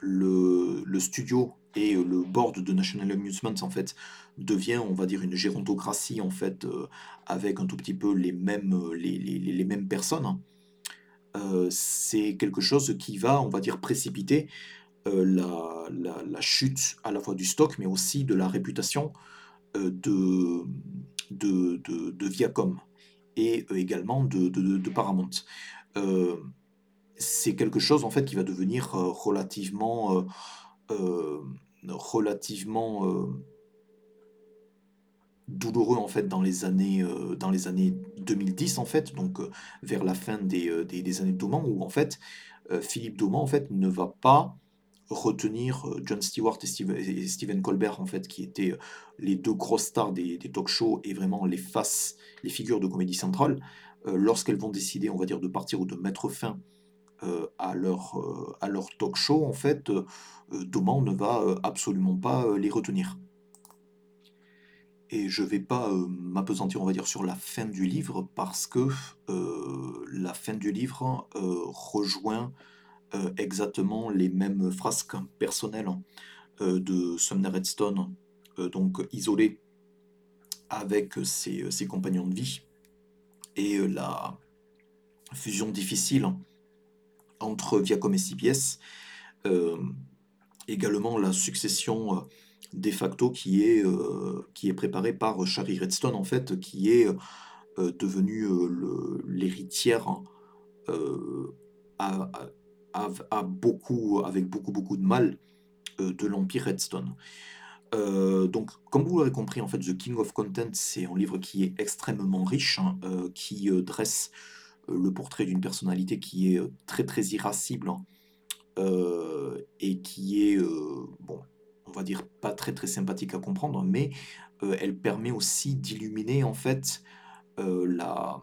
le, studio et le board de National Amusement en fait devient on va dire une gérontocratie en fait avec un tout petit peu les mêmes les, mêmes personnes c'est quelque chose qui va on va dire précipiter la, la, chute à la fois du stock mais aussi de la réputation de, de, Viacom et euh, également de, Paramount. Euh, c'est quelque chose en fait qui va devenir euh, relativement, relativement douloureux en fait dans les années dans les années 2010 en fait donc vers la fin des, des, années Dauman où en fait Philippe Dauman en fait ne va pas retenir euh, John Stewart et, Stephen Colbert, en fait, qui étaient euh, les deux grosses stars des, talk shows et vraiment les faces, les figures de comédie centrale, euh, lorsqu'elles vont décider, on va dire, de partir ou de mettre fin à, leur, à leur talk show, en fait, Doman ne va absolument pas les retenir. Et je ne vais pas m'apesantir, on va dire, sur la fin du livre, parce que la fin du livre rejoint euh, exactement les mêmes frasques personnelles euh, de Sumner Redstone, euh, donc isolé avec ses, compagnons de vie, et la fusion difficile entre Viacom et CBS, également la succession de facto qui est, qui est préparée par Shari Redstone, en fait, qui est devenue l'héritière à, beaucoup, avec beaucoup, beaucoup de mal euh, de l'Empire Redstone. Euh, donc, comme vous l'aurez compris, en fait, The King of Content, c'est un livre qui est extrêmement riche, hein, euh, qui dresse le portrait d'une personnalité qui est très, très irascible hein, et qui est, bon, on va dire pas très, sympathique à comprendre, mais elle permet aussi d'illuminer, en fait, la,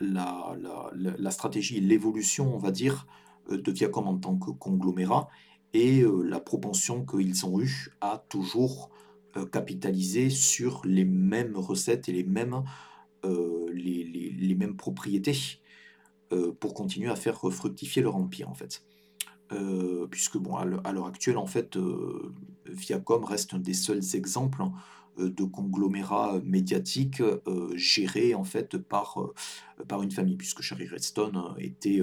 la, la, stratégie l'évolution, on va dire, euh, de Viacom en tant que conglomérat et euh, la propension qu'ils ont eue à toujours euh, capitaliser sur les mêmes recettes et les mêmes, les, mêmes propriétés pour continuer à faire fructifier leur empire en fait. puisque bon, à l'heure actuelle, en fait, Viacom reste un des seuls exemples hein, euh, de conglomérats médiatiques euh, gérés en fait par, euh, par une famille, puisque Sherry Redstone était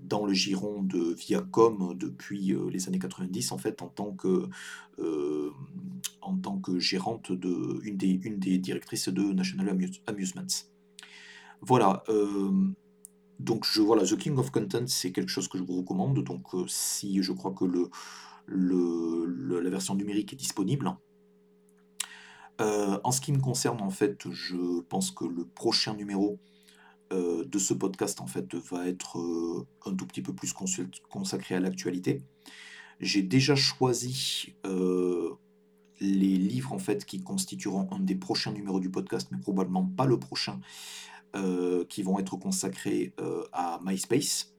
dans le giron de Viacom depuis les années 90 en fait en tant que, en tant que gérante de une des, une des directrices de National Amusements. Voilà. donc je voilà, The King of Content, c'est quelque chose que je vous recommande. Donc, heu, si je crois que le le la version numérique est disponible. Heu, en ce qui me concerne, en fait, je pense que le prochain numéro, de ce podcast, en fait, va être, un tout petit peu plus consacré à l'actualité. J'ai déjà choisi, les livres, en fait, qui constitueront un des prochains numéros du podcast, mais probablement pas le prochain, heu, qui vont être consacrés, heu, à MySpace.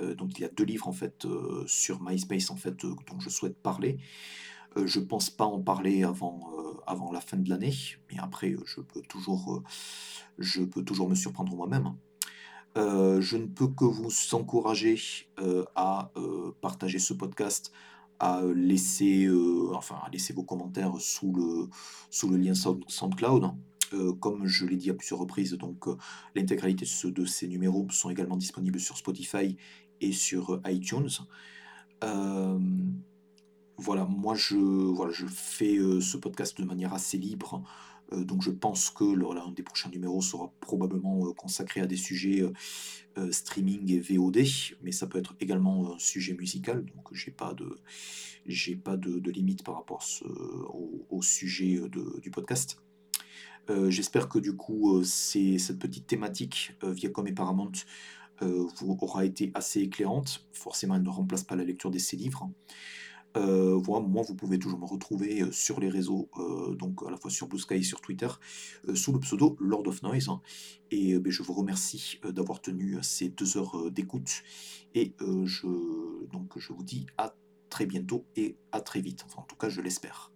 Heu, donc il y a 2 livres, en fait, sur MySpace, en fait, dont je souhaite parler. Je pense pas en parler avant, avant la fin de l'année, mais après, je peux toujours, je peux toujours me surprendre moi-même. Je ne peux que vous encourager, à, partager ce podcast, à, heu, laisser, heu, enfin, à laisser vos commentaires sous le sous le lien Sound SoundCloud. Heu, comme je l'ai dit à plusieurs reprises, donc, l'intégralité de de ces numéros sont également disponibles sur Spotify et sur, iTunes. Voilà, moi je voilà, je fais, ce podcast de manière assez libre, donc je pense que le voilà, un des prochains numéros sera probablement, heu, consacré à des sujets, heu, streaming et VOD, mais ça peut être également un sujet musical, donc j'ai pas de j'ai pas de de limite par rapport au sujet, de du podcast. J'espère que du coup, cette petite thématique, Viacom et Paramount, vous aura été assez éclairante. Forcément, elle ne remplace pas la lecture d'essais livres. Heu, voilà, moi, vous pouvez toujours me retrouver, heu, sur les réseaux, heu, donc à la fois sur Blue Sky et sur Twitter, heu, sous le pseudo Lord of Noise et heu, beh, je vous remercie, d'avoir tenu, ces 2 heures, heu, d'écoute et je donc je vous dis à très bientôt et à très vite. Enfin, en tout cas, je l'espère.